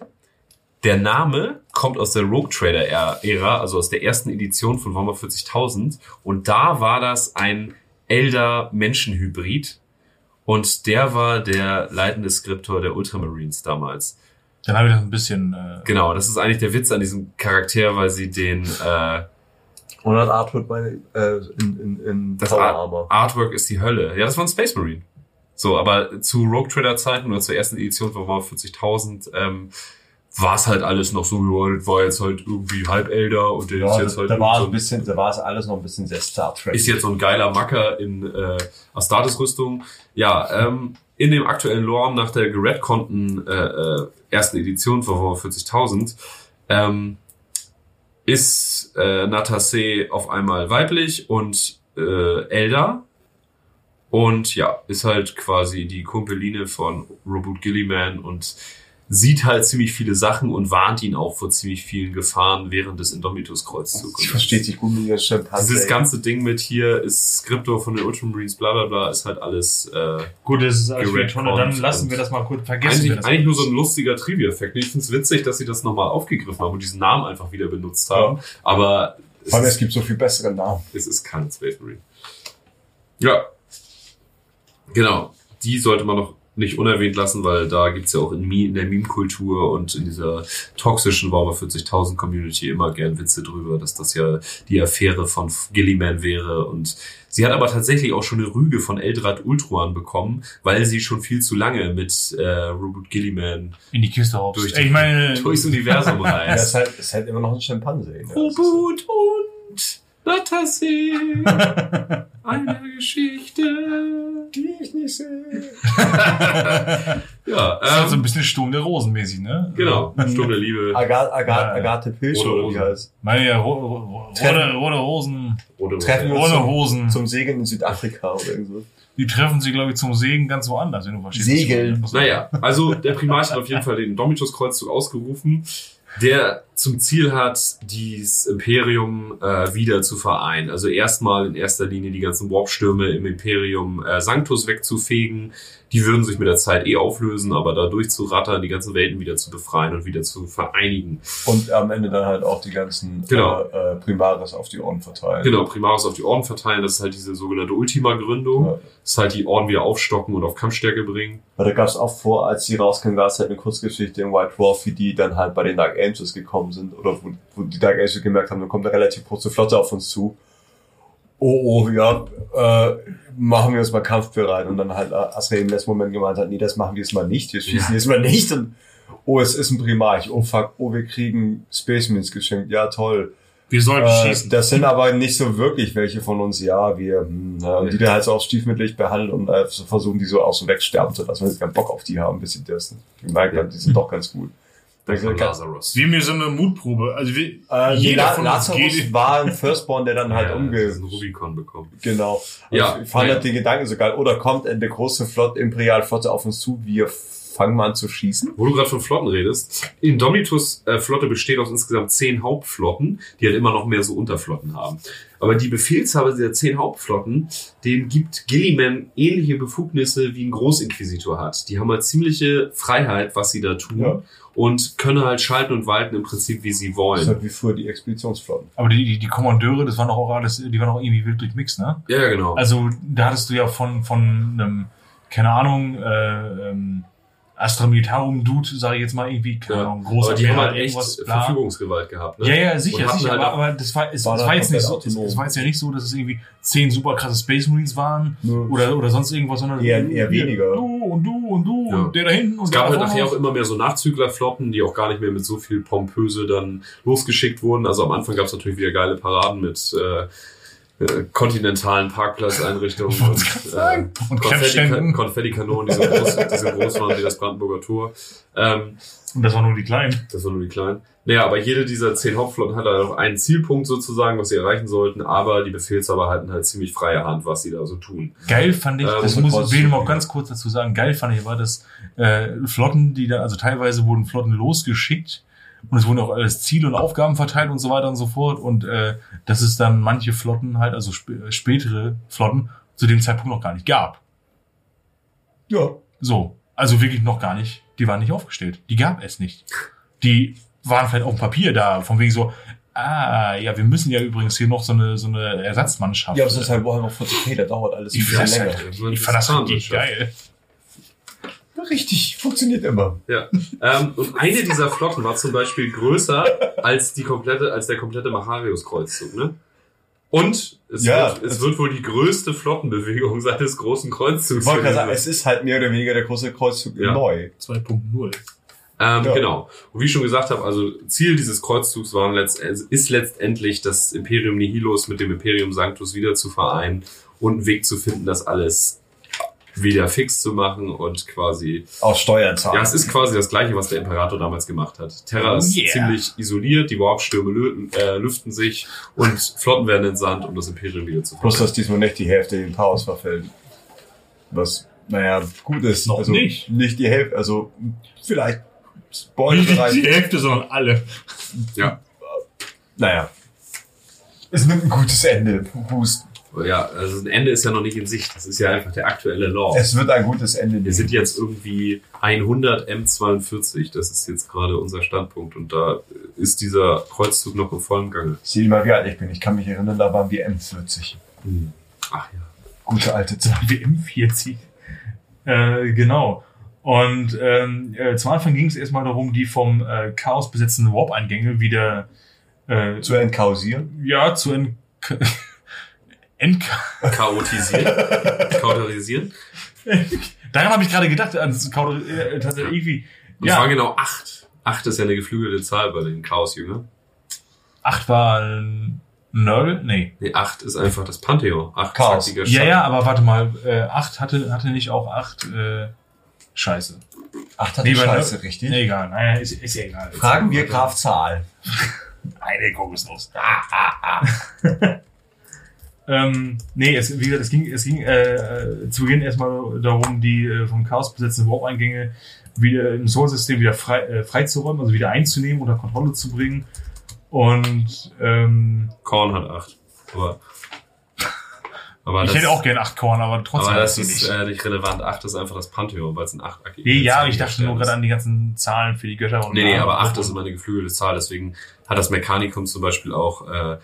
der Name kommt aus der Rogue Trader Ära, also aus der ersten Edition von Warhammer 40.000. Und da war das ein Elder Menschenhybrid. Und der war der leitende Skriptor der Ultramarines damals. Dann habe ich das ein bisschen. Äh, Genau, das ist eigentlich der Witz an diesem Charakter, weil sie den äh, Und dann Arthur bei, äh, in, in, in das Power Armor. Artwork ist die Hölle. Ja, das war ein Space Marine. So, aber zu Rogue Trader Zeiten oder zur ersten Edition von Warhammer 40.000 ähm, war es halt alles noch so, ja, das war jetzt halt irgendwie halb Elder und der ist Ja, jetzt halt da war so ein bisschen, da war es alles noch ein bisschen sehr Star Trek. ist jetzt so ein geiler Macker in äh, Astartes-Rüstung. Ja, ähm, in dem aktuellen Lore nach der geredconnten äh, äh, ersten Edition von Warhammer 40.000 ähm, ist äh, Natase auf einmal weiblich und äh, Elder. Und ja, ist halt quasi die Kumpeline von Robot Gilliman und sieht halt ziemlich viele Sachen und warnt ihn auch vor ziemlich vielen Gefahren während des Indomitus-Kreuzzugs. Sie versteht sich gut mit Schimpansen. Dieses ganze Ding mit hier ist Skriptor von den Ultramarines, bla bla bla, ist halt alles äh, gut, das ist alles Tonne. Dann lassen wir das mal kurz. Vergessen eigentlich, eigentlich nur so ein lustiger Trivia-Effekt. Ich finde es witzig, dass sie das nochmal aufgegriffen haben und diesen Namen einfach wieder benutzt haben. Aber es, Vor allem, es gibt so viel bessere Namen. es ist kein Space Marine. Ja. Genau. Die sollte man noch nicht unerwähnt lassen, weil da gibt's ja auch in, Mi- in der Meme-Kultur und in dieser toxischen Warhammer 40.000 Community immer gern Witze drüber, dass das ja die Affäre von Gilliman wäre und sie hat aber tatsächlich auch schon eine Rüge von Eldrad Ultruan bekommen, weil sie schon viel zu lange mit äh, Robert Gilliman in die Kiste hops. durch, Ich meine, durchs Universum Ja, reist. ist halt, ist halt immer noch ein Schimpanse. Ja, Robot und Natasee, eine Geschichte. Die ich nicht sehe. Ja, das ist halt so ähm, ein bisschen Sturm der Rosen mäßig, ne? genau, Sturm der Liebe. Agathe, Agathe. Agathe Pilsch Rote oder wie Rosen. heißt. Meine ja, ro ro rote, rote Hosen, Rote Treffen wir ohne zum, Hosen. zum Segeln in Südafrika oder irgendwo. Die treffen sie, glaube ich, zum Segen ganz woanders, wenn du verstehst. Segeln. Naja, also der Primarch hat auf jeden Fall den Domitus-Kreuzzug ausgerufen, der zum Ziel hat, dieses Imperium äh, wieder zu vereinen. Also erstmal in erster Linie die ganzen Warpstürme im Imperium äh, Sanctus wegzufegen. Die würden sich mit der Zeit eh auflösen, aber da durchzurattern, die ganzen Welten wieder zu befreien und wieder zu vereinigen. Und am Ende dann halt auch die ganzen Genau. äh, äh, Primaris auf die Orden verteilen. Genau, Primaris auf die Orden verteilen, das ist halt diese sogenannte Ultima-Gründung. Ja. Das ist halt die Orden wieder aufstocken und auf Kampfstärke bringen. Weil da gab es auch vor, als die rauskamen, gab es halt eine Kurzgeschichte in White Dwarf, wie die dann halt bei den Dark Angels gekommen sind. Oder wo, wo die Dark Angels gemerkt haben, da kommt eine relativ große Flotte auf uns zu. Oh, oh, ja, äh, machen wir uns mal kampfbereit. Und dann halt Asriel im letzten Moment gemeint hat, nee, das machen wir jetzt mal nicht. Wir schießen Ja. jetzt mal nicht. Und, oh, es ist ein Primarch. Oh, fuck. Oh, wir kriegen Space Marines geschenkt. Ja, toll. Wir sollten Äh, schießen. das sind aber nicht so wirklich welche von uns, ja, wir, hm, ja, und die da halt so auch stiefmütterlich behandeln und äh, versuchen, die so auch so wegsterben zu lassen, weil sie keinen Bock auf die haben, bis sie das gemerkt haben, die sind doch ganz gut. Dann Also, Lazarus. Wie mir so eine Mutprobe. Also wir, Äh, jeder La von uns Lazarus geht. war ein Firstborn, der dann halt ja, umge... diesen Rubicon bekommen. Genau. Und Ja, ich fand ja. halt den Gedanken so geil. Oder kommt eine große Flotte, Imperialflotte auf uns zu, wir fangen mal an zu schießen? Wo du gerade von Flotten redest, Indomitus äh, Flotte besteht aus insgesamt zehn Hauptflotten, die halt immer noch mehr so Unterflotten haben. Aber die Befehlshaber dieser zehn Hauptflotten, denen gibt Gilliman ähnliche Befugnisse wie ein Großinquisitor hat. Die haben halt ziemliche Freiheit, was sie da tun Ja. Und können halt schalten und walten im Prinzip, wie sie Das ist wollen. halt wie früher die Expeditionsflotten. aber die, die, die Kommandeure, das waren doch auch alles, die waren auch irgendwie wild durchmixed, ne? Ja, ja, genau. Also da hattest du ja von, von einem, keine Ahnung, äh, ähm, Astra Militarum Dude, sage ich jetzt mal irgendwie, keine Ja, Ahnung, großer aber die haben Bär, halt echt bla. Verfügungsgewalt gehabt. Ne? Ja, ja, sicher, sicher, halt aber, aber das war, es, War dann war jetzt nicht so, es, es war jetzt ja nicht so, dass es irgendwie zehn super krasse Space Marines waren Nur- oder, oder sonst irgendwas, sondern Eher- eher weniger. Du und du und du Ja. und der da hinten und Es gab halt nachher auch immer mehr so Nachzüglerflotten, die auch gar nicht mehr mit so viel Pompöse dann losgeschickt wurden. Also am Anfang gab es natürlich wieder geile Paraden mit äh, äh, kontinentalen Parkplatzeinrichtungen. Und Kräftständen. Konfetti- Konfettikanonen, die so groß, die so groß waren wie das Brandenburger Tor. Ähm, Und das waren nur die kleinen. das waren nur die kleinen. Naja, aber jede dieser zehn Hauptflotten hat halt auch einen Zielpunkt sozusagen, was sie erreichen sollten, aber die Befehlshaber halten halt ziemlich freie Hand, was sie da so tun. Geil fand ich, Ähm, das und muss ich noch ganz kurz dazu sagen, geil fand ich war, dass äh, Flotten, die da, also teilweise wurden Flotten losgeschickt und es wurden auch alles Ziele und Aufgaben verteilt und so weiter und so fort und äh, dass es dann manche Flotten halt, also sp spätere Flotten, zu dem Zeitpunkt noch gar nicht gab. Ja. So, also wirklich noch gar nicht, die waren nicht aufgestellt. Die gab es nicht. Die waren vielleicht auf dem Papier da, von wegen so, ah, ja, wir müssen ja übrigens hier noch so eine, so eine Ersatzmannschaft. Ja, aber es ist halt wohl noch 40k, da dauert alles ein ich, das länger. halt, ich fand das richtig geil. Richtig, funktioniert immer. Ja. Ähm, und eine dieser Flotten war zum Beispiel größer als die komplette, als der komplette Macharius-Kreuzzug, ne? Und es, Ja, wird, es wird wohl die größte Flottenbewegung seit des großen Kreuzzugs. Ich wollte gerade sagen, es ist halt mehr oder weniger der große Kreuzzug Ja. neu. 2.0. Ähm, Ja. Genau. Und wie ich schon gesagt habe, also Ziel dieses Kreuzzugs waren letzt, ist letztendlich das Imperium Nihilus mit dem Imperium Sanctus wieder zu vereinen und einen Weg zu finden, das alles wieder fix zu machen und quasi Aus Steuern zahlen. Ja, es ist quasi das gleiche, was der Imperator damals gemacht hat. Terra ist Yeah. ziemlich isoliert, die Warpstürme äh, lüften sich und Flotten werden entsandt, um das Imperium wieder zu Plus, vereinen. dass diesmal nicht die Hälfte in Chaos verfällt. Was, naja, gut ist. Noch also nicht. Nicht die Hälfte, also vielleicht Spoilerbereich. Hälfte, sondern alle. Ja, naja. Es nimmt ein gutes Ende. Hust. Ja, also ein Ende ist ja noch nicht in Sicht. Das ist ja einfach der aktuelle Law. Es wird ein gutes Ende. Wir sind jetzt irgendwie 100 M42, das ist jetzt gerade unser Standpunkt und da ist dieser Kreuzzug noch im vollen Gange. Ich sehe mal, wie alt ich bin. Ich kann mich erinnern, da waren wir M40. Hm. Ach ja. Gute alte Zeit. WM40. Äh, genau. Und ähm, äh, zum Anfang ging es erstmal darum, die vom äh, Chaos besetzten Warp-Eingänge wieder äh, Zu entkausieren. ja, zu ent ent Chaotisieren. Kauterisieren. Daran habe ich gerade gedacht, an das Chaos, äh, tatsächlich irgendwie. Und es Ja, waren genau acht. Acht ist ja eine geflügelte Zahl bei den Chaosjüngern. acht war ein Nörgel? Nee. Nee, acht ist einfach das Pantheon. Acht Chaos. Ja, ja, aber warte mal, äh, acht hatte, hatte nicht auch acht äh, Scheiße. Ach, das Nee, scheiße, richtig? Nee, egal, naja, ist, ist ja egal. Fragen wir Graf Zahl. Eine Kokosnuss. ähm, nee, es, wie gesagt, es ging, es ging äh, äh, zu Beginn erstmal darum, die äh, vom Chaos besetzten Warp-Eingänge wieder im Sol-System wieder frei, äh, freizuräumen, also wieder einzunehmen, unter Kontrolle zu bringen. Und ähm, Korn hat acht. Aber, aber ich das, hätte auch gern acht Korn, aber trotzdem aber das ist äh, nicht relevant. Acht ist einfach das Pantheon, weil es ein achtackiger Nee, ja, ich dachte nur gerade an die ganzen Zahlen für die Götter. Und Nee, nee, aber acht ist immer eine geflügelte Zahl. Deswegen hat das Mechanicum zum Beispiel auch äh,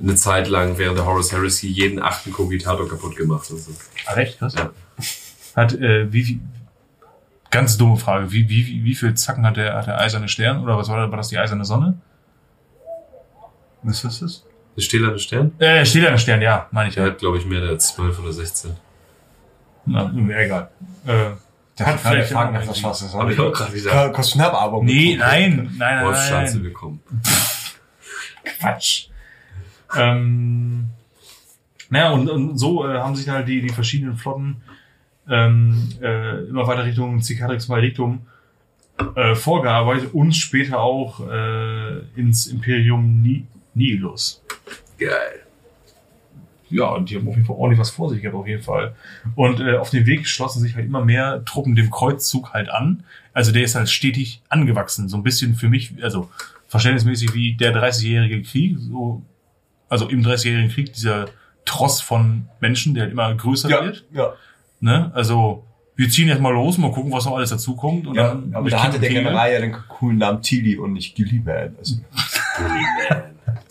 eine Zeit lang während der Horus Heresy jeden achten Kogitator kaputt gemacht. Und so. Ah, recht, krass. Ja. Hat, äh, wie, wie, ganz dumme Frage, wie, wie, wie, wie viel Zacken hat der, hat der eiserne Stern? Oder was war das, war das die eiserne Sonne? Was ist das? Ist Stählerne Stern? Äh, steht der Stern, ja, meine ich Der ja. hat, glaube ich, mehr der 12 oder 16. Na, mir egal. Äh, Der Hat vielleicht Fragen nach was Schwarzes. Hab ich auch gerade wieder. Kostet eine Abarbung. nee, nein, nein, nein, Wolfschanze bekommen. Quatsch. Ähm, naja, und, und so äh, haben sich halt die, die verschiedenen Flotten ähm, äh, immer weiter Richtung Cicatrix Maledictum äh, vorgearbeitet und später auch äh, ins Imperium Ni Nihilus. Geil. Ja, und die haben auf jeden Fall ordentlich was vor sich gehabt, auf jeden Fall. Und äh, auf dem Weg schlossen sich halt immer mehr Truppen dem Kreuzzug halt an. Also der ist halt stetig angewachsen. So ein bisschen für mich, also verständnismäßig wie der 30-jährige Krieg, so, also im 30-jährigen Krieg, dieser Tross von Menschen, der halt immer größer Ja, wird. ja. Ne? Also wir ziehen jetzt mal los, mal gucken, was noch alles dazukommt. Und ja dann aber da hatte der. General ja den coolen Namen Tilly und nicht Gilliman. Also, Gilliman.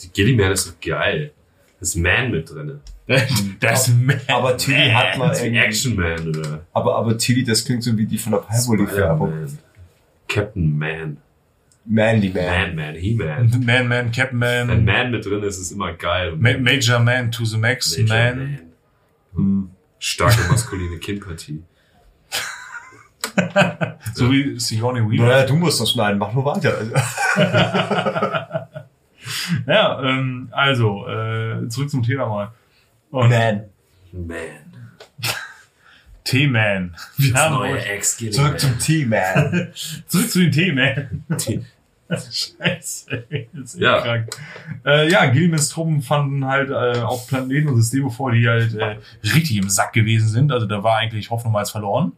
Die Gilliman ist so geil. Da ist Man mit drin. Das ist Man. aber Tilly hat mal irgendwie, Action Man oder aber, aber Tilly, das klingt so wie die von der Palmolive-Werbung. Captain Man. Manly Man, Man. Man, He-Man. Man, Man, Captain Wenn Man, Man mit drin ist, ist immer geil. Ma Major Man to the Max, Major Man. Hm. Starke maskuline Kinnpartie. So wie Sigourney Weaver. Naja, du musst das schneiden, mach nur weiter. Also, Ja, ähm, also, äh, zurück zum Thema mal. Und Man. Man. T-Man. Wir Das haben neue euch ex Zurück zum T-Man. zurück zu den T-Man. Scheiße, das ist Ja. ja. krank. Äh, ja, Gilmans Truppen fanden halt äh, auf Planeten und Systeme vor, die halt äh, richtig im Sack gewesen sind. Also da war eigentlich Hoffnung als verloren.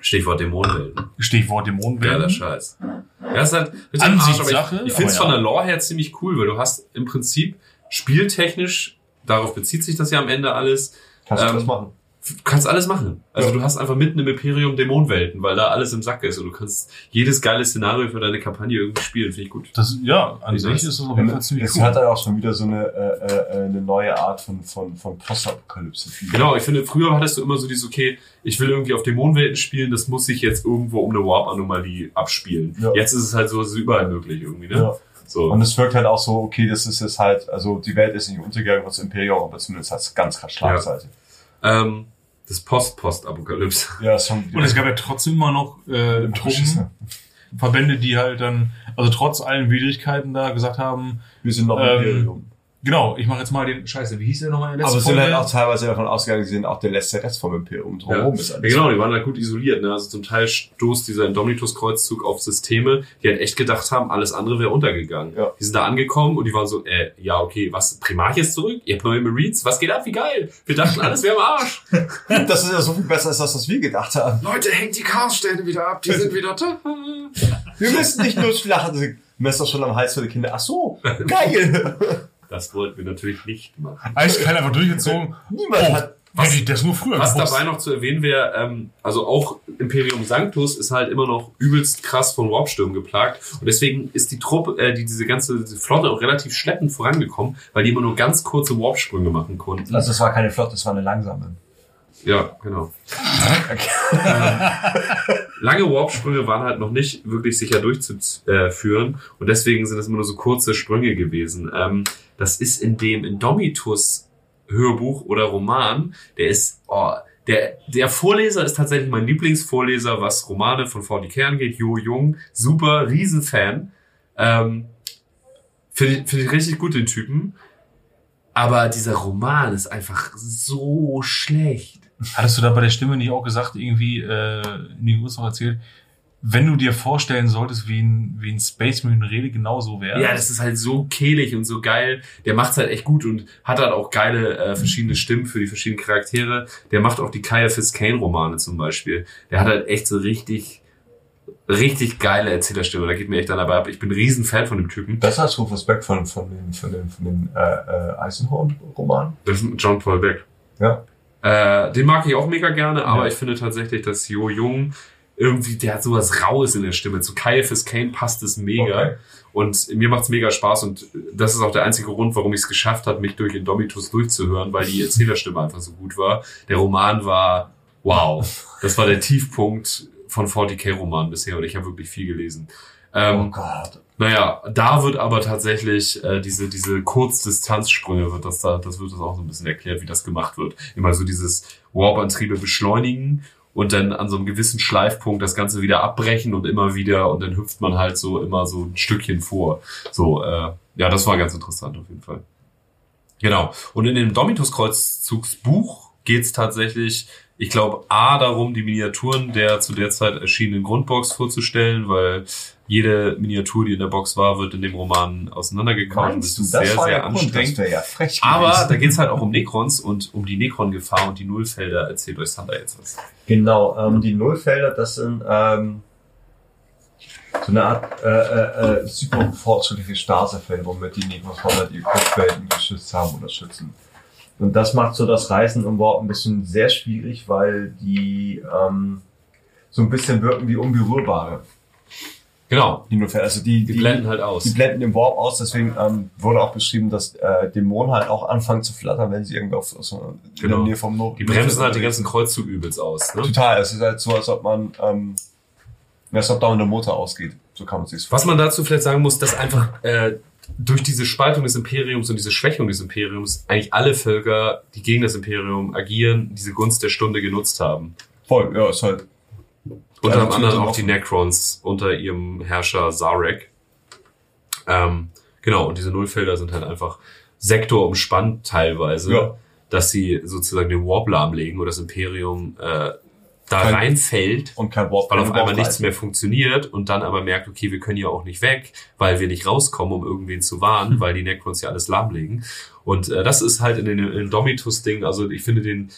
Stichwort Dämonenwelten. Stichwort Dämonenwellen. Geiler Scheiß. Ja, ist halt mit dem Arsch, aber Ansichtssache, ich, ich finde es aber von ja. der Lore her ziemlich cool, weil du hast im Prinzip spieltechnisch, darauf bezieht sich das ja am Ende alles, Kannst du Ähm, das machen? Du kannst alles machen. Also Ja. du hast einfach mitten im Imperium Dämonenwelten, weil da alles im Sack ist und du kannst jedes geile Szenario für deine Kampagne irgendwie spielen, finde ich gut. Das, ja, an Wie sich ist das auf jeden Fall ziemlich Es cool. hat halt auch schon wieder so eine, äh, äh, eine neue Art von, von, von Postapokalypse. Genau, ich finde, früher hattest du immer so dieses, okay, ich will irgendwie auf Dämonenwelten spielen, das muss sich jetzt irgendwo um eine Warp-Anomalie abspielen. Ja. Jetzt ist es halt so, es ist überall möglich irgendwie, ne? Ja. So. Und es wirkt halt auch so, okay, das ist jetzt halt, also die Welt ist nicht untergegangen, das Imperium, aber zumindest hat es ganz krass Schlagseite. ähm, das Post-Post-Apokalypse. Ja, ist schon Und es gab ja trotzdem immer noch äh. Truppen, Verbände, die halt dann, also trotz allen Widrigkeiten da gesagt haben, Wir sind noch Ähm, Imperium. Genau, ich mache jetzt mal den, scheiße, wie hieß der nochmal in der Aber letzten es sind halt auch teilweise davon ausgegangen, sie sind auch der letzte Rest vom Imperium. Drumherum ist Ja, genau, die waren halt gut isoliert. Ne? Also zum Teil stoßt dieser Indomitus-Kreuzzug auf Systeme, die halt echt gedacht haben, alles andere wäre untergegangen. Ja. Die sind da angekommen und die waren so, äh, ja, okay, was, Primarch ist zurück? Ihr habt neue Marines? Was geht ab? Wie geil! Wir dachten, alles wäre am Arsch. Das ist ja so viel besser als das, was wir gedacht haben. Leute, hängt die Chaossterne wieder ab, die sind wieder da. Wir müssen nicht nur schlachten. Messer schon am Hals für die Kinder. Ach so, geil. Das wollten wir natürlich nicht machen. Eiskalt einfach durchgezogen. Niemand hat Was? Hätte ich das nur früher Was gewusst. dabei noch zu erwähnen wäre, ähm, also auch Imperium Sanctus ist halt immer noch übelst krass von Warpstürmen geplagt und deswegen ist die Truppe, äh, die, diese ganze diese Flotte auch relativ schleppend vorangekommen, weil die immer nur ganz kurze Warpsprünge machen konnten. Also es war keine Flotte, es war eine langsame. Ja, genau. Lange Warpsprünge waren halt noch nicht wirklich sicher durchzuführen und deswegen sind das immer nur so kurze Sprünge gewesen. Ähm, das ist in dem Indomitus Hörbuch oder Roman, der ist, oh, der, der Vorleser ist tatsächlich mein Lieblingsvorleser, was Romane von 40k angeht. Jo Jung, super, Riesenfan. Ähm, Finde ich, find ich richtig gut, den Typen. Aber dieser Roman ist einfach so schlecht. Hattest du da bei der Stimme nicht auch gesagt, irgendwie, äh, in den USA erzählt, wenn du dir vorstellen solltest, wie ein, wie ein Space Marine Rede genauso wäre? Ja, das ist halt so kehlig und so geil. Der macht's halt echt gut und hat halt auch geile äh, verschiedene Stimmen für die verschiedenen Charaktere. Der macht auch die Kaya Fiskane Romane zum Beispiel. Der hat halt echt so richtig, richtig geile Erzählerstimme. Da geht mir echt dann dabei ab. Ich bin ein Riesenfan von dem Typen. Das heißt Rufus Beck von, von den, von den, von den äh, äh, Eisenhorn-Romanen. Das ist John Paul Beck. Ja. Äh, den mag ich auch mega gerne, aber Ja. ich finde tatsächlich, dass Jo Jung irgendwie, der hat sowas Raues in der Stimme. Zu Kaya Fiskane passt es mega. Okay. Und mir macht's mega Spaß und das ist auch der einzige Grund, warum ich es geschafft habe, mich durch Indomitus durchzuhören, weil die Erzählerstimme einfach so gut war. Der Roman war wow. Das war der Tiefpunkt von 40k-Romanen bisher und ich habe wirklich viel gelesen. Oh Ähm, Gott. Naja, da wird aber tatsächlich äh, diese, diese Kurzdistanzsprünge, wird das da, das wird das auch so ein bisschen erklärt, wie das gemacht wird. Immer so dieses Warp-Antriebe beschleunigen und dann an so einem gewissen Schleifpunkt das Ganze wieder abbrechen und immer wieder und dann hüpft man halt so immer so ein Stückchen vor. So, äh, ja, das war ganz interessant auf jeden Fall. Genau. Und in dem Domitus-Kreuzzugsbuch geht's tatsächlich, ich glaube, A darum, die Miniaturen der zu der Zeit erschienenen Grundbox vorzustellen, weil jede Miniatur, die in der Box war, wird in dem Roman auseinandergekauft. Meinst das ist das sehr, war sehr der Grund? Das anstrengend. ja frech Aber gewesen. da geht's halt auch um Necrons und um die Necron-Gefahr und die Nullfelder. Erzählt euch Sander jetzt was. Genau, ähm, die Nullfelder, das sind ähm, so eine Art äh, äh, äh, super fortschrittliche Starterfelder, womit die Negros halt die Kopfwelten geschützt haben oder schützen. Und das macht so das Reisen im Warp ein bisschen sehr schwierig, weil die ähm, so ein bisschen wirken wie unberührbare. Genau. Die Nullfelder, also die, Die blenden halt aus. Die blenden den Warp aus, deswegen ähm, wurde auch beschrieben, dass äh, Dämonen halt auch anfangen zu flattern, wenn sie irgendwie auf, so in Genau. der Nähe vom Not Die bremsen halt die ganzen Kreuzzug übelst aus. Ne? Total, es ist halt so, als ob man, ähm, als ob da der Motor ausgeht. So kann man sich's Was man dazu vielleicht sagen muss, dass einfach äh, durch diese Spaltung des Imperiums und diese Schwächung des Imperiums eigentlich alle Völker, die gegen das Imperium agieren, diese Gunst der Stunde genutzt haben. Voll, ja, ist halt. Unter Also anderem auch die Necrons unter ihrem Herrscher Zarek. Ähm, genau, und diese Nullfelder sind halt einfach sektorumspannt teilweise. Ja. dass sie sozusagen den Warp lahmlegen oder das Imperium äh, da Kein- reinfällt Und kein Warp. weil auf einmal nichts mehr funktioniert und dann aber merkt, okay, wir können ja auch nicht weg, weil wir nicht rauskommen, um irgendwen zu warnen, weil die Necrons ja alles lahmlegen. Und äh, das ist halt in den Indomitus-Ding, also ich finde den,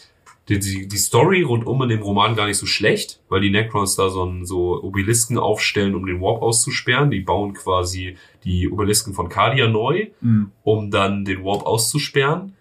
die, die, die Story rundum in dem Roman gar nicht so schlecht, weil die Necrons da so, ein, so Obelisken aufstellen, um den Warp auszusperren. Die bauen quasi die Obelisken von Cardia neu, Mhm. um dann den Warp auszusperren.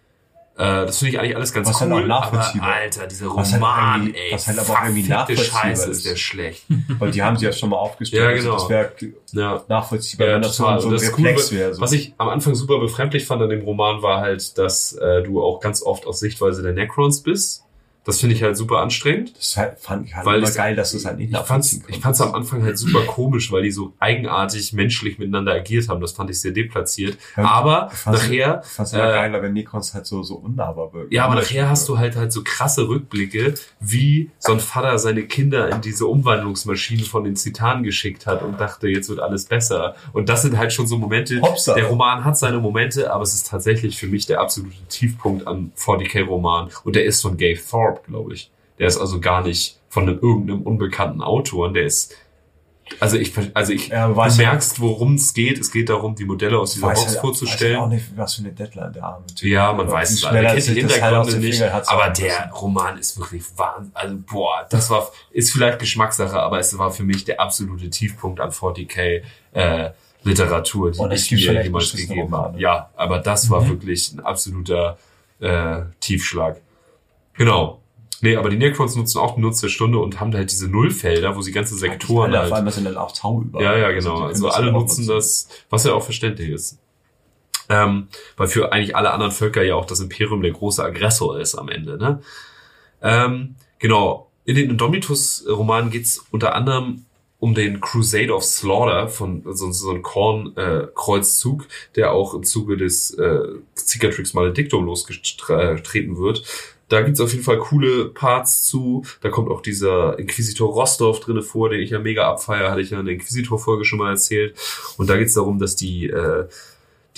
Äh, das finde ich eigentlich alles ganz Was halt cool. auch nachvollziehbar. aber, Alter, dieser halt Roman, irgendwie- ey, was halt aber auch irgendwie nachvollziehbar Scheiße ist. ist der schlecht. Weil die haben sie ja schon mal aufgestellt. Ja, Also genau. das wäre Ja. nachvollziehbar, Ja, wenn das so, total. so ein das ist cool, Reflex wäre. So. Was ich am Anfang super befremdlich fand an dem Roman war halt, dass äh, du auch ganz oft aus Sichtweise der Necrons bist. Das finde ich halt super anstrengend. das halt, fand ich halt Weil immer es- geil, dass du es halt nicht nachvollziehen ich fand's am Anfang halt super komisch, weil die so eigenartig menschlich miteinander agiert haben. Das fand ich sehr deplatziert. Ja, aber nachher, Ich fand's immer äh, geiler, wenn Necrons halt so, so unnahbar wirken. ja, aber nachher hast du halt halt so krasse Rückblicke, wie so ein Vater seine Kinder in diese Umwandlungsmaschinen von den Zitanen geschickt hat und dachte, jetzt wird alles besser. Und das sind halt schon so Momente. Hopsa. Der Roman hat seine Momente, aber es ist tatsächlich für mich der absolute Tiefpunkt an 40k-Roman. Und der ist von Gabe Thorpe, glaube ich. Der ist also gar nicht von einem irgendeinem unbekannten Autor. Der ist, also ich, also ich, Ja, du weiß merkst, worum es geht. Es geht darum, die Modelle aus dieser weiß Box halt, weiß vorzustellen. halt auch nicht, was für eine Deadline der arme Typ Ja, man weiß es leider. er kennt die halt Hintergründe nicht. Aber der. Roman ist wirklich wahnsinn. Also, boah, das war, ist vielleicht Geschmackssache, aber es war für mich der absolute Tiefpunkt an 40k, äh, Literatur, die ich mir jemals gegeben habe. Ja, aber das war Mhm. wirklich ein absoluter, äh, Tiefschlag. Genau. Nee, aber die Necrons nutzen auch den Nutz der Stunde und haben halt diese Nullfelder, wo sie ganze Sektoren Alle halt auf einmal sind dann auch Tau über. ja, ja, genau. Also, das alle nutzen das, was ja auch verständlich ist. Ähm, weil für eigentlich alle anderen Völker ja auch das Imperium der große Aggressor ist am Ende. Ne? Ähm, genau. In den Indomitus-Romanen geht's unter anderem um den Crusade of Slaughter von so, so einem Korn-Kreuzzug, der auch im Zuge des äh, Cicatrix Maledictum losgetreten wird. Da gibt's auf jeden Fall coole Parts zu. Da kommt auch dieser Inquisitor Rostov drinne vor, den ich ja mega abfeier, hatte ich ja in der Inquisitor-Folge schon mal erzählt. Und da geht's darum, dass die äh,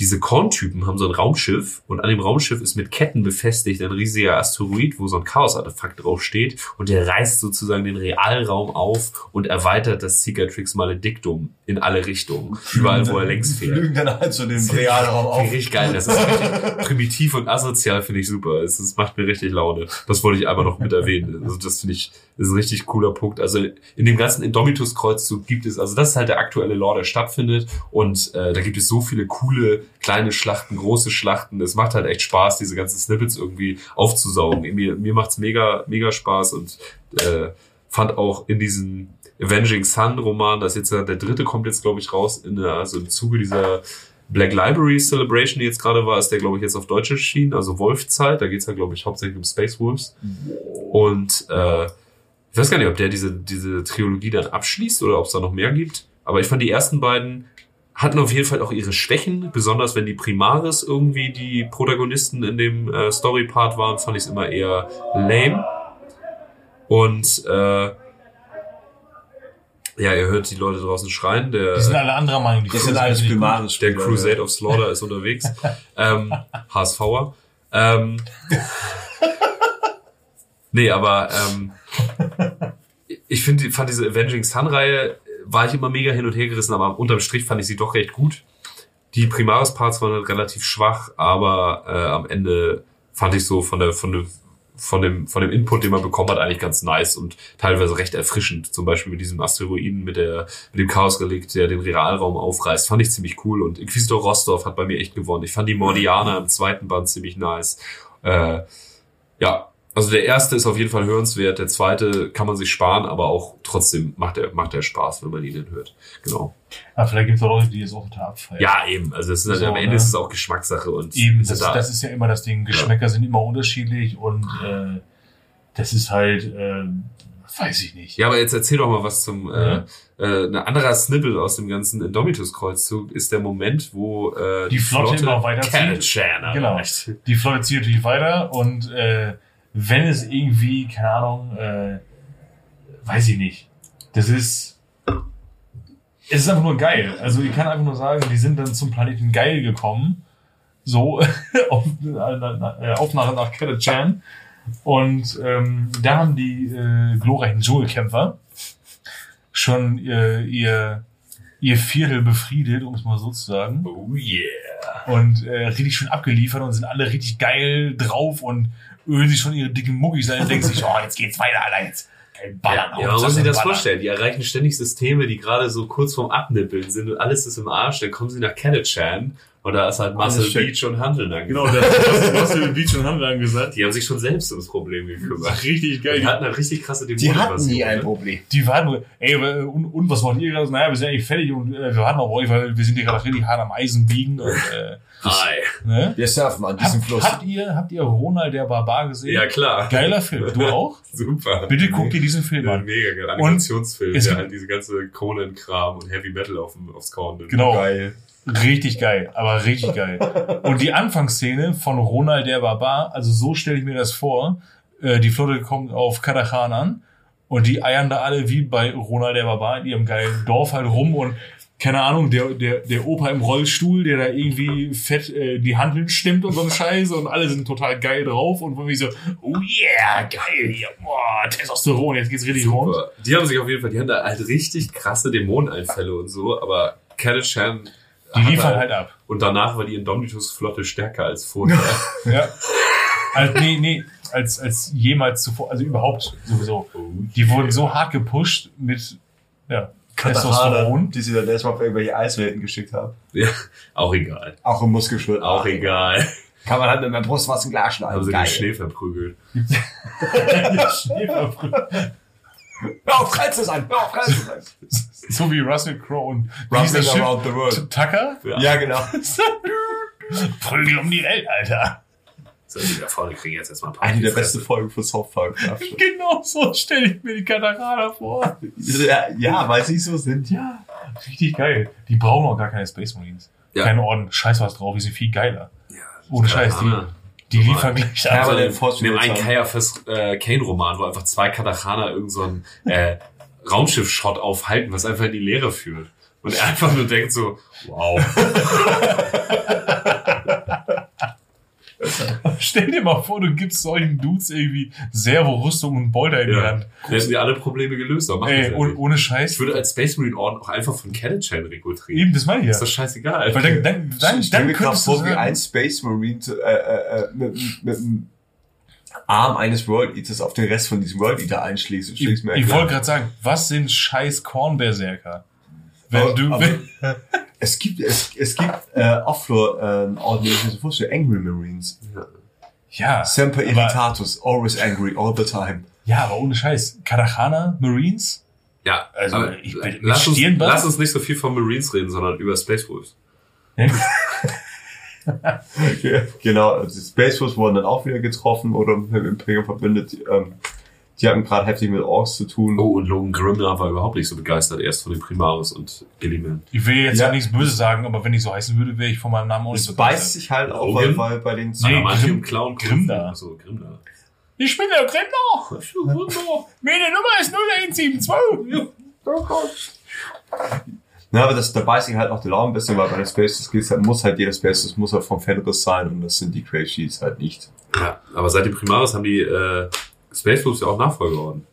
diese Korntypen haben so ein Raumschiff und an dem Raumschiff ist mit Ketten befestigt ein riesiger Asteroid, wo so ein Chaos-Artefakt draufsteht und der reißt sozusagen den Realraum auf und erweitert das Cicatrix Maledictum in alle Richtungen, überall wo er längs fährt. Lügen dann halt so den Realraum auf. Richtig geil, das ist richtig primitiv und asozial, finde ich super. Es, macht mir richtig Laune. Das wollte ich einfach noch mit erwähnen. Also das finde ich, ist ein richtig cooler Punkt. Also in dem ganzen Indomitus-Kreuzzug gibt es, also das ist halt der aktuelle Lore, der stattfindet und äh, da gibt es so viele coole kleine Schlachten, große Schlachten. Es macht halt echt Spaß, diese ganzen Snippets irgendwie aufzusaugen. Mir, mir macht's mega, mega Spaß und äh, fand auch in diesem Avenging Sun Roman, das jetzt ja der dritte kommt jetzt glaube ich raus in der, also im Zuge dieser Black Library Celebration, die jetzt gerade war, ist der glaube ich jetzt auf Deutsch erschienen, also Wolfzeit, da geht's ja glaube ich hauptsächlich um Space Wolves und äh, ich weiß gar nicht, ob der diese diese Trilogie dann abschließt oder ob es da noch mehr gibt, aber ich fand die ersten beiden hatten auf jeden Fall auch ihre Schwächen, besonders wenn die Primaris irgendwie die Protagonisten in dem äh, Story-Part waren, fand ich es immer eher lame. Und äh, ja, ihr hört die Leute draußen schreien. Der, Die sind alle anderer Meinung. Die Das sind alles gut. Primaris. der Crusade of Slaughter ist unterwegs. ähm, HSVer. Ähm, nee, aber ähm, ich finde, fand diese Avenging Sun-Reihe, war ich immer mega hin und her gerissen, aber unterm Strich fand ich sie doch recht gut. Die Primaris-Parts waren halt relativ schwach, aber äh, am Ende fand ich so von der, von der von dem, von dem Input, den man bekommen hat, eigentlich ganz nice und teilweise recht erfrischend. Zum Beispiel mit diesem Asteroiden, mit der, mit dem Chaos-Relikt, der den Realraum aufreißt. Fand ich ziemlich cool. Und Inquisitor Rostov hat bei mir echt gewonnen. Ich fand die Mordianer im zweiten Band ziemlich nice. Äh, ja, also der erste ist auf jeden Fall hörenswert. Der zweite kann man sich sparen, aber auch trotzdem macht er, macht er Spaß, wenn man ihn hört. Genau. Aber vielleicht gibt es auch Leute, die es auch total abfeiern. Ja, eben. Also es ist, So, am Ende ne? ist es auch Geschmackssache und Eben, das, da- das ist ja immer das Ding. Geschmäcker sind immer unterschiedlich und äh, das ist halt, äh, weiß ich nicht. Ja, aber jetzt erzähl doch mal was zum äh, Ja. äh, ein anderer Snippel aus dem ganzen Indomitus-Kreuzzug ist der Moment, wo äh, Die Flotte immer weiterzieht. Genau. Die Flotte zieht natürlich weiter und äh, wenn es irgendwie, keine Ahnung, äh, weiß ich nicht. Das ist. Es ist einfach nur geil. Also ich kann einfach nur sagen, die sind dann zum Planeten Geil gekommen So, auf, äh, Aufnahme nach Kette Chan. Und ähm, da haben die äh, glorreichen Dschungelkämpfer schon äh, ihr, ihr Viertel befriedet, um es mal so zu sagen. Oh yeah. Und äh, richtig schön abgeliefert und sind alle richtig geil drauf und ölen sich schon ihre dicken Muggis ein und denken sich, oh, jetzt geht's weiter, Alter, jetzt ballern Ja, man muss sich das vorstellen. Die erreichen ständig Systeme, die gerade so kurz vorm Abnippeln sind und alles ist im Arsch. Dann kommen sie nach Ketachan und da ist halt Muscle schick. Beach und Handeln Genau, angesagt. der hast du Beach und Handel angesagt. Die haben sich schon selbst ums Problem gekümmert. Richtig geil. Die hatten eine richtig krasse Die hatten nie ein ne? Problem. Die waren nur, ey, und, und was macht ihr gerade? Naja, wir sind eigentlich fertig und äh, wir warten auf euch, weil wir sind hier gerade richtig hart am Eisen biegen. Und, äh, Hi. ne? Wir surfen an diesem Hab, Fluss. habt ihr, habt ihr Ronald der Barbar gesehen? Ja, klar. Geiler Film. Du auch? Super. Bitte guck dir diesen Film Ja, an. mega geil. Animationsfilm, es der halt diese ganze Conan-Kram und Heavy Metal auf, aufs Korn nimmt. Genau. Geil. Richtig geil, aber richtig geil. Und die Anfangsszene von Ronald der Barbar, also so stelle ich mir das vor, äh, die Flotte kommt auf Kadachan an und die eiern da alle wie bei Ronald der Barbar in ihrem geilen Dorf halt rum und keine Ahnung, der, der, der Opa im Rollstuhl, der da irgendwie fett äh, die Handeln stimmt und so ein Scheiße und alle sind total geil drauf und irgendwie so, oh yeah, geil, hier, boah, Testosteron, jetzt geht's richtig rund. Die haben sich auf jeden Fall, die haben da halt richtig krasse Dämoneneinfälle und so, aber Ketachan Die liefern halt ab. Und danach war die Indomitus-Flotte stärker als vorher. Ja. Also, nee, nee, als, als jemals zuvor, also überhaupt sowieso. Die wurden so hart gepusht mit ja, Katahana, Testosteron. die sie dann erstmal auf irgendwelche Eiswelten geschickt haben. ja, auch egal. Auch im Muskelschwert. Auch egal. Kann man halt mit meinem Brustwasser ein Glas schneiden. Haben sie Geil. den Schnee verprügelt. Hör auf, Kreis zu sein! Hör auf, Kreis zu sein! so wie Russell Crowe und Schiff? around the world. Tucker? Ja, genau. Prügel um die Welt, Alter. So, die da vorne kriegen jetzt erstmal ein paar Eine der besten Folgen von South Park. Genau so stelle ich mir die Katarana vor. ja, ja, weil sie so sind. Ja, richtig geil. Die brauchen auch gar keine Space Marines. Ja. Keine Orden, scheiß was drauf, die sind viel geiler. Ja, Ohne Scheiß, die, Katahana. Die liefern gleich Ja, ab. aber Also, den haben einen Kaiafas äh, Kane-Roman, wo einfach zwei Katachana irgend so ein äh, Raumschiff-Shot aufhalten, was einfach in die Leere führt. Und er einfach nur denkt so, wow. Stell dir mal vor, du gibst solchen Dudes irgendwie Servo-Rüstung und Bolter in die Ja. Hand. Da hätten die alle Probleme gelöst. Aber Ey, ja ohne, ohne Scheiß. Ich würde als Space Marine Orden auch einfach von Catachan rekrutieren. Eben, das meine ich ja. Ist doch scheißegal. Weil dann, dann, dann, dann mir gerade könntest du vor, wie ein Space Marine zu- äh, äh, äh, mit, mit dem Arm eines World Eaters auf den Rest von diesem World Eater einschlägst. und ich, ich wollte gerade sagen, was sind scheiß Kornberserker? Wenn Aber- du, aber- wenn, Es gibt, es, es gibt äh, Offroad, äh, Orden, die ich mir so vorstelle, Angry Marines. ja, Semper irritatus, always angry, all the time. ja, aber ohne Scheiß. Katachana, Marines? ja, Also, aber ich bin- lass, uns, lass uns nicht so viel von Marines reden, sondern über Space Wolves. Ja, genau, also die Space Force wurden dann auch wieder getroffen oder mit dem Imperium verbündet. Ähm, die hatten gerade heftig mit Orks zu tun. Oh, und Logan Grimnar war überhaupt nicht so begeistert erst von den Primaris und Gilliman. Ich will jetzt ja. Ja. nichts Böses sagen, aber wenn ich so heißen würde, wäre ich von meinem Namen auch nicht Es beißt sich halt auch, weil, weil bei den Nee, Adamantium Grim- Clown Grimnar. Achso, Grimnar. Ich bin der Grimmer. Meine Nummer ist 0172. Na, aber das, da beißt sich halt auch der Laum ein bisschen, weil bei den Space Skills halt, muss halt jeder Space, das muss halt vom Fenris sein und das sind die Sheets halt nicht. Ja, aber seit den Primaris haben die äh, Space Wolves ja auch Nachfolgeorden.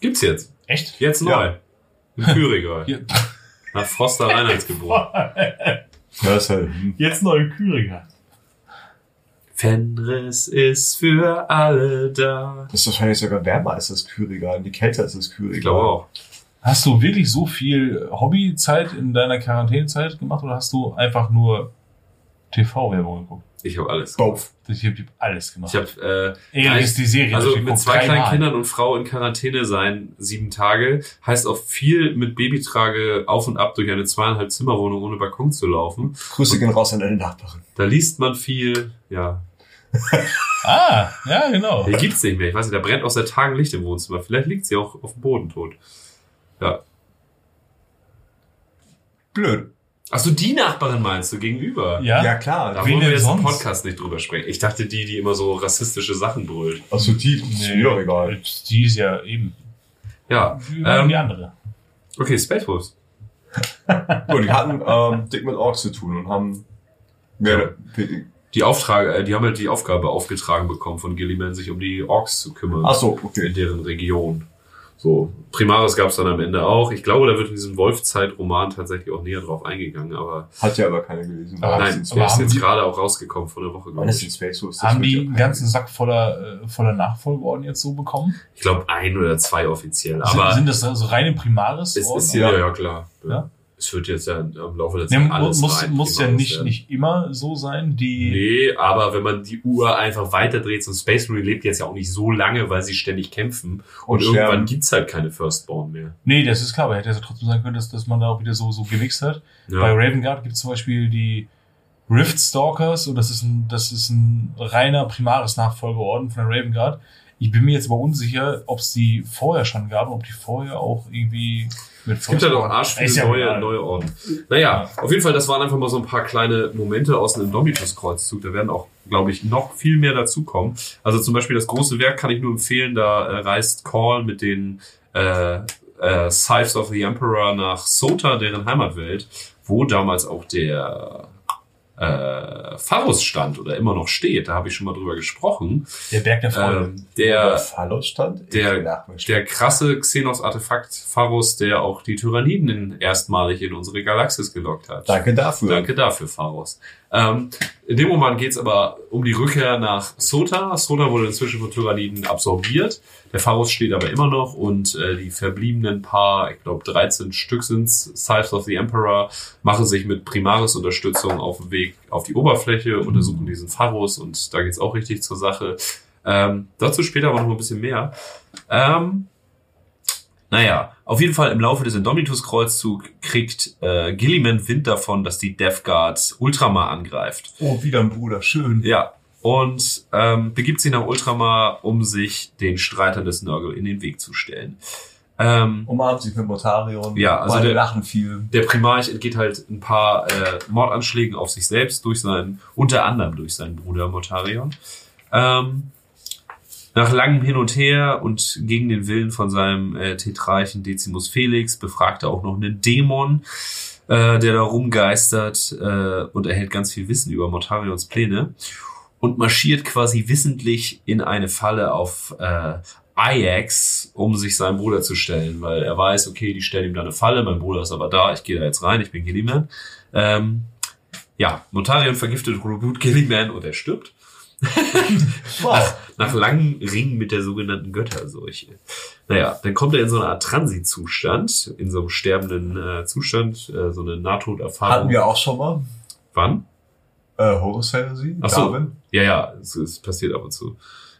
Gibt's jetzt. Echt? Jetzt neu. Ja. Im Kühlregal. Hier- Nach Froster Einheitsgebot. Ja, ist halt, hm. Jetzt neue Küringer. Fenris ist für alle da. das ist wahrscheinlich sogar wärmer als das Kühlregal die kälter als das Kühlregal. Ich glaube auch. Hast du wirklich so viel Hobbyzeit in deiner Quarantänezeit gemacht oder hast du einfach nur TV-Werbung geguckt? Ich habe alles. Both. Ich habe alles gemacht. Ich habe äh, Ehrlich ist die Serie also mit zwei kleinen dreimal. Kindern und Frau in Quarantäne sein, sieben Tage, heißt auch viel mit Babytrage auf und ab durch eine zweieinhalb Zimmerwohnung ohne Balkon zu laufen. Grüße gehen raus an deine Nachbarin. Da liest man viel, ja. Ah, ja, genau. Die gibt's nicht mehr. Ich weiß nicht, da brennt auch seit Tagen Licht im Wohnzimmer. Vielleicht liegt sie auch auf dem Boden tot. Ja. Blöd. Ach so, die Nachbarin meinst du gegenüber? Ja, Ja, klar. Da Wen wollen wir jetzt im sonst? Podcast nicht drüber sprechen. Ich dachte, die, die immer so rassistische Sachen brüllt. Also die, ist mir doch egal. Die ist ja eben. Ja. Die, Ähm, die andere. Okay, Space Wolves. Gut, die hatten ähm, dick mit Orks zu tun und haben Ja, Die Auftrag, äh, die haben halt die Aufgabe aufgetragen bekommen von Gilliman, sich um die Orks zu kümmern. Ach so, okay. In deren Region. So, Primaris gab es dann am Ende auch. Ich glaube, da wird in diesem Wolfzeit-Roman tatsächlich auch näher drauf eingegangen, aber Hat ja aber keiner gelesen. Aber nein, ist der ist jetzt die- gerade auch rausgekommen vor einer Woche, glaube ich. Space? Das Haben die ja einen ganzen Sack voller, äh, voller Nachfolgeorden jetzt so bekommen? Ich glaube, ein oder zwei offiziell, sind, aber sind das so reine Primaris? es ist ja, ja, klar. Ja? Es wird jetzt ja im Laufe der Zeit mu- alles muss, rein muss ja nicht, werden. nicht immer so sein. Die, Nee, aber wenn man die Uhr einfach weiterdreht, so ein Space Marine lebt jetzt ja auch nicht so lange, weil sie ständig kämpfen. Und, Und irgendwann gibt's halt keine Firstborn mehr. nee, das ist klar, aber hätte ja trotzdem sein können, dass, dass man da auch wieder so, so gewichst hat. Ja. Bei Raven Guard gibt es zum Beispiel die Rift Stalkers und das ist ein, das ist ein reiner primaris Nachfolgeorden von der Raven Guard. Ich bin mir jetzt aber unsicher, ob es die vorher schon gab, ob die vorher auch irgendwie mit Es gibt ja noch arsch viele Ist ja neue, egal. neue Orden. Naja, auf jeden Fall, das waren einfach mal so ein paar kleine Momente aus einem Indomitus-Kreuzzug. Da werden auch, glaube ich, noch viel mehr dazukommen. Also zum Beispiel das große Werk kann ich nur empfehlen. Da äh, reist Call mit den äh, äh, Scythes of the Emperor nach Sota, deren Heimatwelt, wo damals auch der äh, Pharos stand oder immer noch steht. Da habe ich schon mal drüber gesprochen. Der Berg der Freude. Ähm, der Fallos stand? der- der krasse Xenos-Artefakt Pharos, der auch die Tyranniden erstmalig in unsere Galaxis gelockt hat. Danke dafür. Danke dafür, Pharos. Ähm, in dem Moment geht's aber um die Rückkehr nach Sota. Sota wurde inzwischen von Tyranniden absorbiert. Der Pharos steht aber immer noch und äh, die verbliebenen paar, ich glaube 13 Stück sind's, Scythes of the Emperor, machen sich mit Primaris-Unterstützung auf den Weg auf die Oberfläche, untersuchen diesen Pharos und da geht's auch richtig zur Sache. Ähm, dazu später aber noch ein bisschen mehr. Ähm, naja, auf jeden Fall im Laufe des Indomitus-Kreuzzug kriegt äh, Gilliman Wind davon, dass die Death Guard Ultramar angreift. Oh, wieder ein Bruder. Schön. Ja, und ähm, begibt sich nach Ultramar, um sich den Streitern des Nurgle in den Weg zu stellen. Ähm, Umarmt sich mit Motarion. Ja, also der- lachen viel. der Primarch entgeht halt ein paar äh, Mordanschlägen auf sich selbst durch seinen, unter anderem durch seinen Bruder Motarion. Ähm, nach langem Hin und Her und gegen den Willen von seinem äh, Tetrarchen Decimus Felix befragt er auch noch einen Dämon, äh, der da rumgeistert äh, und erhält ganz viel Wissen über Motarions Pläne und marschiert quasi wissentlich in eine Falle auf äh, Ajax, um sich seinem Bruder zu stellen, weil er weiß, okay, die stellen ihm da eine Falle, mein Bruder ist aber da, ich gehe da jetzt rein, ich bin Gilliman. Ähm, ja, Motarion vergiftet Reboot Gilliman und er stirbt. Wow. Nach langen Ringen mit der sogenannten Götterseuche. Naja, dann kommt er in so eine Art Transitzustand, in so einem sterbenden äh, Zustand, äh, so eine Nahtoderfahrung. Hatten wir auch schon mal. Wann? Äh, Horus Fantasy. Ach so. Darwin. Ja, ja, es, es passiert ab und zu.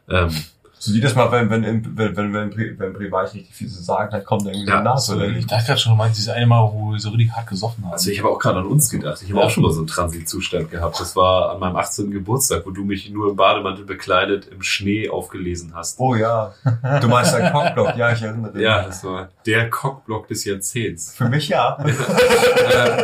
Ähm, So jedes Mal, wenn, wenn, wenn, wenn, wenn, wenn, Pri- wenn Privat richtig viel zu sagen hat, kommt irgendwie Ja, so Nase oder Ich nicht. dachte gerade schon, du meinst dieses eine Mal, wo wir so richtig hart gesoffen haben. Also ich habe auch gerade an uns gedacht. Ich habe Ja. auch schon mal so einen Transitzustand gehabt. Das war an meinem 18. Geburtstag, wo du mich nur im Bademantel bekleidet im Schnee aufgelesen hast. Oh ja. Du meinst ein Cockblock. Ja, ich erinnere Ja, das war der Cockblock des Jahrzehnts. Für mich ja. äh,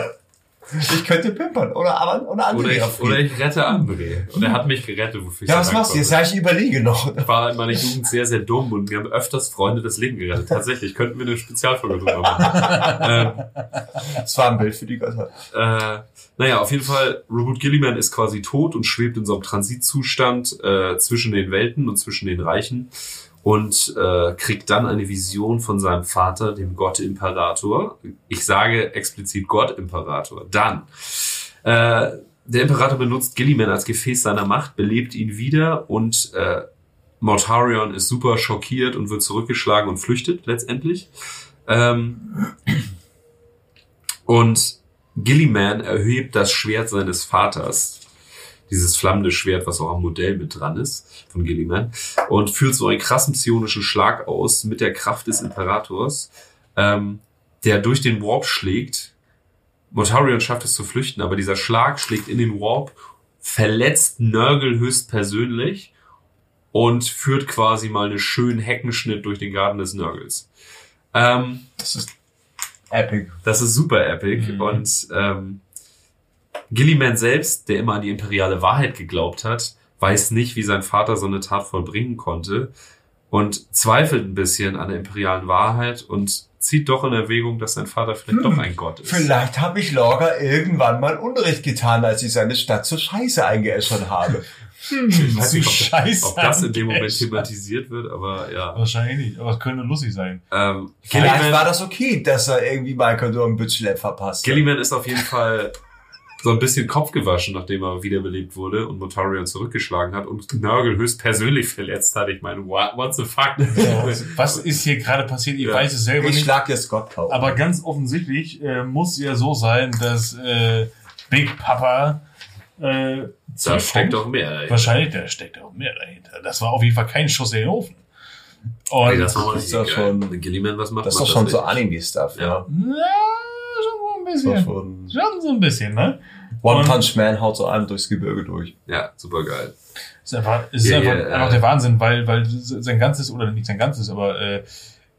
Ich könnte pimpern. Oder, aber, oder andere. oder, ich, oder ich rette André. Und er hat mich gerettet, wofür ich ja, was machst du jetzt? Ja, ich überlege noch. Ich war in meiner Jugend sehr, sehr dumm und mir haben öfters Freunde das Leben gerettet. Tatsächlich, könnten wir eine Spezialfolge drüber machen. ähm, Das war ein Bild für die Götter. Äh, naja, auf jeden Fall, Robert Gilliman ist quasi tot und schwebt in so einem Transitzustand äh, zwischen den Welten und zwischen den Reichen und äh, kriegt dann eine Vision von seinem Vater, dem Gott Imperator. Ich sage explizit Gott Imperator. Dann. Äh, der Imperator benutzt Gilliman als Gefäß seiner Macht, belebt ihn wieder und äh, Mortarion ist super schockiert und wird zurückgeschlagen und flüchtet letztendlich. Ähm, und Gilliman erhebt das Schwert seines Vaters, dieses flammende Schwert, was auch am Modell mit dran ist, von Gilliman, und führt so einen krassen psionischen Schlag aus mit der Kraft des Imperators, ähm, der durch den Warp schlägt. Mortarion schafft es zu flüchten, aber dieser Schlag schlägt in den Warp, verletzt Nurgle höchstpersönlich und führt quasi mal einen schönen Heckenschnitt durch den Garten des Nurgles. Ähm, Das ist epic. das ist super epic. Mhm. Und ähm, Gilliman selbst, der immer an die imperiale Wahrheit geglaubt hat, weiß nicht, wie sein Vater so eine Tat vollbringen konnte und zweifelt ein bisschen an der imperialen Wahrheit und zieht doch in Erwägung, dass sein Vater vielleicht doch ein Gott ist. Vielleicht habe ich Lorga irgendwann mal Unrecht getan, als ich seine Stadt zur Scheiße eingeäschert habe. Ich weiß Zu nicht, ob, scheiße ob das in dem Moment thematisiert wird, aber ja. Wahrscheinlich nicht, aber es könnte lustig sein. Ähm, Vielleicht war das okay, dass er irgendwie Michael Dorn einen Bütschlepp verpasst. hat. Gilliman ist auf jeden Fall so ein bisschen Kopf gewaschen, nachdem er wiederbelebt wurde und Mortarion zurückgeschlagen hat und Nörgel höchstpersönlich verletzt hat. Ich meine, what, what the fuck? Was ist hier gerade passiert? Ich Ja. weiß es selber Ich nicht. schlag jetzt Gott kaum. Aber ganz offensichtlich äh, muss ja so sein, dass äh, Big Papa äh, Da steckt doch mehr. dahinter. Wahrscheinlich, da steckt auch mehr dahinter. Das war auf jeden Fall kein Schuss in den Ofen. Und Ey, das Das ist doch schon- Gilliman was macht, das ist doch schon so Anime-Stuff, Ja. ja. Na, schon so ein bisschen. schon Schon so ein bisschen, ne? One Und- Punch Man haut so einem durchs Gebirge durch. Ja, super geil. Ist einfach, ist Ja, einfach, ja, einfach der Wahnsinn, weil, weil sein ganzes, oder nicht sein ganzes, aber äh,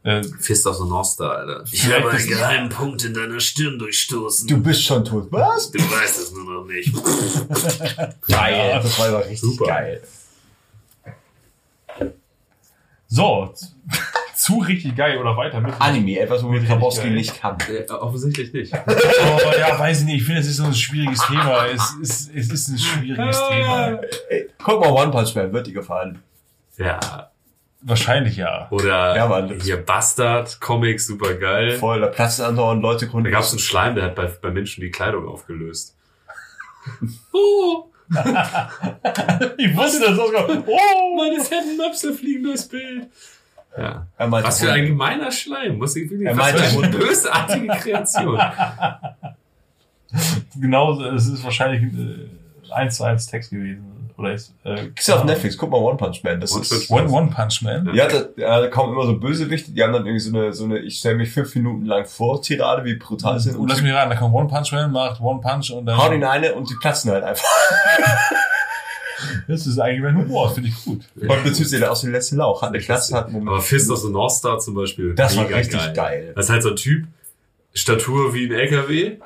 äh, Fist of the North Star, Alter. Ich habe einen geheimen Punkt in deiner Stirn durchstoßen. Du bist schon tot. Was? Du weißt es nur noch nicht. Geil. Ja. Das war aber richtig Super. geil. so, zu richtig geil oder weiter mit. Anime, etwas, womit Grabowski nicht kann. Äh, offensichtlich nicht. Oh, ja, weiß ich nicht. Ich finde, es ist so ein schwieriges Thema. Es ist, es ist ein schwieriges Thema. Ey, guck mal, One Punch Man, wird dir gefallen. Ja. Wahrscheinlich ja. Oder Ja, Mann. hier Bastard, Comics, super geil. Voll, da platzen andauernd Leute Da Gründe. gab es einen Schleim, der hat bei, bei Menschen die Kleidung aufgelöst. oh, Ich wusste, dass das kommt. Oh! meine fetten Möpse fliegen durchs Bild. Ja. Er meinte, Was für ein gemeiner Schleim. Muss ich wirklich, was für eine bösartige Kreation. Genau, es ist wahrscheinlich äh, eins zu eins Text gewesen. Oder ist, äh, Ist ja auf Netflix, guck mal One Punch Man. Das One ist, Punch One, One Punch Man. ja, da, da kommen immer so Bösewichte, die haben dann irgendwie so eine, so eine, ich stelle mich fünf Minuten lang vor, Tirade, wie brutal sind. Und lass mich ran, da kommt One Punch Man, macht One Punch und dann. hauen ihn eine und die platzen halt einfach. Das ist eigentlich mein Humor, finde ich gut. Und bezieht sich aus dem letzten Lauch. Hat eine Klasse, hat einen Moment. Aber Fist of the North Star zum Beispiel. Das war richtig geil. Das ist halt so ein Typ, Statur wie ein LKW,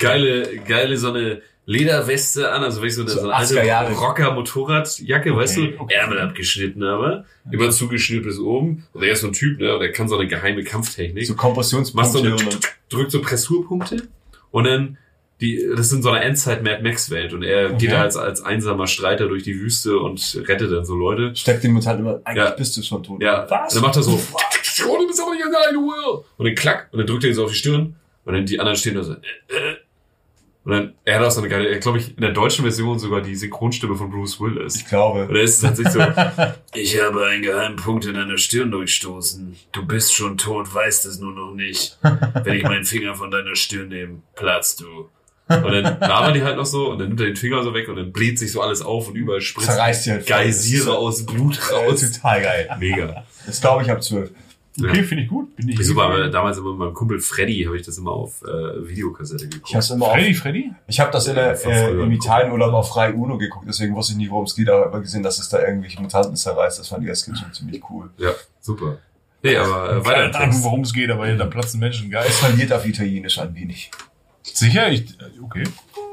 geile, geile so eine Lederweste an, also wirklich so eine, So so eine 80er Jahre. alte Rocker-Motorradjacke, weißt Okay, du? okay. Ärmel abgeschnitten aber, immer zugeschnitten bis oben. Und er ist so ein Typ, ne, der kann so eine geheime Kampftechnik. So Machst so Kompressionspunkte eine, drückt so Pressurpunkte und dann die, das ist in so einer Endzeit Mad Max Welt und er Okay. geht da als, als einsamer Streiter durch die Wüste und rettet dann so Leute. steckt den Mutant immer, eigentlich Ja. bist du schon tot. Ja, Was? und dann macht er so, oh, du bist aber nicht alleine, Will. Und dann klack, und dann drückt er ihn so auf die Stirn, und dann die anderen stehen da so, äh, äh. Und dann, er hat auch so eine geile, glaube ich, in der deutschen Version sogar die Synchronstimme von Bruce Willis. Ich glaube. Oder ist es an sich so, ich habe einen geheimen Punkt in deiner Stirn durchstoßen. Du bist schon tot, weißt es nur noch nicht. Wenn ich meinen Finger von deiner Stirn nehme, platzt du. Und dann labern die halt noch so, und dann nimmt er den Finger so weg, und dann bläht sich so alles auf, und überall spritzt Zerreißt die halt voll. Geysire aus Blut raus. total geil. Mega. Das glaube ich ab zwölf. Okay, Ja. finde ich gut. Bin ich Ich super, aber damals immer mit meinem Kumpel Freddy habe ich das immer auf äh, Videokassette geguckt. Ich habe immer auf, Freddy, Freddy? ich habe das in der, äh, im Italienurlaub auf Frei Uno geguckt, deswegen wusste ich nie, worum es geht, aber immer gesehen, dass es da irgendwelche Mutanten zerreißt. Das fand ich als Kind schon ziemlich cool. Ja, super. Nee, aber äh, weiter Keine Ahnung, worum es geht, aber da platzen Menschen geil. Es verliert auf Italienisch ein wenig. Sicher? Ich, okay.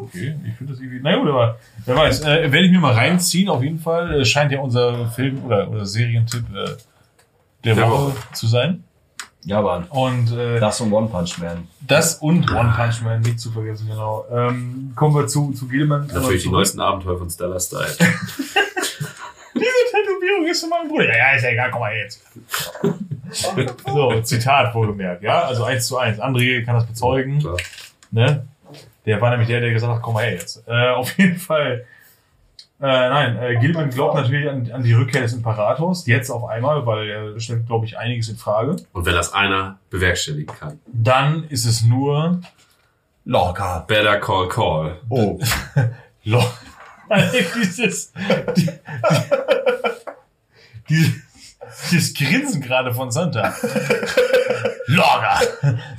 Okay, ich finde das irgendwie. Na gut, aber wer weiß. Äh, werde ich mir mal reinziehen, auf jeden Fall. Äh, scheint ja unser Film- oder, oder Serientipp äh, der Der Woche zu sein. Ja, Mann. Und äh, Das und One Punch Man. das und One Punch Man, nicht zu vergessen, genau. Ähm, kommen wir zu, zu Gilman. Natürlich die neuesten Abenteuer von Stellar Style. Diese Tätowierung ist von meinem Bruder. Ja, ja, ist ja egal, komm mal jetzt. so, Zitat wohlgemerkt, ja? Also eins zu eins. André kann das bezeugen. Klar. Ne? Der war nämlich der, der gesagt hat, komm mal her jetzt. Äh, auf jeden Fall. Äh, nein, äh, Gilman glaubt natürlich an, an die Rückkehr des Imperators, jetzt auf einmal, weil er stellt, glaube ich, einiges in Frage. Und wenn das einer bewerkstelligen kann. Dann ist es nur Locker. Better Call Call. Oh. Lo dieses, die, die, die, dieses Grinsen gerade von Santa. Lorga!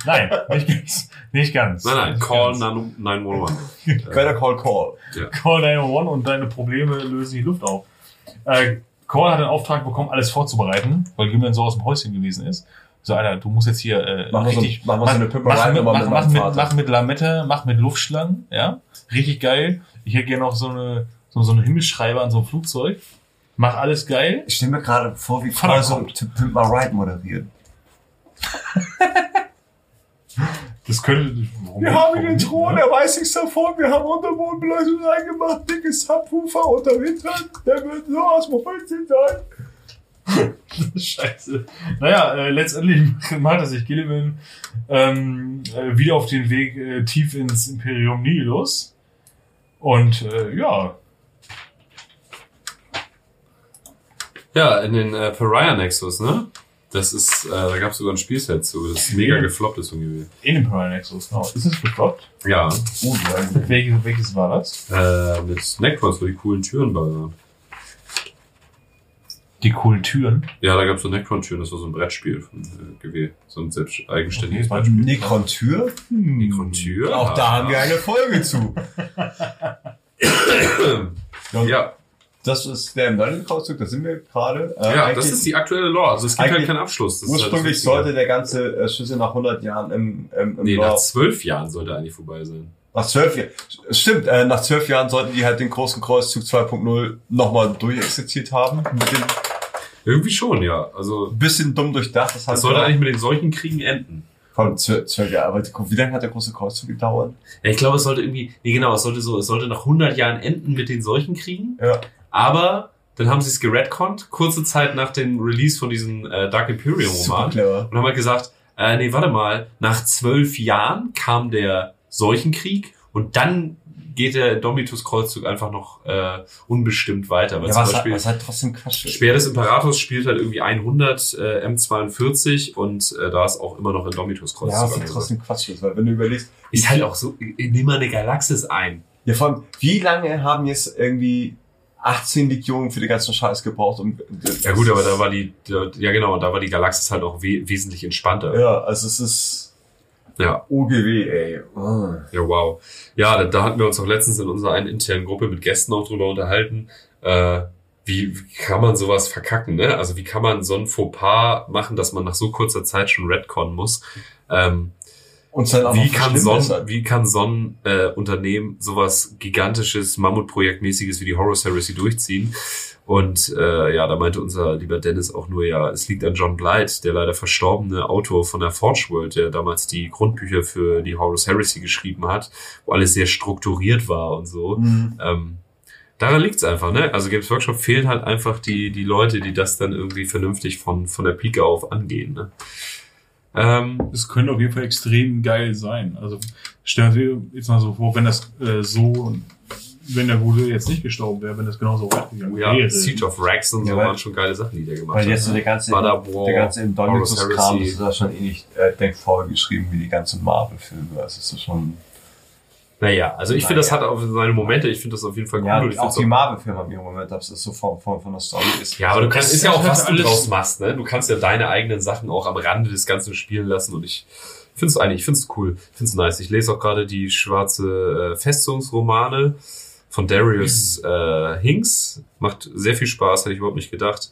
Nein, nicht ganz. Nicht ganz. Nein, nein, Nicht Call ganz. 911. Better Call Call. Call 911 und deine Probleme lösen die Luft auf. Äh, Call hat den Auftrag bekommen, alles vorzubereiten, weil Gimlan so aus dem Häuschen gewesen ist. So, Alter, du musst jetzt hier äh, Mach so- richtig... mach so eine Pimperei mach, mit, mach, mit mach, meinem mit, Vater. mach mit Lamette, mach mit Luftschlangen, ja? Richtig geil. Ich hätte gerne noch so eine so, so einen Himmelschreiber an so einem Flugzeug. Mach alles geil. Ich stelle mir gerade vor, wie Carl so Pimp My Ride moderiert. Das könnte. warum Wir nicht? haben Warum den Thron, er weiß nichts davon, wir haben Unterbodenbeleuchtung reingemacht, dickes Subwoofer unterm Hintern, der wird so aus dem Holz sein. Scheiße. Naja, äh, letztendlich macht er sich Gilliman ähm, äh, wieder auf den Weg äh, tief ins Imperium Nihilus. Und äh, ja, Ja, in den äh, Pariah Nexus, ne? Das ist, äh, da gab es sogar ein Spielset zu. Das ist mega gefloppt ist irgendwie. in dem Prime Nexus, genau. Ist es gefloppt? Ja, Uh, Welches, welches war das? äh, mit Necrons, wo die coolen Türen waren. Die coolen Türen. Ja, da gab es so Necron-Türen, das war so ein Brettspiel von äh, GW. So ein selbst eigenständiges Okay, Brettspiel. Necron-Tür? Necron-Tür? Auch da haben wir eine Folge zu. Ja, Das ist der im Dungeon-Kreuzzug, da sind wir gerade. Äh, ja, das ist die aktuelle Lore. Also es gibt halt keinen Abschluss. Das Ursprünglich sollte der ganze äh, Schlüssel nach 100 Jahren im, im, im Nee, Lore- nach zwölf Jahren sollte eigentlich vorbei sein. Nach zwölf Jahren. Stimmt, äh, nach zwölf Jahren sollten die halt den großen Kreuzzug 2.0 nochmal durchexerziert haben. Mit dem Irgendwie schon, ja. Also bisschen dumm durchdacht. Das, das sollte eigentlich mit den solchen Kriegen enden. Von zwölf, zwölf Jahre. Aber wie lange hat der große Kreuzzug gedauert? Ja, ich glaube, es sollte irgendwie, nee genau, es sollte so, es sollte nach 100 Jahren enden mit den solchen Kriegen. Ja. Aber dann haben sie es geredconnt, kurze Zeit nach dem Release von diesem äh, Dark Imperium Roman. Und haben halt gesagt, äh, nee, warte mal, nach zwölf Jahren kam der Seuchenkrieg und dann geht der Domitus-Kreuzzug einfach noch äh, unbestimmt weiter. Weil Ja, zum was, Beispiel was halt trotzdem Quatsch. Speer des Imperators spielt halt irgendwie 100 äh, M42 und äh, da ist auch immer noch ein Domitus-Kreuzzug. Ja, was halt trotzdem Quatsch ist, weil wenn du überlegst, ist halt auch so, äh, nimm mal eine Galaxis ein. ja, vor allem, wie lange haben jetzt irgendwie 18 Legionen für den ganzen Scheiß gebraucht? Um, Ja gut, aber da war die, ja genau, da war die Galaxis halt auch we wesentlich entspannter. Ja, also es ist Ja. OGW, ey. Oh. Ja, wow. Ja, da, da hatten wir uns auch letztens in unserer einen internen Gruppe mit Gästen auch drüber unterhalten. Äh, wie, wie kann man sowas verkacken, ne? Also wie kann man so ein Fauxpas machen, dass man nach so kurzer Zeit schon Redcon muss? Ähm, Und dann auch wie, kann so verschlimmbessert. ein, wie kann so ein äh, Unternehmen sowas gigantisches, Mammutprojektmäßiges wie die Horus Heresy durchziehen? Und äh, ja, da meinte unser lieber Dennis auch nur, ja, es liegt an John Blight, der leider verstorbene Autor von der Forge World, der damals die Grundbücher für die Horus Heresy geschrieben hat, wo alles sehr strukturiert war und so. Mhm. Ähm, daran liegt's einfach, ne? Also Games Workshop fehlen halt einfach die, die Leute, die das dann irgendwie vernünftig von, von der Pike auf angehen, ne? Ähm, Es könnte auf jeden Fall extrem geil sein. Also stellen Sie jetzt mal so vor, wenn das äh, so, wenn der Gute jetzt nicht gestorben wäre, wenn das genauso weitergegangen ja, wäre. Siege of Rags und Ja, so weil- waren schon geile Sachen, die der gemacht Weil hat. jetzt so der ganze, der ganze Heresy. das ist ja schon ähnlich äh, denkfaul geschrieben wie die ganzen Marvel-Filme. Also es ist schon, Naja, also ich finde, das hat auch seine Momente, ich finde das auf jeden Fall cool. ja, ich auch die Marvel-Filme haben ihre Momente, aber es ist so von, von, von der Story ist. Ja, aber du kannst, ist ja auch, was du draus machst, ne? Du kannst ja deine eigenen Sachen auch am Rande des Ganzen spielen lassen und ich finde es eigentlich, ich finde es cool, finde es nice. Ich lese auch gerade die schwarze äh, Festungsromane von Darius äh, Hinks. Macht sehr viel Spaß, hätte ich überhaupt nicht gedacht,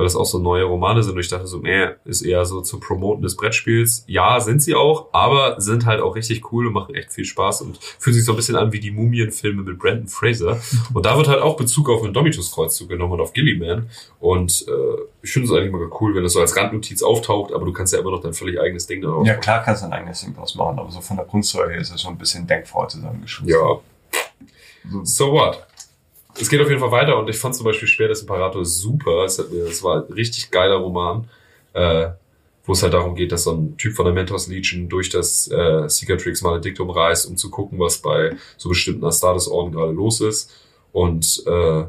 weil das auch so neue Romane sind und ich dachte so, mehr ist eher so zum Promoten des Brettspiels. Ja, sind sie auch, aber sind halt auch richtig cool und machen echt viel Spaß und fühlen sich so ein bisschen an wie die Mumienfilme mit Brandon Fraser. Und da wird halt auch Bezug auf den Domitus-Kreuzzug genommen und auf Gilliman. Und äh, ich finde es eigentlich mal cool, wenn das so als Randnotiz auftaucht, aber du kannst ja immer noch dein völlig eigenes Ding daraus Ja, klar kannst du ein eigenes Ding draus machen, aber so von der her ist das schon ein bisschen denkfaul zusammengeschustert. Ja, So, so what? Es geht auf jeden Fall weiter und ich fand zum Beispiel Speer des Imperators super. Es, hat es war ein richtig geiler Roman, äh, wo es halt darum geht, dass so ein Typ von der Mentors Legion durch das äh, Cicatrix Maledictum reist, um zu gucken, was bei so bestimmten Astartes-Orden gerade los ist. Und äh,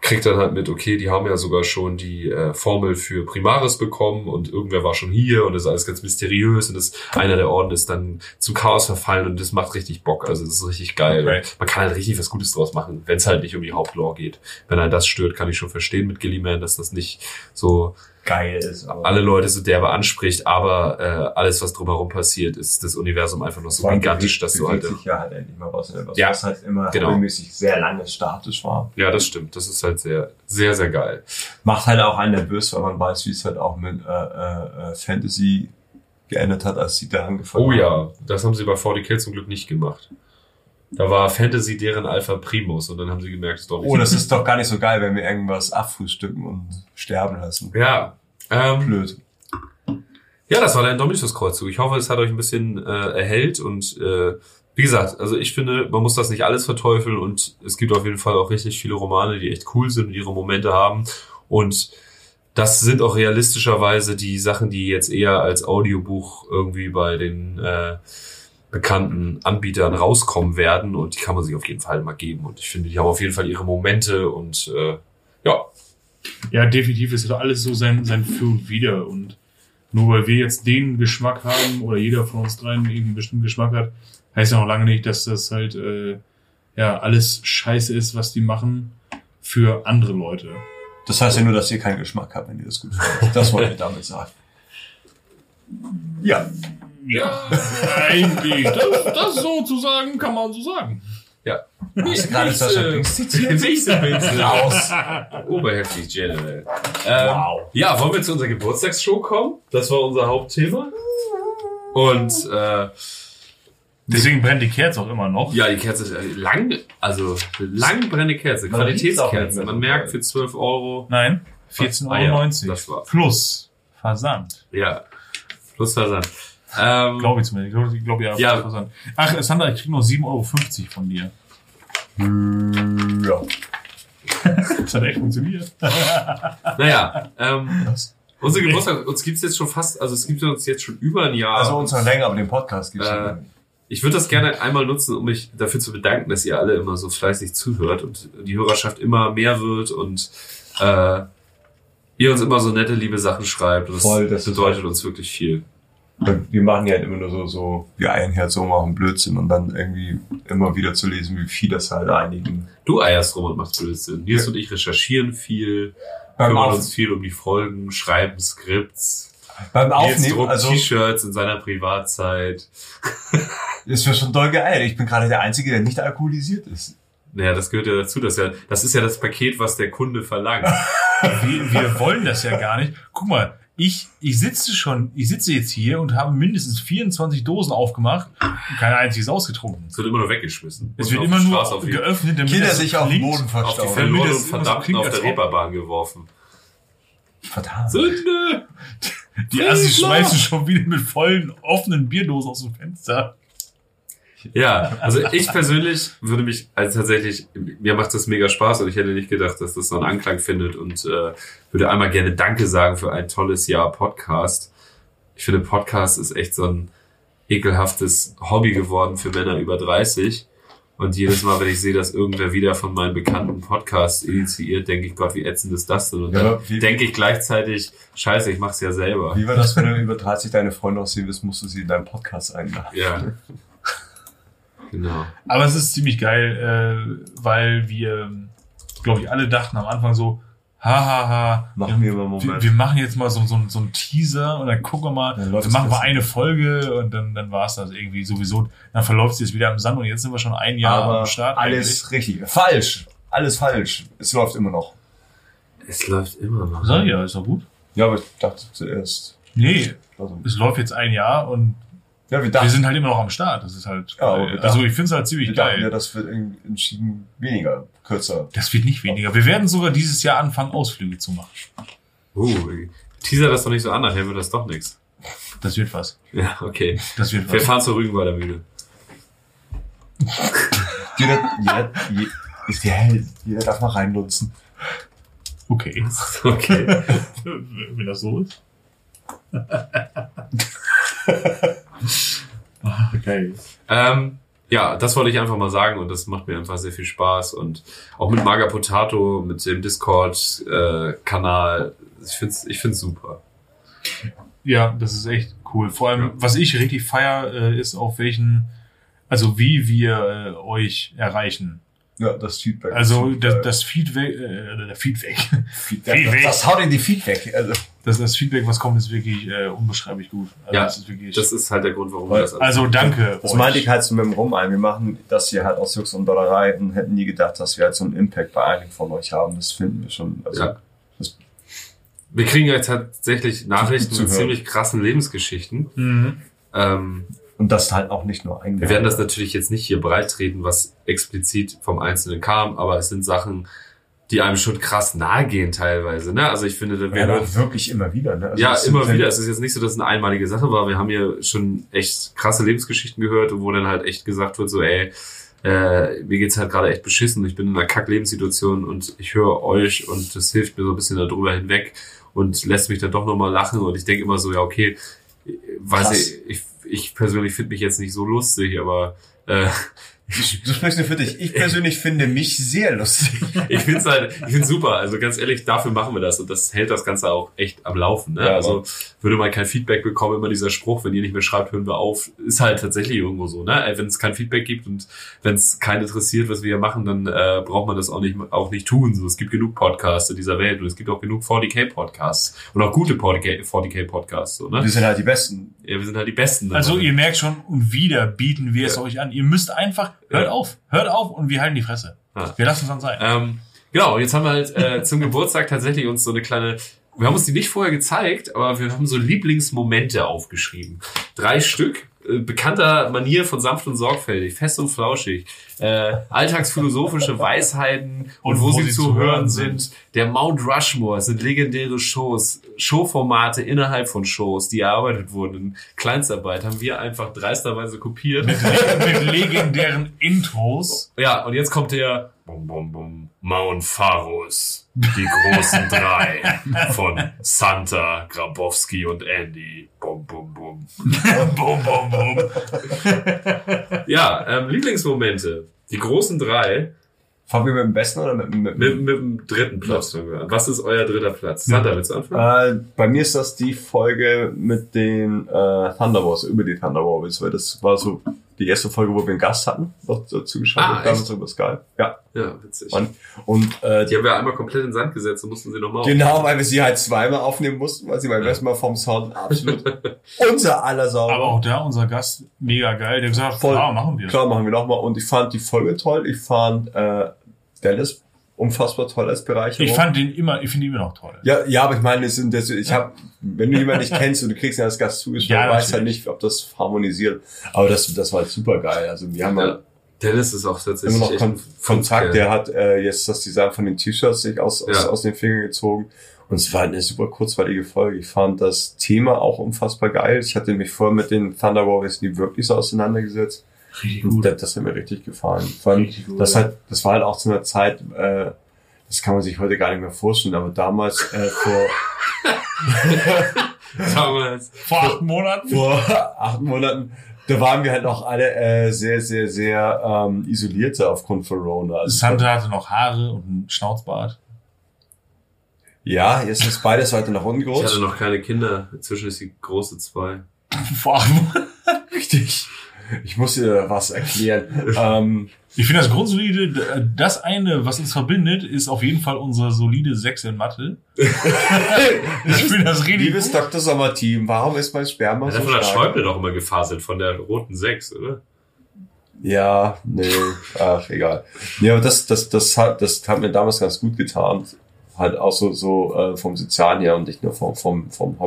kriegt dann halt mit, okay, die haben ja sogar schon die äh, Formel für Primaris bekommen und irgendwer war schon hier und das ist alles ganz mysteriös und das einer der Orden ist dann zum Chaos verfallen und das macht richtig Bock. Also das ist richtig geil. Okay. Man kann halt richtig was Gutes draus machen, wenn es halt nicht um die Hauptlore geht. Wenn einen das stört, kann ich schon verstehen mit Gilliman, dass das nicht so geil ist. Aber alle Leute so derbe anspricht, aber äh, alles, was drumherum passiert, ist das Universum einfach noch so vor allem gigantisch, bewegt- dass du halt... sich ja halt endlich mal was, was, Ja, was halt immer genau. regelmäßig sehr lange statisch war. Ja, das stimmt. Das ist halt sehr, sehr, sehr geil. Macht halt auch einen nervös, weil man weiß, wie es halt auch mit äh, äh, äh, Fantasy geendet hat, als sie da angefangen Oh haben. ja, das haben sie bei 40k zum Glück nicht gemacht. Da war Fantasy deren Alpha Primus und dann haben sie gemerkt, es ist doch nicht Oh, das ist doch gar nicht so geil, wenn wir irgendwas abfrühstücken und sterben lassen. Ja, ähm, Blöd. Ja, das war der Dominus-Kreuzzug. Ich hoffe, es hat euch ein bisschen äh, erhellt und äh, wie gesagt, also ich finde, man muss das nicht alles verteufeln und es gibt auf jeden Fall auch richtig viele Romane, die echt cool sind und ihre Momente haben und das sind auch realistischerweise die Sachen, die jetzt eher als Audiobuch irgendwie bei den äh, bekannten Anbietern rauskommen werden und die kann man sich auf jeden Fall mal geben und ich finde, die haben auf jeden Fall ihre Momente und äh, ja, Ja, definitiv ist doch alles so sein, sein Für und Wider. Und nur weil wir jetzt den Geschmack haben oder jeder von uns dreien irgendwie einen bestimmten Geschmack hat, heißt ja noch lange nicht, dass das halt äh, ja alles scheiße ist, was die machen für andere Leute. Das heißt ja nur, dass ihr keinen Geschmack habt, wenn ihr das gut findet. Das wollte ich damit sagen. Ja. Ja, eigentlich. Das, das so zu sagen, kann man so sagen. ja. Hast du gerade Sascha Binks zitiert? Nächste Pinsel. Raus. Oberheftig General. Ähm, Wow. Ja, wollen wir zu unserer Geburtstagsshow kommen? Das war unser Hauptthema. Und äh, Deswegen brennt die Kerze auch immer noch. ja, die Kerze ist äh, lang, also lang brennende Kerze, Man Qualitätskerze. Man merkt für 12 Euro. Nein, Ah, ja, 14,90 das Euro. war's. Plus Versand. Ja, plus Versand. Ähm, Glaube ich zumindest. Ich glaube, ich glaub, ja, Ja. Ach, Sandra, ich krieg noch 7,50 Euro von dir. Ja. Das hat echt funktioniert. naja, ähm, Was? unsere Geburtstag, uns gibt's jetzt schon fast, also es gibt uns jetzt schon über ein Jahr. Also uns noch länger, aber den Podcast gibt's Äh, nicht. Ich würde das gerne einmal nutzen, um mich dafür zu bedanken, dass ihr alle immer so fleißig zuhört und die Hörerschaft immer mehr wird und äh, ihr uns immer so nette, liebe Sachen schreibt. Das, Voll, das bedeutet uns wirklich viel. Wir machen ja halt immer nur so, so, wir eiern halt so machen Blödsinn und dann irgendwie immer wieder zu lesen, wie viel das halt einigen. Du eierst rum und machst Blödsinn. Nils Ja. und ich recherchieren viel, Beim, kümmern uns viel um die Folgen, schreiben Skripts. beim Nils Aufnehmen, druckt also T-Shirts in seiner Privatzeit. ist mir schon doll geil. Ich bin gerade der Einzige, der nicht alkoholisiert ist. Naja, das gehört ja dazu. Das, ja, das ist ja das Paket, was der Kunde verlangt. Wir, wir wollen das ja gar nicht. Guck mal, ich, ich sitze schon, ich sitze jetzt hier und habe mindestens 24 Dosen aufgemacht und kein einziges ausgetrunken. Es wird immer nur weggeschmissen. Es Und wird auf immer die nur auf die- geöffnet, damit Kinder sich auf klingt. Boden auf die verstauen. Damit verloren das und immer so Verdammten klingt, auf der Reeperbahn geworfen. Verdammt. Sünde! Die Assis schmeißen schon wieder mit vollen, offenen Bierdosen aus dem Fenster. Ja, also ich persönlich würde mich also tatsächlich, mir macht das mega Spaß und ich hätte nicht gedacht, dass das so einen Anklang findet und äh, würde einmal gerne Danke sagen für ein tolles Jahr Podcast. Ich finde, Podcast ist echt so ein ekelhaftes Hobby geworden für Männer über 30. Und jedes Mal, wenn ich sehe, dass irgendwer wieder von meinen bekannten Podcasts initiiert, denke ich, Gott, wie ätzend ist das denn? Und Ja, dann wie- denke ich gleichzeitig, scheiße, ich mach's ja selber. Wie war das, wenn du über 30 deine Freunde aussehen willst, musst du sie in deinen Podcast einladen? Ja. Genau. Aber es ist ziemlich geil, äh, weil wir, glaube ich, alle dachten am Anfang so, hahaha, Machen wir mal einen wir, Moment. wir machen jetzt mal so, so, so einen Teaser und dann gucken wir mal, Dann dann läuft machen wir eine Folge und dann, dann war es das irgendwie sowieso. Dann verläuft es jetzt wieder im Sand und jetzt sind wir schon ein Jahr aber am Start. alles richtig. Falsch. Alles falsch. Es läuft immer noch. Es läuft immer noch. eigentlich. Sag ich ja, ist doch gut. Ja, aber ich dachte zuerst. Nee, Also, es läuft jetzt ein Jahr und ja, wir wir dachten, sind halt immer noch am Start. Das ist halt Ja, aber geil. wir Also dachten- ich finde es halt ziemlich wir dachten ja, geil. das wird irgendwie entschieden weniger, kürzer. Das wird nicht weniger. Wir werden sogar dieses Jahr anfangen, Ausflüge zu machen. Uh, teaser das doch nicht so an, nachher wird das doch nichts. Das wird was. Ja, okay. Das wird Wir was. fahren zur Rügenwalder Mühle. Jeder, jeder, je- ist der, jeder darf mal reinnutzen. Okay. Okay. Wenn das so ist. Ah, geil. ähm, ja, das wollte ich einfach mal sagen und das macht mir einfach sehr viel Spaß und auch mit Maga Potato, mit dem Discord-Kanal. ich find's, ich find's super. Ja, das ist echt cool. Vor allem, Ja. was ich richtig feier, äh, ist auf welchen, also wie wir äh, euch erreichen. Ja, das Feedback. Also das, das Feedback, äh, der Feedback, Feedback. Feedback. Das haut in die Feedback. Also, das, das Feedback, was kommt, ist wirklich äh, unbeschreiblich gut. Also, Ja, das ist wirklich. Das ist halt der Grund, warum Weil- wir das alles also danke. das euch. meinte ich halt so mit dem Rum ein. Wir machen das hier halt aus Jux und Dollerei und hätten nie gedacht, dass wir halt so einen Impact bei einigen von euch haben. Das finden wir schon. Also, Ja. Wir kriegen ja tatsächlich Nachrichten Zu mit ziemlich krassen Lebensgeschichten. Mhm. Ähm, Und das halt auch nicht nur ein Wir werden das natürlich jetzt nicht hier breit treten, was explizit vom Einzelnen kam, aber es sind Sachen, die einem schon krass nahe gehen teilweise. Ne? Also ich finde, da Ja, aber wirklich immer wieder. Ne? Also ja, immer wieder. Es ist jetzt nicht so, dass es eine einmalige Sache war. Wir haben hier schon echt krasse Lebensgeschichten gehört, wo dann halt echt gesagt wird, so, ey, äh, mir geht's halt gerade echt beschissen. Ich bin in einer Kack-Lebenssituation und ich höre euch und das hilft mir so ein bisschen darüber hinweg und lässt mich dann doch nochmal lachen. Und ich denke immer so, ja, okay, weiß ich, ich, ich persönlich finde mich jetzt nicht so lustig, aber äh, Du sprichst nur für dich. Ich persönlich finde mich sehr lustig. ich find's halt, ich find's super. Also ganz ehrlich, dafür machen wir das und das hält das Ganze auch echt am Laufen. Ne? Ja, also würde man kein Feedback bekommen, immer dieser Spruch, wenn ihr nicht mehr schreibt, hören wir auf, ist halt tatsächlich irgendwo so. Ne? Wenn es kein Feedback gibt und wenn es keinen interessiert, was wir hier machen, dann äh, braucht man das auch nicht auch nicht tun. So, es gibt genug Podcasts in dieser Welt und es gibt auch genug 40k Podcasts und auch gute 40k, 40k Podcasts. So, ne? Wir sind halt die Besten. Ja, wir sind halt die Besten. Also dabei. ihr merkt schon, und wieder bieten wir es Ja. euch an. Ihr müsst einfach, hört Ja. auf, hört auf und wir halten die Fresse. Ja. Wir lassen es dann sein. Ähm, genau, und jetzt haben wir halt äh, zum Geburtstag tatsächlich uns so eine kleine, wir haben uns die nicht vorher gezeigt, aber wir haben so Lieblingsmomente aufgeschrieben. Drei Stück, bekannter Manier von sanft und sorgfältig, fest und flauschig, äh, alltagsphilosophische Weisheiten und, wo, sie, zu hören sind. Der Mount Rushmore sind legendäre Shows, Showformate innerhalb von Shows, die erarbeitet wurden in Kleinstarbeit, haben wir einfach dreisterweise kopiert. mit, mit legendären Intros. Ja, und jetzt kommt der bum, bum, bum, Mount Pharos, die großen drei von Santa, Grabowski und Andy. Bum, bum, bum. bum, bum, bum. Ja, ähm, Lieblingsmomente. Die großen drei Fangen wir mit dem Besten oder mit, mit, mit, mit dem dritten Platz. an. Was ist euer dritter Platz? Santa, willst du anfangen? Äh, bei mir ist das die Folge mit den äh, Thunderbolts, über die Thunderbolts, weil das war so die erste Folge, wo wir einen Gast hatten, noch dazu geschaut Ah, damals über Skype. Ja, Ja, witzig. Mann. Und äh, Die haben wir einmal komplett in den Sand gesetzt und mussten sie nochmal genau, weil wir sie halt zweimal aufnehmen mussten, weil sie beim ersten Mal vom Sound absolut unser aller sauber. Aber auch da unser Gast mega geil, der gesagt hat, Voll. klar, machen wir. Klar, machen wir nochmal. Und ich fand die Folge toll. Ich fand äh, Dallas unfassbar toll als Bereicherung. Ich fand den immer, ich finde ihn immer noch toll. ja, ja, aber ich meine, das sind das, ich habe, wenn du jemanden nicht kennst und du kriegst ihn als Gast zugeschrieben, Ja, ja, weißt halt nicht, ob das harmonisiert. Aber das, das war halt super geil. Also wir haben Ja. halt Dennis ist auch tatsächlich immer noch Kon Kontakt. Der hat äh, jetzt das Design von den T-Shirts sich aus, aus, Ja. aus den Fingern gezogen. Und es war eine super kurzweilige Folge. Ich fand das Thema auch unfassbar geil. Ich hatte mich vorher mit den Thunder Warriors nie wirklich so auseinandergesetzt. Richtig Und Das, das hat mir richtig gefallen. Vor allem, Richtig gut, das, ja. halt, das war halt auch zu einer Zeit, äh, das kann man sich heute gar nicht mehr vorstellen, aber damals äh, vor, Damals. Vor acht Monaten. vor acht Monaten, da waren wir halt noch alle äh, sehr, sehr, sehr ähm, isolierte aufgrund von Rona. Also, Santa hatte noch Haare und einen Schnauzbart. ja, jetzt ist beides weiter nach unten Ich hatte noch keine Kinder. Inzwischen ist die große zwei. Vor acht Monaten. Richtig. Ich muss dir was erklären. ähm, Ich finde das grundsolide, das eine, was uns verbindet, ist auf jeden Fall unsere solide Sechs in Mathe. ich finde das richtig liebes gut. Dr. Sommer-Team, warum ist mein Sperma Das so hat von der stark? Schäuble doch immer gefaselt, von der roten 6, oder? Ja, nee, ach, egal. Nee, aber das, das, das hat, das hat mir damals ganz gut getan. Halt auch so, so äh, vom Sozialen her und nicht nur vom, vom, vom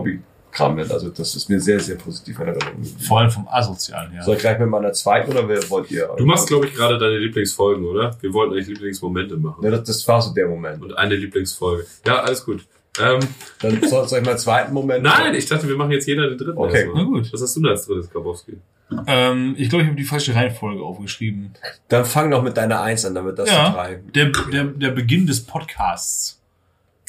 Hobbykram. her. Also das ist mir sehr, sehr positiv in Erinnerung. Vor allem vom Asozialen her. Soll ich gleich mit meiner zweiten oder wer wollt ihr? Du machst, glaube ich, gerade deine Lieblingsfolgen, oder? Wir wollten eigentlich Lieblingsmomente machen. Ja, das, das war so der Moment. Und eine Lieblingsfolge. Ja, alles gut. Ähm, Dann soll, soll ich meinen zweiten Moment? nein, ich dachte, wir machen jetzt jeder den dritten. Okay. erstmal. Na gut. Was hast du denn als drittes, Grabowski? Ähm, ich glaube, ich habe die falsche Reihenfolge aufgeschrieben. Dann fang noch mit deiner Eins an, damit das Ja. die drei. Der, der, der Beginn des Podcasts.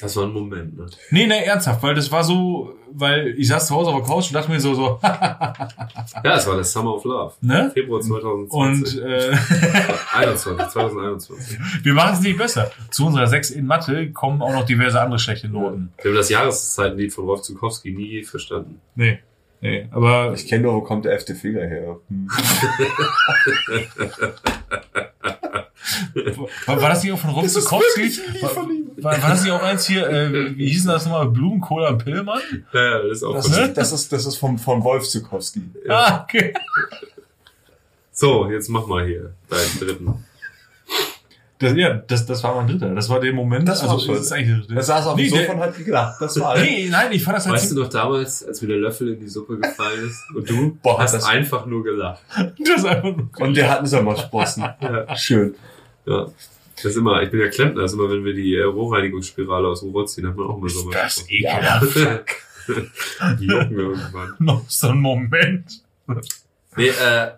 Das war ein Moment, ne? Nee, nee, ernsthaft, weil das war so, weil ich saß zu Hause auf der Couch und dachte mir so, so, Ja, es war das Summer of Love. ne? Februar 2020. Und äh, 21, 2021. wir machen es nicht besser. Zu unserer 6 in Mathe kommen auch noch diverse andere schlechte Noten. Wir haben das Jahreszeitenlied von Rolf Zukowski nie verstanden. Nee. Nee, aber Ich kenne nur, wo kommt der elfte Finger her? Hm. war, war das nicht auch von Rolf Zukowski? War, war, war das nicht auch eins hier, äh, wie hieß denn das nochmal? Blumenkohl am Pillmann? Ja, das ist auch Das, von ist, das ist, das ist vom, von Wolf Zukowski. Ah, okay. So, jetzt mach mal hier deinen dritten. Das, ja, das, das war mein dritter. Das war der Moment. Das war also, schon. das ist eigentlich der. Er saß auf dem Nee, Sofa der- und hat gelacht. Das war alles. Nee, nein, ich fand das halt Weißt du noch damals, als mir der Löffel in die Suppe gefallen ist und du Boah, hast das- einfach nur gelacht? das ist einfach nur Und wir hatten Sommersprossen. Ja. Schön. Ja. Das ist immer, ich bin ja Klempner, das ist immer, wenn wir die äh, Rohrreinigungsspirale aus dem Rohr ziehen, hat man auch immer so Das ist ekelhaft. Die jucken irgendwann. Noch so ein Moment. Nee, äh,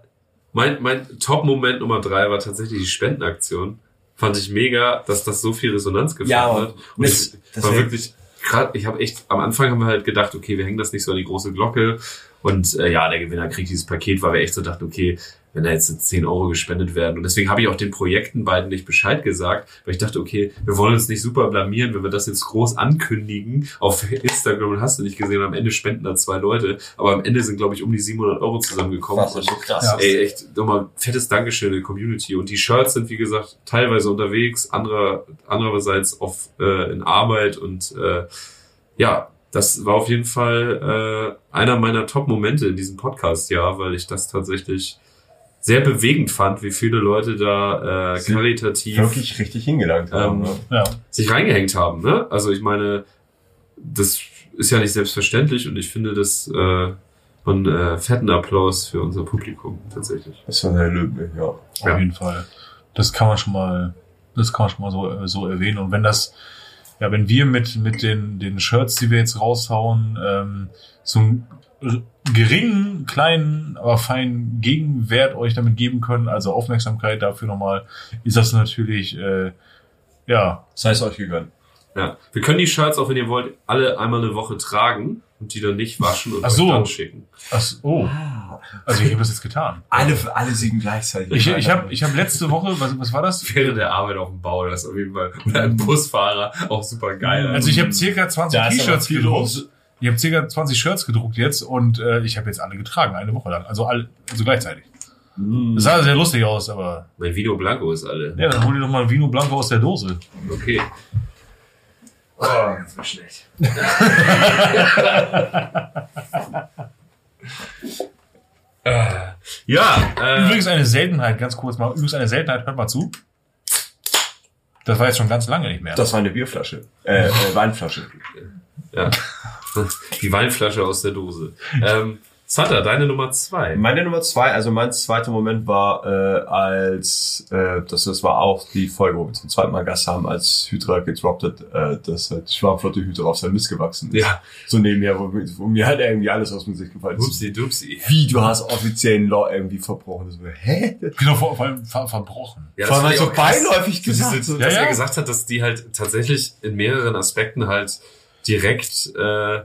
mein, mein Top-Moment Nummer drei war tatsächlich die Spendenaktion. Fand ich mega, dass das so viel Resonanz gefunden Ja, hat. Und das- ich das war wirklich, grad, ich habe echt, am Anfang haben wir halt gedacht, okay, wir hängen das nicht so an die große Glocke. Und äh, ja, der Gewinner kriegt dieses Paket, weil wir echt so dachten, okay, wenn da jetzt 10 Euro gespendet werden. Und deswegen habe ich auch den Projekten beiden nicht Bescheid gesagt, weil ich dachte, okay, wir wollen uns nicht super blamieren, wenn wir das jetzt groß ankündigen auf Instagram und hast du nicht gesehen, am Ende spenden da zwei Leute. Aber am Ende sind, glaube ich, um die 700 Euro zusammengekommen. Was ist so krass. Ey, echt, nochmal fettes Dankeschön in die Community. Und die Shirts sind, wie gesagt, teilweise unterwegs, anderer, andererseits auf, äh, in Arbeit und äh, ja, das war auf jeden Fall äh, einer meiner Top-Momente in diesem Podcast, ja, weil ich das tatsächlich sehr bewegend fand, wie viele Leute da äh, Sie karitativ Wirklich richtig hingelangt haben. Ähm, ne? Ja. sich reingehängt haben. Ne? Also ich meine, das ist ja nicht selbstverständlich und ich finde das äh, einen äh, fetten Applaus für unser Publikum tatsächlich. Das war sehr löblich, ja. Auf Ja. jeden Fall. Das kann man schon mal, das kann man schon mal so, äh, so erwähnen. Und wenn das, ja, wenn wir mit, mit den, den Shirts, die wir jetzt raushauen, ähm, so einen r- geringen, kleinen, aber feinen Gegenwert euch damit geben können, also Aufmerksamkeit dafür nochmal, ist das natürlich, äh, ja, Sei es euch gegönnt. Ja, wir können die Shirts auch, wenn ihr wollt, alle einmal eine Woche tragen und die dann nicht waschen und Ach so. euch dann schicken. ach, oh, also ich habe das jetzt getan. Alle, alle siegen gleichzeitig. Ich, ich habe ich hab letzte Woche, was, was war das? Während der Arbeit auf dem Bau, das ist auf jeden Fall oder ein Busfahrer auch super geil. Also ich habe circa 20 Da ist aber T-Shirts gedruckt. Ich habe circa 20 Shirts gedruckt jetzt und äh, ich habe jetzt alle getragen, eine Woche lang. Also alle, also gleichzeitig. Mm. Das sah sehr lustig aus, aber. mein Vino Blanco ist alle. Ja, dann hol dir doch mal ein Vino Blanco aus der Dose. Okay. Oh, das war schlecht. ja, äh, Übrigens eine Seltenheit, ganz kurz mal. Übrigens eine Seltenheit, hört mal zu. Das war jetzt schon ganz lange nicht mehr. Das war eine Bierflasche. Äh, äh Weinflasche. ja. die Weinflasche aus der Dose. Ähm, Santa, deine Nummer zwei. Meine Nummer zwei, also mein zweiter Moment war, äh, als, äh, das, das war auch die Folge, wo wir zum zweiten Mal Gast haben, als Hydra gedroppt hat, äh, dass halt die Schwarmflotte Hydra auf sein Mist gewachsen ist. Ja, So nebenher, wo, mir- wo mir halt irgendwie alles aus dem Gesicht gefallen ist. dupsi, dupsi. Wie, du hast offiziellen Law irgendwie verbrochen. Das war, hä? Genau, vor, vor allem ver verbrochen. Ja, Vor allem halt so beiläufig gesagt. so- Ja, dass ja. er gesagt hat, dass die halt tatsächlich in mehreren Aspekten halt direkt äh,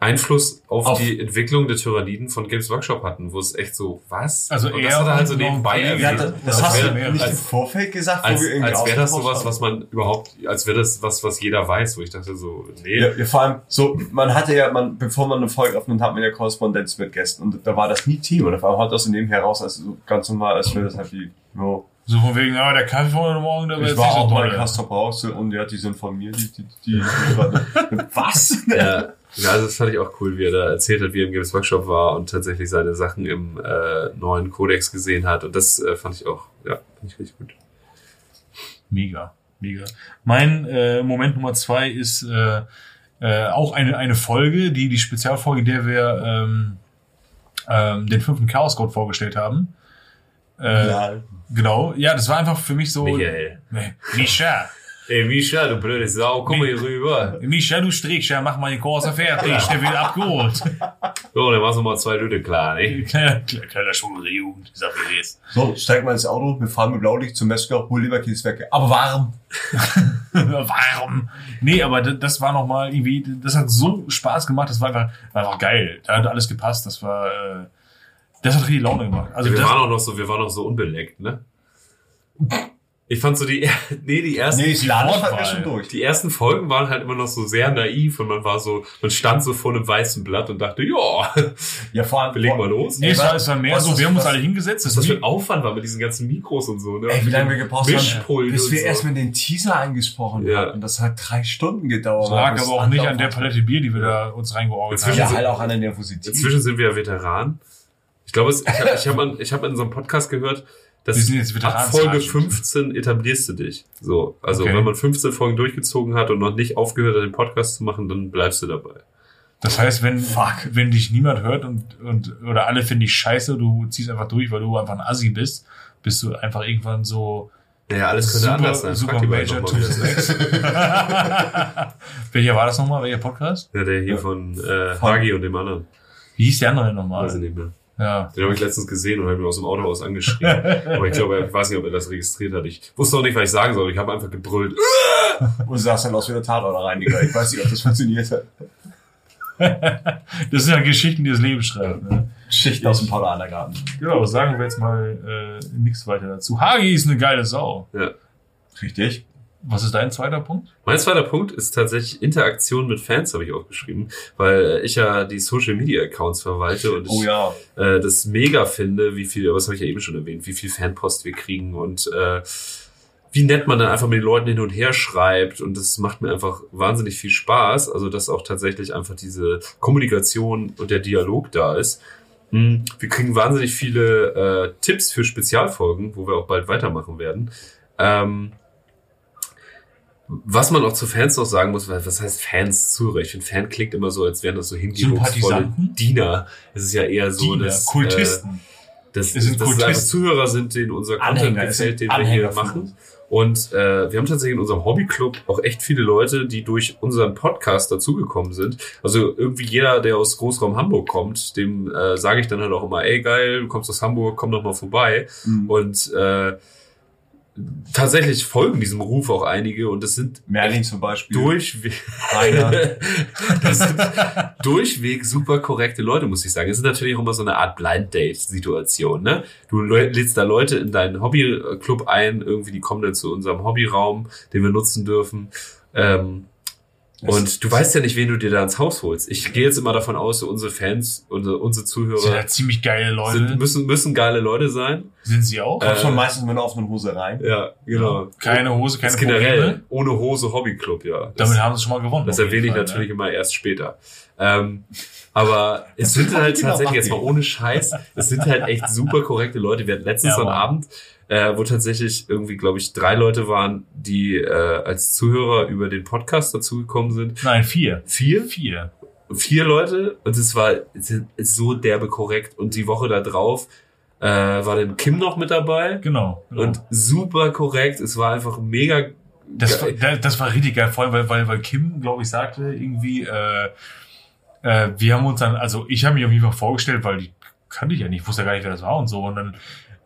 Einfluss auf, Auf- die Entwicklung der Tyranniden von Games Workshop hatten, wo es echt so, was? Also und er das hat er halt so nebenbei Kollege. Ja, erwähnt. das, das hast du nicht im als, Vorfeld gesagt, wo als, wir irgendwie als wäre das sowas, was man überhaupt, als wäre das was, was jeder weiß, wo ich dachte so, nee. Ja, ja, vor allem, so, man hatte ja, man, bevor man eine Folge aufnimmt, hat man ja Korrespondenz mit Gästen und da war das nie Team und auf einmal haut das so nebenher raus, als so ganz normal, als wäre das halt wie, no. So von wegen, ah, der Kaffee von heute Morgen, der war Ich jetzt war nicht so auch mal toll. in Castro Brauxel und ja, die sind von mir, die, die, die, was? Ja, ja, also das fand ich auch cool, wie er da erzählt hat, wie er im Games Workshop war und tatsächlich seine Sachen im äh, neuen Codex gesehen hat. Und das äh, fand ich auch, ja, fand ich richtig gut. Mega, mega. Mein äh, Moment Nummer zwei ist äh, äh, auch eine, eine Folge, die die Spezialfolge, der wir ähm, ähm, den fünften Chaos Code vorgestellt haben. Äh, Ja. Genau, ja, das war einfach für mich so. Michael. Nee, Mischa. Ey, Misha, du blöde Sau, komm mal hier rüber. Mischa, du Strickscher, mach mal den Corsa fertig. Der wird abgeholt. So, dann machst du mal zwei Lüde klar, ne? kleiner, kleiner Schwule Jugend, ich sag ist. So, steig mal ins Auto, wir fahren mit Blaulicht zum Metzger, hol Leberkäse weg. Aber warm. Warum? Nee, aber das war nochmal irgendwie, das hat so Spaß gemacht, das war einfach, war einfach geil. Da hat alles gepasst, das war, äh, das hat richtig Laune gemacht. Also wir waren auch noch so, wir waren noch so unbeleckt, ne? Ich fand so die, nee, die ersten, Nee, die durch. die ersten Folgen waren halt immer noch so sehr naiv und man war so, man stand so vor einem weißen Blatt und dachte, ja, Ja, vor allem, wir legen mal los. nee, es war, es war mehr Was so, wir haben uns alle hingesetzt. Was Das das für ein Aufwand war mit diesen ganzen Mikros und so, ne? Ey, wie lange wir gebraucht haben, bis wir so. erstmal den Teaser eingesprochen Ja. hatten. Das hat drei Stunden gedauert. das lag aber auch nicht an der Palette Bier, die wir da uns reingeorgelt Inzwischen Ja, haben. halt auch an der Nervosität. Inzwischen sind wir ja Veteran. Ich glaube, es- ich habe ich hab an- ich hab in unserem Podcast gehört, dass Wir sind jetzt ab Folge 15 etablierst du dich. So, also Okay. wenn man 15 Folgen durchgezogen hat und noch nicht aufgehört hat, den Podcast zu machen, dann bleibst du dabei. Das heißt, wenn, Fuck. wenn dich niemand hört und, und, oder alle finden dich scheiße, du ziehst einfach durch, weil du einfach ein Assi bist, bist du einfach irgendwann so, Naja, alles könnte anders sein. Super Major. Welcher war das nochmal? Welcher Podcast? Ja, der hier Ja. von äh, Hagi und dem anderen. Wie hieß der andere nochmal? Weiß ich nicht mehr. Ja. Den habe ich letztens gesehen und habe ihn aus dem Auto aus angeschrien. Aber ich glaube, ich weiß nicht, ob er das registriert hat. Ich wusste auch nicht, was ich sagen soll. Ich habe einfach gebrüllt. Und sahst dann aus wie der Tatortreiniger. Ich weiß nicht, ob das funktioniert hat. Das sind ja Geschichten, die das Leben schreibt. Ne? Schichten aus dem Paul Garten. Genau, sagen wir jetzt mal äh, nichts weiter dazu. Hagi ist eine geile Sau. Ja. Richtig. Was ist dein zweiter Punkt? Mein zweiter Punkt ist tatsächlich Interaktion mit Fans, habe ich auch geschrieben, weil ich ja die Social Media Accounts verwalte und ich Oh ja. äh, das mega finde, wie viel, was habe ich ja eben schon erwähnt, wie viel Fanpost wir kriegen und äh, wie nett man dann einfach mit den Leuten hin und her schreibt und das macht mir einfach wahnsinnig viel Spaß, also dass auch tatsächlich einfach diese Kommunikation und der Dialog da ist. Hm, Wir kriegen wahnsinnig viele äh, Tipps für Spezialfolgen, wo wir auch bald weitermachen werden. Ähm, was man auch zu Fans noch sagen muss, weil was heißt Fans Zuhörer? Ich finde, Fan klingt immer so, als wären das so hingebungsvolle? Diener. Es ist ja eher so, Diener, dass Kultisten. Äh, dass, Es sind dass Kultisten. Zuhörer sind, denen unser Content Anhänger, gefällt, den wir hier Anhänger machen. Und äh, wir haben tatsächlich in unserem Hobbyclub auch echt viele Leute, die durch unseren Podcast dazugekommen sind. Also irgendwie jeder, der aus Großraum Hamburg kommt, dem äh, sage ich dann halt auch immer, ey geil, du kommst aus Hamburg, komm doch mal vorbei. Mhm. Und äh, tatsächlich folgen diesem Ruf auch einige und das sind Merlin zum Beispiel. durchweg, das sind durchweg super korrekte Leute, muss ich sagen. Es ist natürlich auch immer so eine Art Blind Date-Situation. Ne? Du lädst da Leute in deinen Hobbyclub ein, irgendwie die kommen dann zu unserem Hobbyraum, den wir nutzen dürfen. Ähm, und du weißt ja nicht, wen du dir da ins Haus holst. Ich gehe jetzt immer davon aus, so unsere Fans, unsere, unsere Das sind Zuhörer ja ziemlich geile Leute. sind, müssen, müssen geile Leute sein. sind sie auch? Kommt Äh, schon meistens mit einer offenen Hose rein. Ja, genau. Keine Hose, keine das generell ohne Hose Hobbyclub, ja. Das- Damit haben sie schon mal gewonnen. Das erwähne ich natürlich Ne? immer erst später. Ähm, aber es sind halt tatsächlich, jetzt mal ohne Scheiß, es sind halt echt super korrekte Leute. Wir hatten letztens Ja, so einen. Abend, äh, wo tatsächlich irgendwie, glaube ich, drei Leute waren, die äh, als Zuhörer über den Podcast dazugekommen sind. Nein, vier. Vier? Vier. Vier Leute und es war so derbe korrekt. Und die Woche da drauf äh, war dann Kim noch mit dabei. Genau. genau. Und super korrekt. Es war einfach mega Das, war- geil. da- das war richtig geil, vor allem, weil, weil, weil Kim, glaube ich, sagte irgendwie, äh, äh, wir haben uns dann, also ich habe mich auf jeden Fall vorgestellt, weil die kannte ich ja nicht, ich wusste ja gar nicht, wer das war und so. Und dann,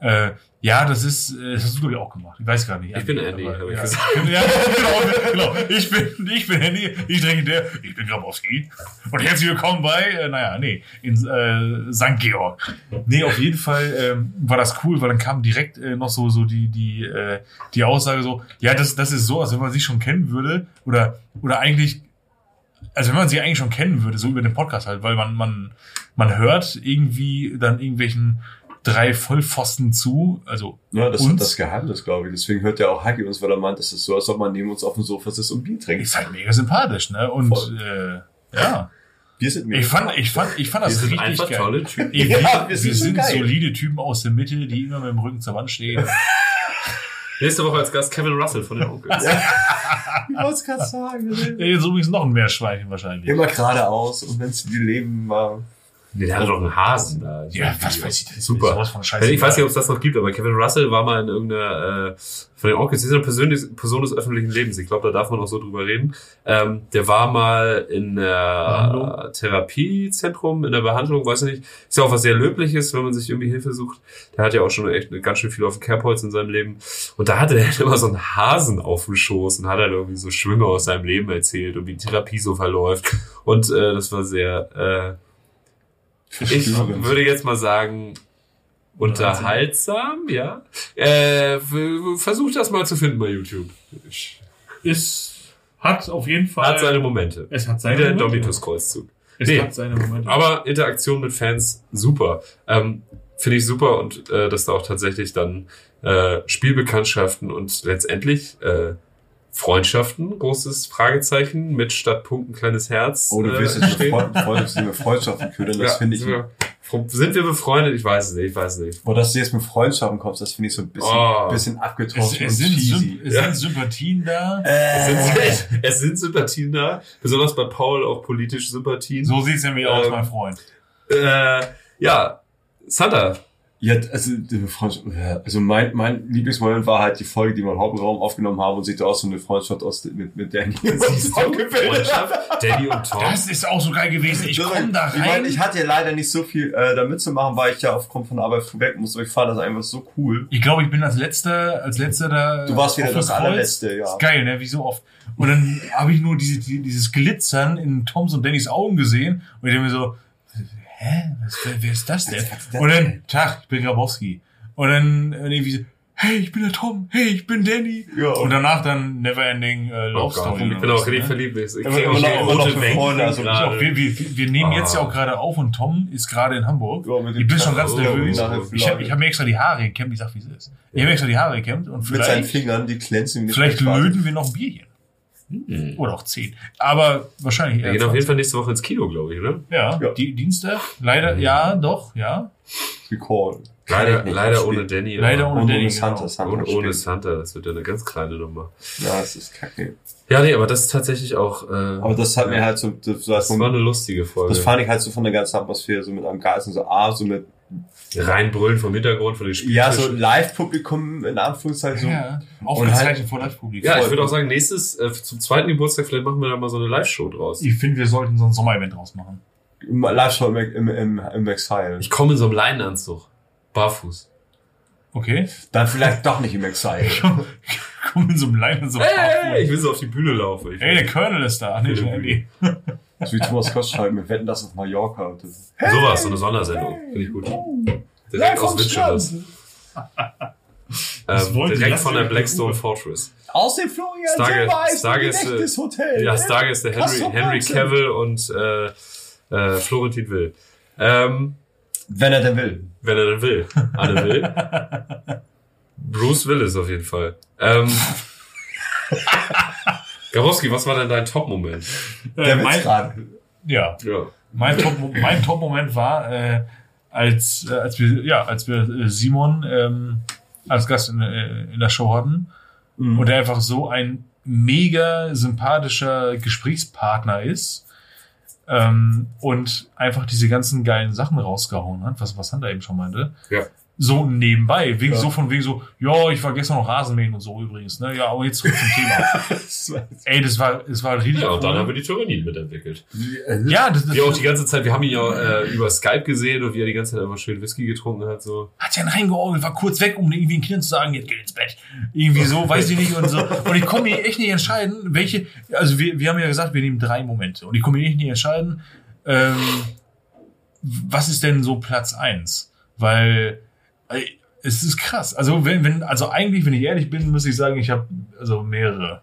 äh, ja, das ist, äh, das hast du, glaube ich, auch gemacht. Ich weiß gar nicht. Ich bin Andy, hab ich ja, gesagt. ja, genau, genau. Ich bin, ich bin Andy, ich trinke der, ich bin Grabowski. Und herzlich willkommen bei, äh, naja, nee, in äh, St. Georg. Nee, auf jeden Fall ähm, war das cool, weil dann kam direkt äh, noch so, so die, die, äh, die Aussage so, ja, das, das ist so, als wenn man sich schon kennen würde, oder, oder eigentlich, also wenn man sie eigentlich schon kennen würde, so über den Podcast halt, weil man, man, man hört irgendwie dann irgendwelchen drei Vollpfosten zu, also Ja, das uns. ist das Geheimnis, glaube ich. Deswegen hört ja auch Hagi uns, weil er meint, es ist so, als ob man neben uns auf dem Sofa sitzt und Bier trinkt. ist halt mega sympathisch, ne? Und Voll. äh, ja, Wir sind mega ich fand, ich fand, ich fand das richtig einfach geil. tolle Typen. Wir, Ja, wir, wir sind sind, solide Typen aus der Mitte, die immer mit dem Rücken zur Wand stehen. Nächste Woche als Gast Kevin Russell von den Onkels. Ich wollte es gerade sagen. Der ist übrigens noch ein Meerschweinchen wahrscheinlich. Immer geradeaus und wenn es die Leben mal. Nee, der hatte doch einen Hasen da. Ja, was weiß ich, das ist Super. scheiße. Ich weiß nicht, ob es das noch gibt, aber Kevin Russell war mal in irgendeiner, äh, von den die ist eine persönliche Person des öffentlichen Lebens. Ich glaube, da darf man auch so drüber reden. Ähm, der war mal in der Behandlung? Therapiezentrum, in der Behandlung, weiß ich nicht. Ist ja auch was sehr Löbliches, wenn man sich irgendwie Hilfe sucht. Der hat ja auch schon echt ganz schön viel auf dem Kerbholz in seinem Leben. Und da hatte er immer so einen Hasen auf dem Schoß und hat halt irgendwie so Schwünge aus seinem Leben erzählt und wie die Therapie so verläuft. Und äh, das war sehr, äh, ich würde jetzt mal sagen, unterhaltsam, ja. Äh, versuch das mal zu finden bei YouTube. Ist, hat auf jeden Fall, Hat seine Momente. es hat seine Wieder Momente. Domitus-Kreuzzug. Es Nee. hat seine Momente. Aber Interaktion mit Fans, super. Ähm, Finde ich super und äh, dass da auch tatsächlich dann äh, Spielbekanntschaften und letztendlich äh, Freundschaften, großes Fragezeichen, mit statt Punkten kleines Herz. Oh, du äh, willst jetzt mit wir Freundschaften ködern, das Ja, finde ich. sind wir, sind wir befreundet? Ich weiß es nicht, ich weiß es nicht. Boah, dass du jetzt mit Freundschaften kommst, das finde ich so ein bisschen, Oh. bisschen es, abgetroffen es, und sind, cheesy. Symp es Ja. sind Sympathien da. Es sind, Äh, es sind Sympathien da, besonders bei Paul auch politische Sympathien. So sieht's nämlich aus, Ähm, mein Freund. Äh, ja, Santa, Ja, also, die Freundschaft, ja, also mein, mein Lieblingsmoment war halt die Folge, die wir im Hauptraum aufgenommen haben und sich da auch so eine Freundschaft aus, mit, mit Danny Siehst du? Freundschaft, Danny und Tom. Das ist auch so geil gewesen. Ich komme da Ich, meine, rein. ich hatte ja leider nicht so viel äh, da mitzumachen, weil ich ja aufgrund von der Arbeit weg musste. aber Ich fand das einfach so cool. Ich glaube, ich bin als letzter, als letzter da. Du warst wieder das allerletzte, ja. Ist geil, ne? Wie so oft. Und dann habe ich nur diese, die- dieses Glitzern in Toms und Dannys Augen gesehen und ich denke mir so, hä? Was, wer, wer ist das denn? Und dann? Tag, ich bin Grabowski. Und dann äh, irgendwie so, hey, ich bin der Tom, hey, ich bin Danny. Ja. Und danach dann Neverending äh, Oh Love Gott, Story. ich bin auch richtig ne? verliebt. Ich immer auch noch- rote Freunde, also wir, wir, wir nehmen jetzt ja Ah. auch gerade auf und Tom ist gerade in Hamburg. Ja, ich bin schon ganz Oh, nervös. Ich habe vielleicht. hab mir extra die Haare gekämmt, ich sag, wie es ist. Ich habe mir extra die Haare gekämmt und Mit seinen vielleicht, Fingern, die glänzen vielleicht löten wir noch ein Bierchen. Oder auch zehn. Aber wahrscheinlich Wir eher gehen auf jeden 20. Fall nächste Woche ins Kino, glaube ich, oder? Ja, Ja. Die, Dienstag. Leider, ja, doch, ja. Recall. Leider, leider ohne Danny. Leider ohne Und Danny, ohne Santa. genau. Santa Und ohne. Santa, das wird ja eine ganz kleine Nummer. Ja, das ist kacke. Ja, nee, aber das ist tatsächlich auch. Äh, Aber das hat mir halt so, das, als das war eine lustige Folge. das fand ich halt so von der ganzen Atmosphäre, so mit am Geist und so, ah, so mit, Reinbrüllen vom Hintergrund von den ja, so. Live-Publikum, in Anführungszeichen, so. ja. Aufgezeichnet vor Live-Publikum. Ja, ich würde auch sagen, nächstes, äh, zum zweiten Geburtstag, vielleicht machen wir da mal so eine Live-Show draus. Ich finde, wir sollten so ein Sommerevent draus machen. Live-Show im, im, im, im Exile. Ich komme in so einem Leinenanzug. Barfuß. Okay? Dann vielleicht doch nicht im Exile. Komm in so einem und so Hey, ich will so auf die Bühne laufen. Ich Ey, der Colonel ist da. Nee. so wie Thomas Gottschalk, wir wetten das auf Mallorca. Und das, Sowas, so eine Sondersendung. Finde ich gut. Direkt aus Witcheles. Das Ähm, direkt von der Blackstone Fortress. Aus dem Florian Stargast- Silbereisen Stargast- Gedächtnishotel. Ja, Stargast der Henry, Henry. Cavill und äh, äh, Florentin Will. Ähm, Wenn er denn will. wenn er denn will. Anne will. Bruce Willis auf jeden Fall. Ähm, Garowski, was war denn dein Top-Moment? Der Äh, mein, gerade. ja, Ja. mein Top, mein Top-Moment war, äh, als, äh, als wir, ja, als wir äh, Simon ähm, als Gast in, äh, in der Show hatten Mhm. und er einfach so ein mega sympathischer Gesprächspartner ist ähm, und einfach diese ganzen geilen Sachen rausgehauen hat, was, was Hunter eben schon meinte. Ja. So nebenbei, wegen Ja. so von wegen so, ja, ich war gestern noch Rasenmähen und so übrigens, ne? Ja, aber jetzt zurück zum Thema. Ey, das war, das war richtig Ja, und dann cool. haben wir die Tyrannin mitentwickelt. ja, das, das Wir auch die ganze Zeit, wir haben ihn ja äh, über Skype gesehen und wie er die ganze Zeit einfach schön Whisky getrunken hat, so. hat ja reingeorgelt, war kurz weg, um irgendwie den Kindern zu sagen, jetzt geht ins Bett. Irgendwie so, weiß ich nicht und so. Und ich konnte mir echt nicht entscheiden, welche, also wir, wir haben ja gesagt, wir nehmen drei Momente. Und ich konnte mir echt nicht entscheiden, ähm, was ist denn so Platz eins? Weil äh, es ist krass. Also wenn, wenn, also eigentlich, wenn ich ehrlich bin, muss ich sagen, ich habe also mehrere,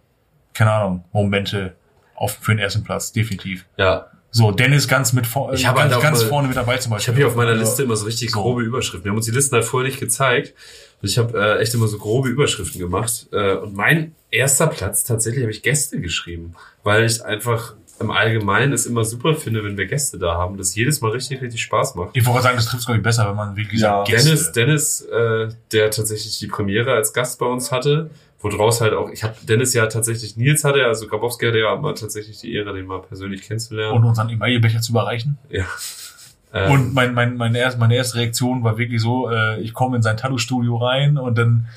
keine Ahnung, Momente auf für den ersten Platz, definitiv. Ja, So, Dennis ganz mit vor, Ich ganz, halt ganz mal- vorne mit dabei zum ich Beispiel. habe hier auf meiner Liste immer so richtig so. grobe Überschriften. Wir haben uns die Listen halt vorher nicht gezeigt. Und ich habe äh, echt immer so grobe Überschriften gemacht. Äh, und mein erster Platz, tatsächlich habe ich Gäste geschrieben. Weil ich einfach im Allgemeinen es immer super finde, wenn wir Gäste da haben. Das jedes Mal richtig, richtig Spaß macht. Ich wollte sagen, das trifft glaube ich besser, wenn man wirklich Ja, sagt, Gäste. Dennis, Dennis, äh, der tatsächlich die Premiere als Gast bei uns hatte, woraus halt auch, ich habe Dennis ja tatsächlich, Nils hatte ja, also Grabowski hatte ja mal tatsächlich die Ehre, den mal persönlich kennenzulernen. und unseren Emailbecher zu überreichen. ja. Ähm, Und mein, mein, meine, erste, meine erste Reaktion war wirklich so, äh, ich komme in sein Tattoo-Studio rein und dann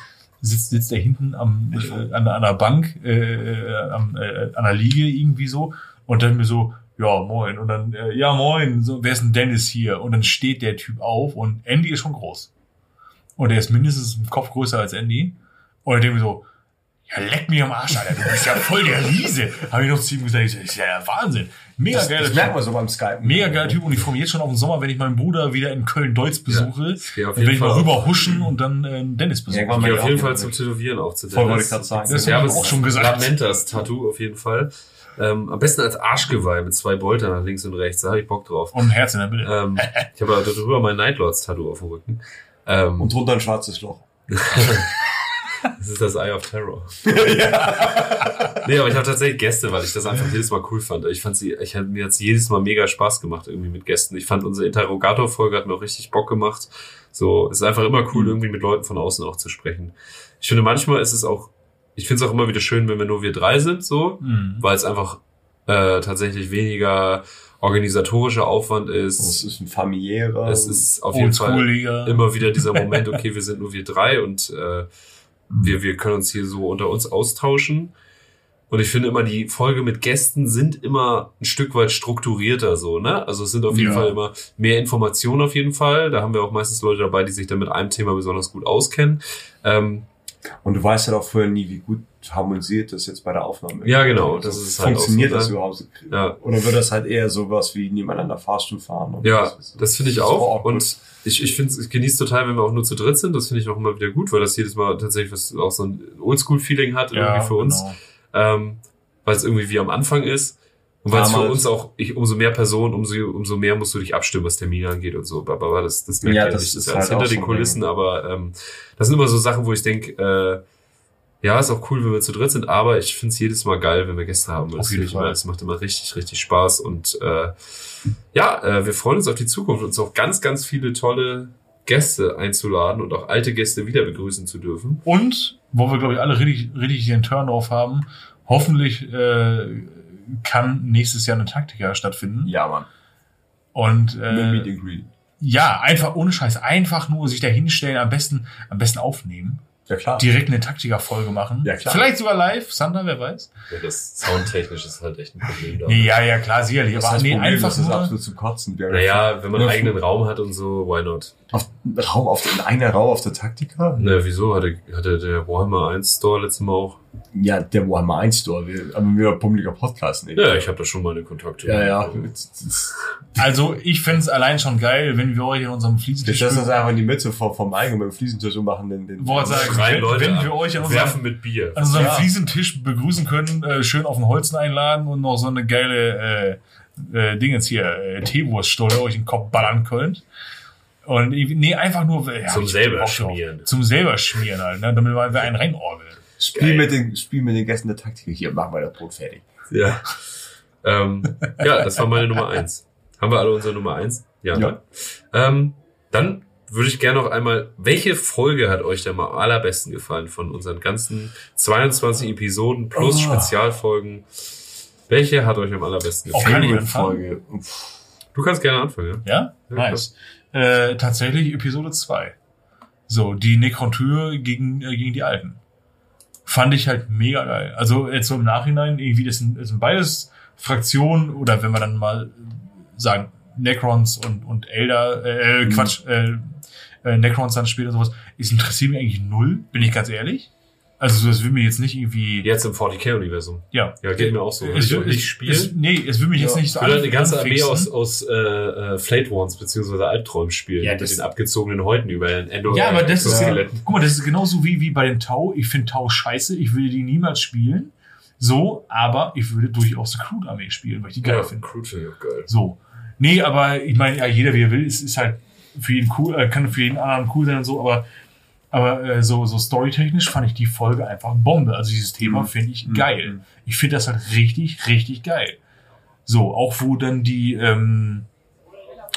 sitzt, sitzt er hinten am, äh, an, an der Bank, äh, äh, am, äh, an der Liege irgendwie so und dann mir so, ja, moin. Und dann, äh, ja, moin, so, wer ist denn Dennis hier? Und dann steht der Typ auf und Andy ist schon groß. Und er ist mindestens einen Kopf größer als Andy. Und ich denke mir so, ja, leck mir am Arsch, Alter, du bist ja voll der Riese. Habe ich noch zu ihm gesagt, ich so, das ist ja der Wahnsinn. Mega Das, geiler das Typ. merkt man so beim Skype. Mega geiler Typ und ich freue mich jetzt schon auf den Sommer, wenn ich meinen Bruder wieder in Köln-Deutz besuche. auf dann werde ich mal rüber huschen und dann äh, Dennis besuchen. Irgendwann ich auf jeden Ja, Fall ja. zum Tätowieren auch zu Voll wollte Dennis. ich grad sagen. Das ja, hab aber ich es auch schon gesagt. Lamentas-Tattoo auf jeden Fall. Ähm, am besten als Arschgeweih mit zwei Boltern nach links und rechts. Da habe ich Bock drauf. Und ein Herz in der Mitte. Ähm, ich habe darüber mein Nightlords-Tattoo auf dem Rücken. Ähm, Und drunter ein schwarzes Loch. Das ist das Eye of Terror. nee, aber ich habe tatsächlich Gäste, weil ich das einfach jedes Mal cool fand. Ich fand sie, ich hab, mir hat's jedes Mal mega Spaß gemacht irgendwie mit Gästen. Ich fand unsere Interrogator-Folge hat mir auch richtig Bock gemacht. So, es ist einfach immer cool, irgendwie mit Leuten von außen auch zu sprechen. Ich finde, manchmal ist es auch, ich finde es auch immer wieder schön, wenn wir nur wir drei sind, so, Mhm. weil es einfach äh, tatsächlich weniger organisatorischer Aufwand ist. Es ist ein familiärer. Es ist auf jeden Fall immer wieder dieser Moment, okay, wir sind nur wir drei und äh, wir, wir können uns hier so unter uns austauschen. Und ich finde immer, die Folge mit Gästen sind immer ein Stück weit strukturierter so, ne? Also es sind auf jeden Ja. Fall immer mehr Informationen auf jeden Fall. Da haben wir auch meistens Leute dabei, die sich dann mit einem Thema besonders gut auskennen. Ähm, Und du weißt ja auch vorher nie, wie gut harmonisiert das jetzt bei der Aufnahme Ja, genau, Also, das ist halt Funktioniert auch das ne? überhaupt? Ja. Oder wird das halt eher sowas wie nebeneinander Fahrstuhl fahren? Ja, ich. das finde ich ist auch. awkward. Und ich, ich finde ich genieße total, wenn wir auch nur zu dritt sind. Das finde ich auch immer wieder gut, weil das jedes Mal tatsächlich was, auch so ein Oldschool-Feeling hat irgendwie für uns. genau. Ähm, weil es irgendwie wie am Anfang ist. Und weil es für uns auch, ich, umso mehr Personen, umso, umso mehr musst du dich abstimmen, was Termine angeht und so. Aber das, das merkt Ja, ihr das nicht. Das ist ist alles halt hinter den Kulissen, Ding. aber ähm, das sind immer so Sachen, wo ich denke, äh, ja, ist auch cool, wenn wir zu dritt sind, aber ich finde es jedes Mal geil, wenn wir Gäste haben. Das, ich Fall. das macht immer richtig, richtig Spaß. Und äh, ja, äh, wir freuen uns auf die Zukunft, uns auch ganz, ganz viele tolle Gäste einzuladen und auch alte Gäste wieder begrüßen zu dürfen. Und, wo wir, glaube ich, alle richtig, richtig den Turn drauf haben, hoffentlich äh, kann nächstes Jahr eine Taktika stattfinden. Ja, Mann. Und äh, Meet and Greet. ja, einfach ohne Scheiß, einfach nur sich da hinstellen, am besten, am besten aufnehmen, Ja, klar. direkt eine Taktika-Folge machen. Ja, klar. Vielleicht sogar live, Sander, wer weiß. Ja, das soundtechnisch ist halt echt ein Problem. Nee, ja, ja, klar, sicherlich. das Aber nee, Problem, einfach das ist nur, absolut zum Kotzen. Naja, wenn man einen eigenen Raum hat und so, why not? Auf, Raum auf den einen Raum auf der Taktika? Na, wieso? Hatte, hatte der Warhammer 1 Store letztes Mal auch? Ja, der Warhammer 1 Store. Wir, aber wir pummeliger Podcast nicht. Ja, ich habe da schon mal eine Kontakte. Ja, ja. also ich fänd's allein schon geil, wenn wir euch in unserem Fliesentisch... lassen das einfach in die Mitte vom, vom Eingang mit dem Fliesentisch und machen den, den Wollte sagen, wenn, Leute wenn wir euch an unserem, werfen mit Bier. an unserem Ja. Fliesentisch begrüßen können, äh, schön auf den Holzen einladen und noch so eine geile äh, äh, Dingens hier, äh, Teewurststolle euch in den Kopf ballern könnt. Und nee, einfach nur ja, Zum selber schmieren. Zum selber schmieren halt, ne? damit wir einen reinorgeln. Spiel Geil. mit den, Spiel mit den Gästen der Taktika. Hier, machen wir das Brot fertig. Ja. ähm, ja, das war meine Nummer eins. Haben wir alle unsere Nummer eins? Ja. Ja. Ne? Ähm, dann würde ich gerne noch einmal, welche Folge hat euch denn mal am allerbesten gefallen von unseren ganzen 22 Episoden plus Oh. Spezialfolgen? Welche hat euch am allerbesten Auch gefallen? kann ich Favorite-Folge. Du kannst gerne anfangen, ja? Ja? Ja, nice. Äh, tatsächlich Episode 2. So, die Nekrontür gegen, äh, gegen die Alten. Fand ich halt mega geil. Also jetzt so im Nachhinein, irgendwie, das sind, das sind beides Fraktionen, oder wenn wir dann mal äh, sagen, Necrons und, und Elder, äh, Mhm. Quatsch, äh, äh, Necrons dann später sowas, es interessiert mich eigentlich null, bin ich ganz ehrlich. Also das will mir jetzt nicht irgendwie, Jetzt im 40k-Universum. ja. Ja, geht mir auch so. Es, Ich will nicht es, spielen. nee, es will mich jetzt Ja. nicht so will eine ganze Armee aus, aus äh, äh, Flate Ones beziehungsweise Albträumen spielen. Ja, mit den abgezogenen Häuten über den Endor. Ja, aber das ist, Exoskeletten. guck mal, das ist genauso wie, wie bei den Tau. Ich finde Tau scheiße, ich würde die niemals spielen. So, aber ich würde durchaus eine Crude-Armee spielen, weil ich die geil Ja, finde. Crude finde ich auch geil. So. Nee, aber ich meine, ja, jeder wie er will, es ist halt für jeden cool, äh, kann für jeden anderen cool sein und so, aber, aber äh, so, so storytechnisch fand ich die Folge einfach Bombe. Also dieses Thema Mhm. finde ich Mhm. geil. Ich finde das halt richtig, richtig geil. So, auch wo dann die, ähm,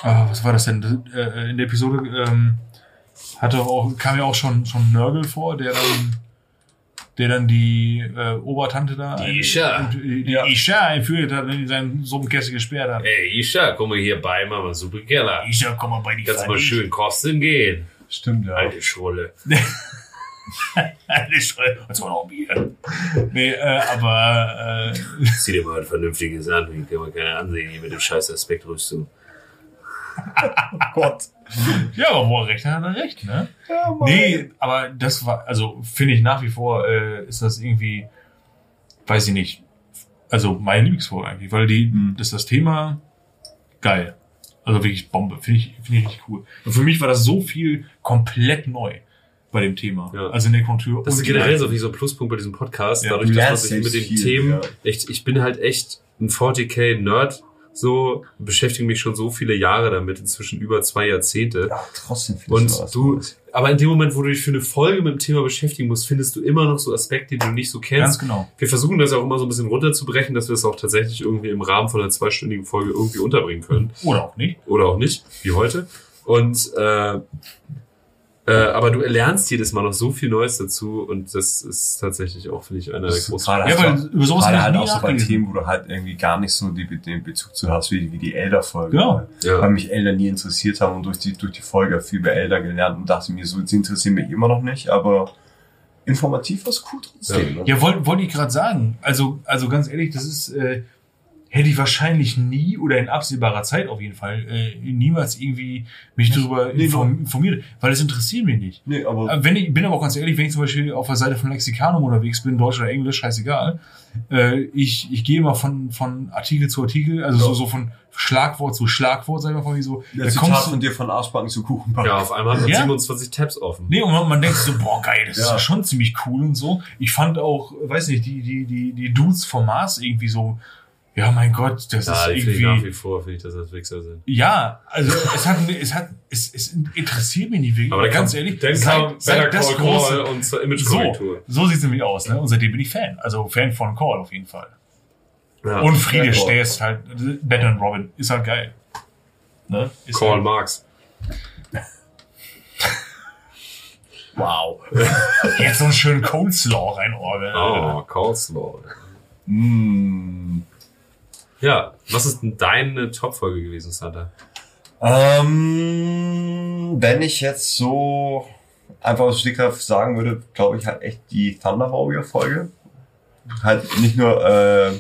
ah, was war das denn? Äh, in der Episode ähm, hatte auch, kam ja auch schon, schon Nörgel vor, der dann, der dann die äh, Obertante da, Die Isha. die, die Ja. Isha einführt hat, in seinen Suppenkessel gesperrt hat. Ey, Isha, komm mal hier bei, Mama, super Keller. Isha, komm mal bei die Kannst mal schön kosten gehen. Stimmt, ja. Alte Schrulle. Eine Schreie. Und zwar noch ein Bier. Nee, äh, aber äh, Zieh dir mal ein vernünftiges an, wie kann man keiner ansehen hier mit dem scheiß Aspektrüstung. Gott. ja, aber wo er recht hat, hat er recht, ne? Ja, Mann. Nee, aber das war, also finde ich nach wie vor, äh, ist das irgendwie, weiß ich nicht, also meine Lieblingsfolge eigentlich, weil die, Mhm. das ist das Thema geil. Also wirklich Bombe, finde ich, finde ich richtig cool. Und für mich war das so viel komplett neu bei dem Thema. Ja. Also in der Kontur. Das ist generell so wie so ein Pluspunkt bei diesem Podcast, Ja, dadurch, du dass man sich mit den viel, Themen, ja. echt, ich bin halt echt ein 40k-Nerd, so, beschäftige mich schon so viele Jahre damit, inzwischen über zwei Jahrzehnte. Ja, trotzdem findest Und du, Neues. aber in dem Moment, wo du dich für eine Folge mit dem Thema beschäftigen musst, findest du immer noch so Aspekte, die du nicht so Ganz kennst. genau. Wir versuchen das auch immer so ein bisschen runterzubrechen, dass wir es auch tatsächlich irgendwie im Rahmen von einer zweistündigen Folge irgendwie unterbringen können. Oder auch nicht. Oder auch nicht, wie heute. Und äh, Äh, aber du lernst jedes Mal noch so viel Neues dazu und das ist tatsächlich auch, finde ich, einer der großen gerade Ja, weil einfach- über sowas gerade halt ich auch so bei. Themen, wo du halt irgendwie gar nicht so die, den Bezug zu hast, wie, wie die Elder-Folge. Genau. Ja. Weil mich Elder nie interessiert haben und durch die, durch die Folge viel über Elder gelernt und dachte mir, so, sie interessieren mich immer noch nicht, aber informativ war es cool trotzdem. ne? Ja, wollte wollte ich gerade sagen. Also, also ganz ehrlich, das ist, äh, hätte ich wahrscheinlich nie oder in absehbarer Zeit auf jeden Fall äh, niemals irgendwie mich darüber Nee, inform informiert, weil es interessiert mich nicht. Nee, aber Äh, Wenn ich bin aber auch ganz ehrlich, wenn ich zum Beispiel auf der Seite von Lexikanum unterwegs bin, Deutsch oder Englisch, scheißegal. Äh, ich, ich gehe immer von, von Artikel zu Artikel, also so, Ja. so von Schlagwort zu Schlagwort, sag ich mal, von wie so. der da Zitat kommst du, von dir von Arschbacken zu Kuchenbacken. Ja, auf einmal hat man Ja? 27 Tabs offen. Nee, und man, man denkt so, boah, geil, das ist Ja. ja schon ziemlich cool und so. Ich fand auch, weiß nicht, die, die, die, die Dudes vom Mars irgendwie so, ja, mein Gott, das Ja, ist ich nach irgendwie, wie vor, finde ich, dass das Wichser sind. ja, also es hat, es hat, es, es interessiert mich nicht wirklich, Aber ganz kam- ehrlich, dann seit- kam seit Better das Call große- Call und zur so, Image-Korrektur. so sieht's nämlich aus, ne? Und seitdem bin ich Fan. Also Fan von Call auf jeden Fall. Ja. Und Friede ist halt, Batman Robin, ist halt geil. Ne? Ist Call halt, Marx. wow. Jetzt so einen schönen Coleslaw reinorgeln. Oh, Coleslaw. Mm. Ja, was ist denn deine Top-Folge gewesen, Santa? Ähm, wenn ich jetzt so einfach aus Stegreif sagen würde, glaube ich halt echt die Thunder Warrior Folge. Halt nicht nur, äh,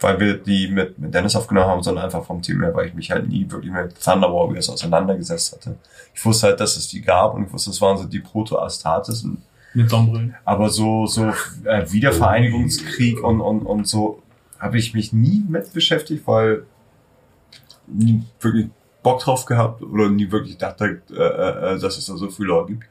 weil wir die mit, mit Dennis aufgenommen haben, sondern einfach vom Team her, weil ich mich halt nie wirklich mit Thunder Warriors auseinandergesetzt hatte. Ich wusste halt, dass es die gab und ich wusste, es waren so die Proto-Astartes. Mit Sonnenbrillen. Aber so, so äh, Wiedervereinigungskrieg und, und, und so habe ich mich nie mit beschäftigt, weil nie wirklich Bock drauf gehabt oder nie wirklich dachte, äh, äh, dass es da so viel Lore gibt.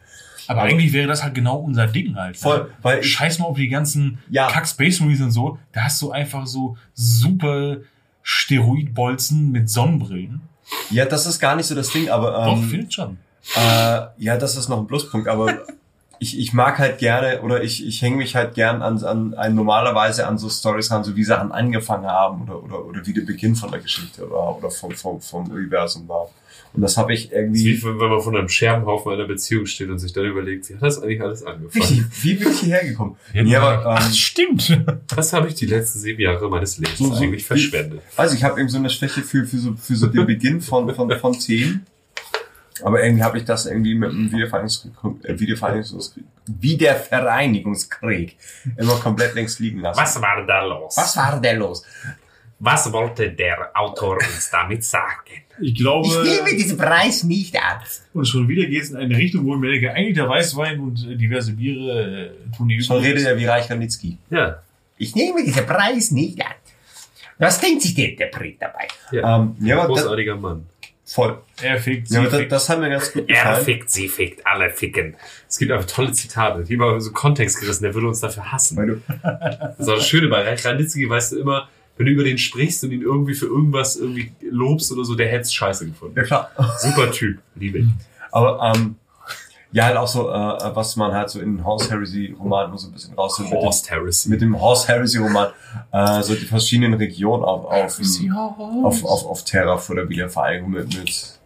Aber Aber- eigentlich wäre das halt genau unser Ding halt. ne? Voll, weil Scheiß mal auf die ganzen Ja. Kack Space Marines und so. Da hast du einfach so super Steroidbolzen mit Sonnenbrillen. ja, das ist gar nicht so das Ding, aber Doch, ähm, findet schon. Äh, ja, das ist noch ein Pluspunkt, aber ich, ich mag halt gerne oder ich, ich hänge mich halt gern an, an, an normalerweise an so Stories ran, so wie sie an angefangen haben oder, oder, oder wie der Beginn von der Geschichte war oder vom, vom, vom Universum war. Und das habe ich Das ist irgendwie. wie wenn man von einem Scherbenhaufen einer Beziehung steht und sich dann überlegt, wie hat das eigentlich alles angefangen? Richtig, wie bin ich hierher gekommen? Nee, aber, Ach, ähm, stimmt. Was habe ich die letzten sieben Jahre meines Lebens So- so eigentlich wie- verschwendet? Also ich habe eben so eine Schwäche für, für, so, für so den Beginn von, von, von Themen. Aber irgendwie habe ich das irgendwie mit dem Wiedervereinigungskrieg, äh, Wiedervereinigungskrieg, immer komplett längst liegen lassen. war da los? Was war denn los? Was wollte der Autor uns damit sagen? Ich glaube, diesen Preis nicht an. und schon wieder geht es in eine Richtung, wo ich mir denke, eigentlich der Weißwein und äh, diverse Biere äh, tun die Schon redet er wie Reich Ranitzky. Ja, Ich nehme diesen Preis nicht an. Was denkt sich der Interpret dabei? ja. Ähm, ja, das, großartiger Mann. Voll. Er fickt, Ja, sie das, fickt. das hat mir ganz gut Er gefallen. fickt, sie fickt, alle ficken. Es gibt einfach tolle Zitate, die immer so Kontext gerissen, der würde uns dafür hassen. Das ist auch das Schöne bei Ranitzky, weißt du immer, wenn du über den sprichst und ihn irgendwie für irgendwas irgendwie lobst oder so, der hätt's scheiße gefunden. ja klar. Super Typ, liebe ich. Aber ähm, ja, halt auch so, äh, was man halt so in Horse Heresy Romanen nur so ein bisschen raus mit dem, Horst Harris. mit dem Horse Heresy Roman, äh, so die verschiedenen Regionen auf, auf, auf, auf, auf Terra vor der Wiedervereinigung mit, mit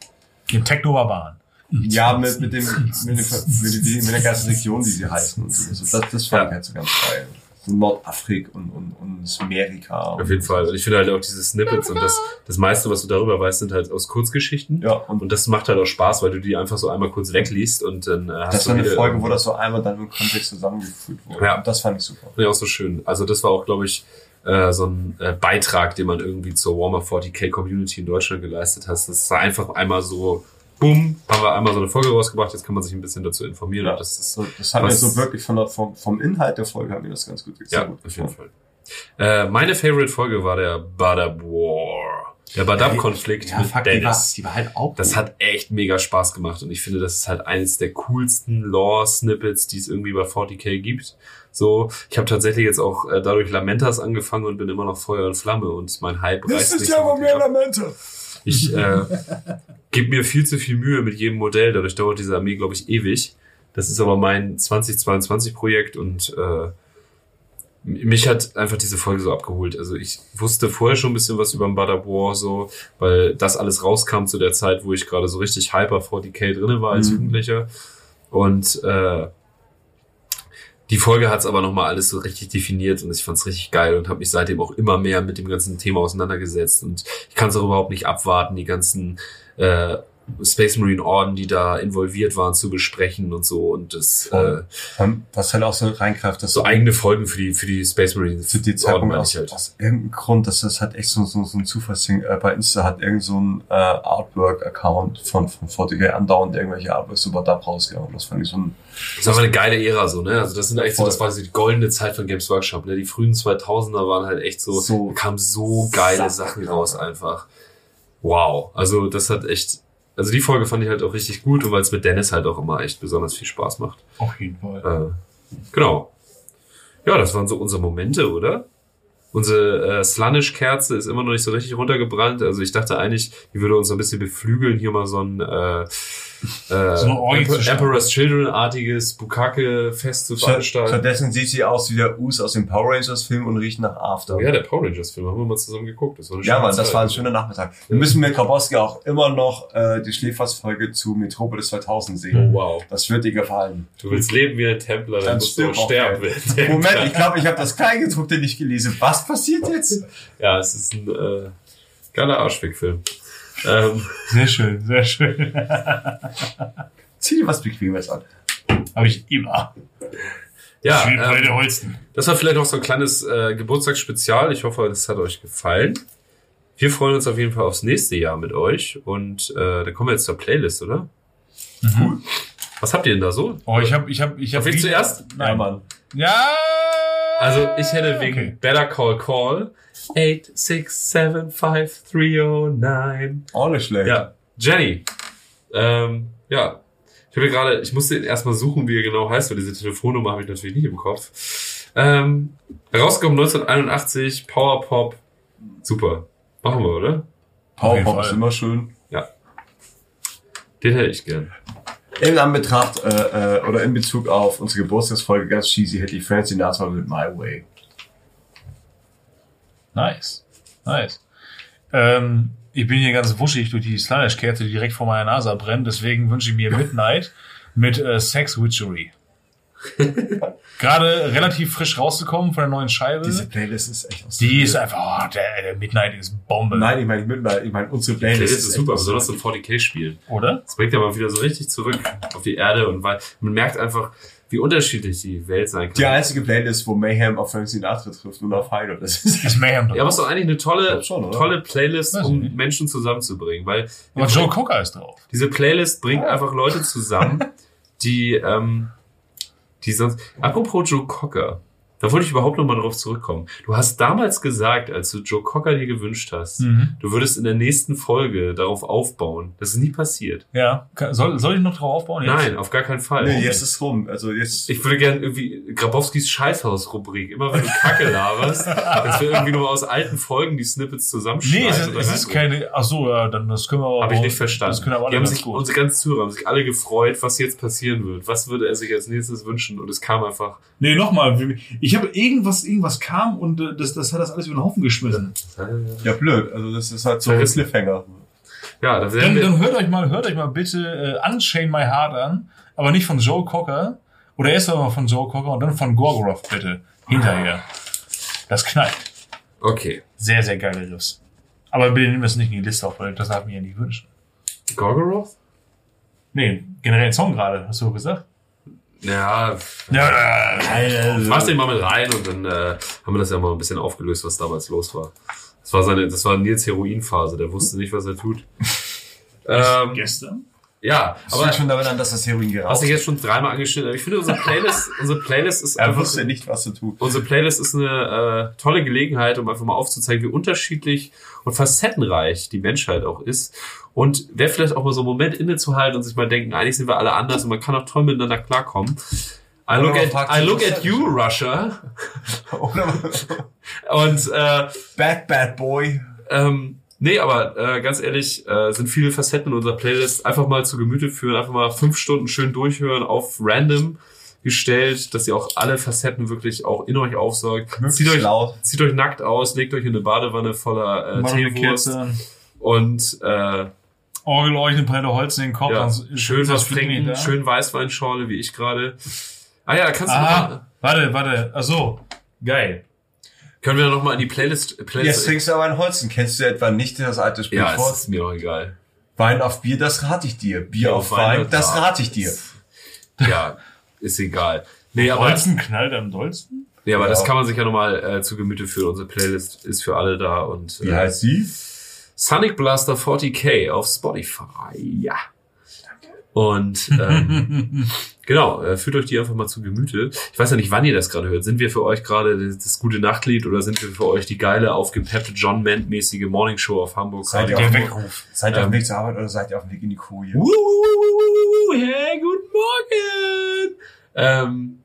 Den Techno-Barbaren. ja, mit, mit dem, mit, dem, mit, dem, mit der ganzen Region, wie sie heißen und so. Also Das, das fand Ja. ich halt so ganz geil. So Nordafrika und, und, und Amerika. Auf jeden Fall. Und ich finde halt auch diese Snippets und das, das meiste, was du darüber weißt, sind halt aus Kurzgeschichten. Ja, und Und das macht halt auch Spaß, weil du die einfach so einmal kurz wegliest und dann äh, hast das du war eine wieder Folge, wo das so einmal dann im Kontext zusammengefügt wurde. Ja. Und das fand ich super. Ich auch so schön. Also das war auch, glaube ich, äh, so ein äh, Beitrag, den man irgendwie zur Warmer 40k Community in Deutschland geleistet hat. Das war einfach einmal so, bumm, haben wir einmal so eine Folge rausgebracht, jetzt kann man sich ein bisschen dazu informieren. Ja. Das ist das hat mir so wirklich von der, vom, vom Inhalt der Folge hat mir das ganz gut, sehr ja, gut auf jeden gefallen. Fall. Äh, meine Favorite Folge war der Badab War. Der Badab-Konflikt Ja, mit fuck, die war, Dennis. die war halt auch Das gut. hat echt mega Spaß gemacht und ich finde, das ist halt eines der coolsten Lore-Snippets, die es irgendwie bei 40k gibt. So, ich habe tatsächlich jetzt auch äh, dadurch Lamentas angefangen und bin immer noch Feuer und Flamme und mein Hype reißt nicht so wirklich ab. Elemente. Ich äh, gebe mir viel zu viel Mühe mit jedem Modell, dadurch dauert diese Armee, glaube ich, ewig. Das ist aber mein 2022-Projekt und äh, mich hat einfach diese Folge so abgeholt. Also ich wusste vorher schon ein bisschen was über den Bada War so, weil das alles rauskam zu der Zeit, wo ich gerade so richtig hyper 40k drinne war als Mhm. Jugendlicher. Und äh, die Folge hat es aber nochmal alles so richtig definiert und ich fand es richtig geil und habe mich seitdem auch immer mehr mit dem ganzen Thema auseinandergesetzt. Und ich kann es auch überhaupt nicht abwarten, die ganzen äh, Space Marine Orden, die da involviert waren, zu besprechen und so. Und das äh, Voll. Ähm, Was halt auch so reingreift, dass so eigene Folgen für die für die Space Marines zu die Zeitpunkt aus, halt. aus irgendeinem Grund, dass das halt echt so, so, so ein Zufallsding, äh, bei Insta hat irgend so ein äh, Artwork-Account von, von 40k andauernd irgendwelche Artworks über da rausgehauen. Das fand ich so ein, Das ist aber eine geile Ära so, ne? Also das sind eigentlich so, das war so die goldene Zeit von Games Workshop, ne? Die frühen 2000er waren halt echt so, So kamen so geile Sachen raus einfach. Wow. Also das hat echt, also die Folge fand ich halt auch richtig gut und weil es mit Dennis halt auch immer echt besonders viel Spaß macht. Auf jeden Fall. Äh, genau. Ja, das waren so unsere Momente, oder? Unsere äh, Slanish-Kerze ist immer noch nicht so richtig runtergebrannt. Also ich dachte eigentlich, die würde uns so ein bisschen beflügeln, hier mal so ein äh, äh, So Emperor. Emperor's Children-artiges Bukake-Fest zu veranstalten. stattdessen sieht sie aus wie der Us aus dem Power Rangers Film und riecht nach After. Oh ja, der Power Rangers-Film haben wir mal zusammen geguckt. Das war eine Ja, Mann, das war ein schöner Nachmittag. Wir müssen mit Grabowski auch immer noch äh, die Schläfersfolge zu Metropolis 2000 sehen. Oh, wow. Das wird dir gefallen. Du willst leben wie ein Templer, dann, Dann musst du auch stirb auch, sterben. Moment, ich glaube, ich habe das Kleingedruckte nicht gelesen. Was passiert jetzt? Ja, es ist ein äh, geiler Arschwegfilm. Ähm, Sehr schön, sehr schön. Zieh dir was Bequemes an. Habe ich immer. ja, ähm. Das war vielleicht noch so ein kleines äh, Geburtstagsspezial. Ich hoffe, das hat euch gefallen. Wir freuen uns auf jeden Fall aufs nächste Jahr mit euch. Und äh, dann kommen wir jetzt zur Playlist, oder? Cool. Was habt ihr denn da so? Oh, ich habe, ich habe, ich habe. Ich zuerst? Ja, Mann. Ja. Also ich hätte wegen Okay. Better Call Call 8675309. Auch nicht schlecht. Ja, Jenny. Ähm, ja. Ich habe gerade, ich musste erstmal suchen, wie er genau heißt, weil diese Telefonnummer habe ich natürlich nicht im Kopf. Ähm, herausgekommen 1981, Power Pop. Super. Machen wir, oder? Power jeden Pop Fall. ist immer schön. Den hätte ich gern. In Anbetracht äh, äh, oder in Bezug auf unsere Geburtstagsfolge ganz cheesy ich Frank Sinatra mit My Way. Nice. Nice. Ähm, ich bin hier ganz wuschig durch die Slanesh-Kerze, die direkt vor meiner Nase brennt. Deswegen wünsche ich mir Midnight mit äh, Sex Witchery. Gerade relativ frisch rausgekommen von der neuen Scheibe. Diese Playlist ist echt aus die ist einfach, oh, der, der Midnight ist Bombe. Nein, ich meine, ich meine, ich meine unsere Das Playlist ist echt super, besonders im 40k-Spiel. Oder? Das bringt ja mal wieder so richtig zurück auf die Erde und weil man merkt einfach, wie unterschiedlich die Welt sein kann. Die einzige Playlist, wo Mayhem auf Frank Sinatra trifft und auf Hyde. Das ist Ist Mayhem drauf. Ja, aber es ist doch eigentlich eine tolle, schon, tolle Playlist, um nicht. Menschen zusammenzubringen, weil aber Joe Cocker ist drauf. diese Playlist bringt einfach Leute zusammen, die, ähm, die sonst. Apropos Joe Cocker, da wollte ich überhaupt noch mal drauf zurückkommen. Du hast damals gesagt, als du Joe Cocker dir gewünscht hast, Mhm. du würdest in der nächsten Folge darauf aufbauen. Das ist nie passiert. Ja. Soll, soll ich noch drauf aufbauen? Jetzt? Nein, auf gar keinen Fall. Nee, jetzt ist rum. Also jetzt. Ich würde gerne irgendwie Grabowskis Scheißhaus-Rubrik. Immer wenn du Kacke laberst, dass wir irgendwie nur aus alten Folgen die Snippets zusammenschneiden. Nee, es ist, es ist keine. Ach so, ja, dann das können wir aber. Habe ich nicht verstanden. Das können aber die alle haben ganz sich, gut. unsere ganzen Zuhörer haben sich alle gefreut, was jetzt passieren wird. Was würde er sich als nächstes wünschen? Und es kam einfach. Nee, nochmal. Ich habe irgendwas, irgendwas kam und äh, das, das hat das alles über den Haufen geschmissen. Ja, blöd. Also das ist halt so ein. Cliffhanger. Ja, da Dann, wir. dann hört euch mal, hört euch mal bitte äh, Unchain My Heart an, aber nicht von Joe Cocker. Oder erst einmal von Joe Cocker und dann von Gorgoroth bitte. Hinterher. Das knallt. Okay. Sehr, sehr geile Riffs. Aber bitte nehmt das nicht in die Liste auf, weil das darf ich mir ja nicht wünschen. Gorgoroth? Nee, generell ein Song gerade, hast du gesagt? Ja, Ja, mach den mal mit rein und dann äh, haben wir das ja mal ein bisschen aufgelöst, was damals los war. Das war seine, das war Nils Heroinphase, der wusste nicht, was er tut. ähm, Gestern? Ja, Aber aber schon damit an, dass das Heroin was geraucht ich jetzt schon dreimal angeschnitten habe, ich finde unsere Playlist, unsere Playlist ist Er einfach wusste nicht, was zu tun. Unsere Playlist ist eine äh, tolle Gelegenheit, um einfach mal aufzuzeigen, wie unterschiedlich und facettenreich die Menschheit auch ist. Und wer vielleicht auch mal so einen Moment innezuhalten und sich mal denken, eigentlich sind wir alle anders und man kann auch toll miteinander klarkommen. I look at, I look was at das you, Russia. Und äh, Bad Bad Boy. ähm, nee, aber äh, ganz ehrlich, äh, sind viele Facetten in unserer Playlist. Einfach mal zu Gemüte führen, einfach mal fünf Stunden schön durchhören auf random. gestellt, dass ihr auch alle Facetten wirklich auch in euch aufsaugt. Zieht euch, laut. zieht euch nackt aus, legt euch in eine Badewanne voller äh, Teewurst und äh, Orgel euch eine Peile Holz in den Kopf. ja, schön was trinken, da. schön Weißweinschorle, wie ich gerade. Ah ja, kannst du Ah, mal, warte, warte. Ach so. Geil. Können wir noch mal in die Playlist, Jetzt Playlist trinkst du aber ein Holzen. Kennst du etwa nicht das alte ja, Sprichwort? es ist mir auch egal. Wein auf Bier, das rate ich dir. Bier auf Wein, das ja. rate ich dir. Ja, ist egal. Nee, aber, Holzen knallt am dollsten? nee, aber Ja. das kann man sich ja nochmal äh, zu Gemüte führen. Unsere Playlist ist für alle da und Wie äh, heißt sie? Sonic Blaster 40k auf Spotify. Ja. Und ähm, genau, äh, führt euch die einfach mal zu Gemüte. Ich weiß ja nicht, wann ihr das gerade hört. Sind wir für euch gerade das, das gute Nachtlied oder sind wir für euch die geile, aufgepeppte John Mant-mäßige Morning Show auf Hamburg? Seid ihr auf dem Weckruf. Seid ihr auf dem Ähm. Weg zur Arbeit oder seid ihr auf dem Weg in die Koje? Wuhu, hey, guten Morgen! Ähm,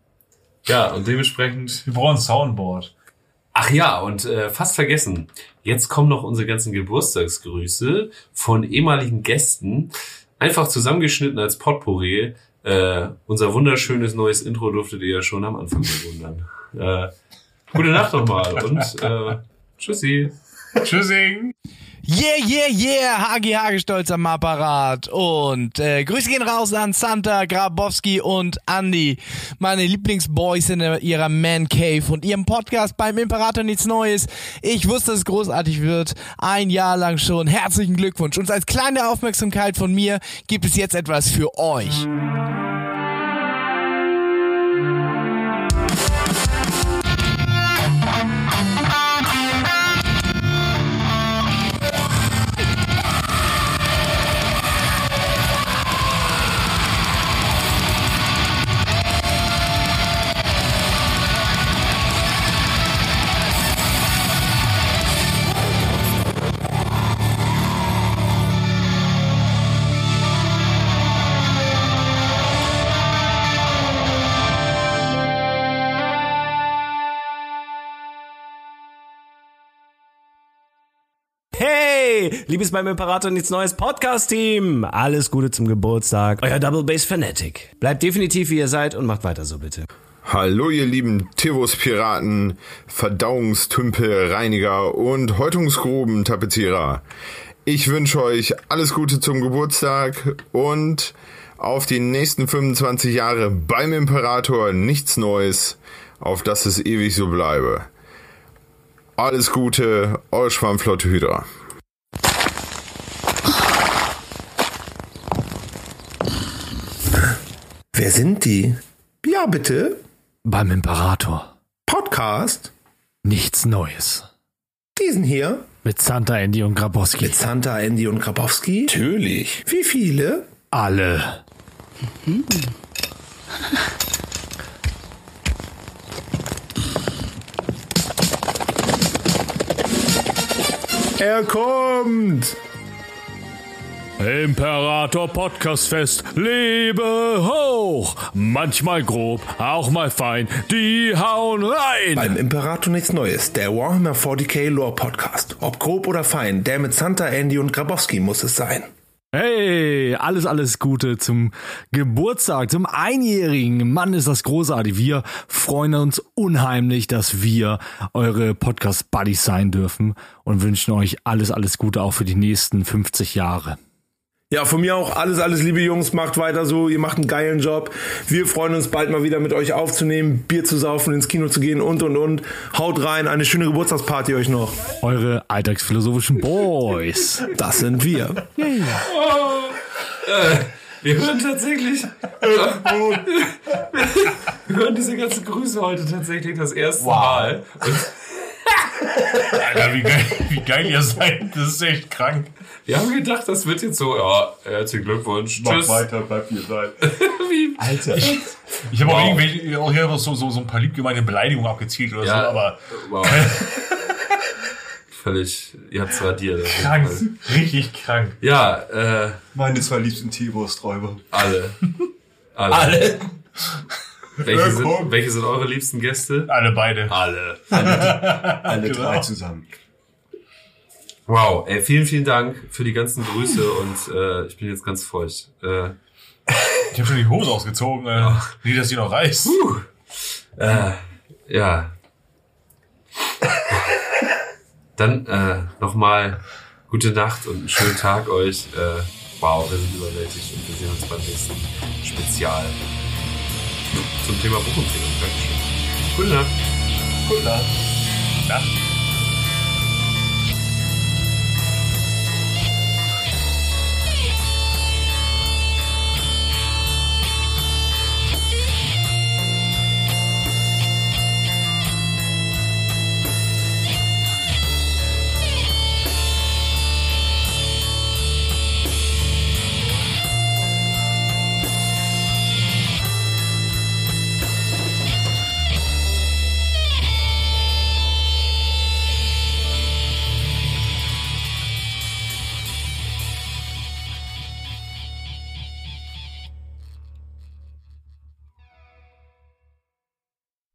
ja, und dementsprechend Wir brauchen ein Soundboard. Ach ja, und äh, fast vergessen. Jetzt kommen noch unsere ganzen Geburtstagsgrüße von ehemaligen Gästen. Einfach zusammengeschnitten als Potpourri. Äh, unser wunderschönes neues Intro durftet ihr ja schon am Anfang bewundern. Äh, gute Nacht nochmal und äh, tschüssi. Tschüssing. Yeah, yeah, yeah, Hagi Hagi stolz am Apparat. Und äh, Grüße gehen raus an Santa, Grabowski und Andy, meine Lieblingsboys in ihrer Man Cave und ihrem Podcast beim Imperator nichts Neues. Ich wusste, dass es großartig wird. Ein Jahr lang schon. Herzlichen Glückwunsch. Und als kleine Aufmerksamkeit von mir gibt es jetzt etwas für euch. Liebes beim Imperator nichts Neues Podcast-Team. Alles Gute zum Geburtstag. Euer Double Bass Fanatic. Bleibt definitiv wie ihr seid und macht weiter so bitte. Hallo ihr lieben Tivus-Piraten, Verdauungstümpel, Reiniger und Häutungsgruben-Tapezierer. Ich wünsche euch alles Gute zum Geburtstag und auf die nächsten 25 Jahre beim Imperator nichts Neues, auf dass es ewig so bleibe. Alles Gute, euer Schwammflotte Hydra. Wer sind die? Ja, bitte. Beim Imperator. Podcast? Nichts Neues. Diesen hier? Mit Santa, Andy und Grabowski. Mit Santa, Andy und Grabowski? Natürlich. Wie viele? alle. Er kommt! Imperator Podcast Fest, lebe hoch! Manchmal grob, auch mal fein, die hauen rein! Beim Imperator nichts Neues, der Warhammer 40k Lore Podcast. Ob grob oder fein, der mit Santa, Andy und Grabowski muss es sein. Hey, alles, alles Gute zum Geburtstag, zum Einjährigen. Mann, ist das großartig. Wir freuen uns unheimlich, dass wir eure Podcast-Buddies sein dürfen und wünschen euch alles, alles Gute auch für die nächsten 50 Jahre. Ja, von mir auch alles, alles liebe Jungs, macht weiter so, ihr macht einen geilen Job. Wir freuen uns bald mal wieder mit euch aufzunehmen, Bier zu saufen, ins Kino zu gehen und und und. Haut rein, eine schöne Geburtstagsparty euch noch. Eure alltagsphilosophischen Boys. Das sind wir. Wir hören tatsächlich. wir hören diese ganzen Grüße heute tatsächlich das erste Mal. Und Alter, wie geil, wie geil ihr seid. Das ist echt krank. wir haben gedacht, das wird jetzt so, ja, herzlichen Glückwunsch. Tschüss. bleibt ihr sein. Wie, Alter. Ich habe auch Wow. irgendwelche, auch hier so, so, so ein paar liebgemeine Beleidigungen abgezielt oder Ja. so, aber wow. Völlig, ihr habt's radiert. krank. Richtig krank. Ja, äh, Meine zwei liebsten T-Wursträuber. alle. Alle. Alle. Welche, sind, welche sind eure liebsten Gäste? Alle beide. Alle. Alle Genau. drei zusammen. Wow, ey, vielen, vielen Dank für die ganzen Grüße und äh, ich bin jetzt ganz feucht. Äh, Ich habe schon die Hose ausgezogen. Äh, nicht, dass die noch reißt. Äh, ja. Dann äh, nochmal gute Nacht und einen schönen Tag euch. Äh, wow, wir sind überwältigt und wir sehen uns beim nächsten Spezial zum Thema Buchempfehlung. Dankeschön. Gute Nacht. Gute Nacht. Ja.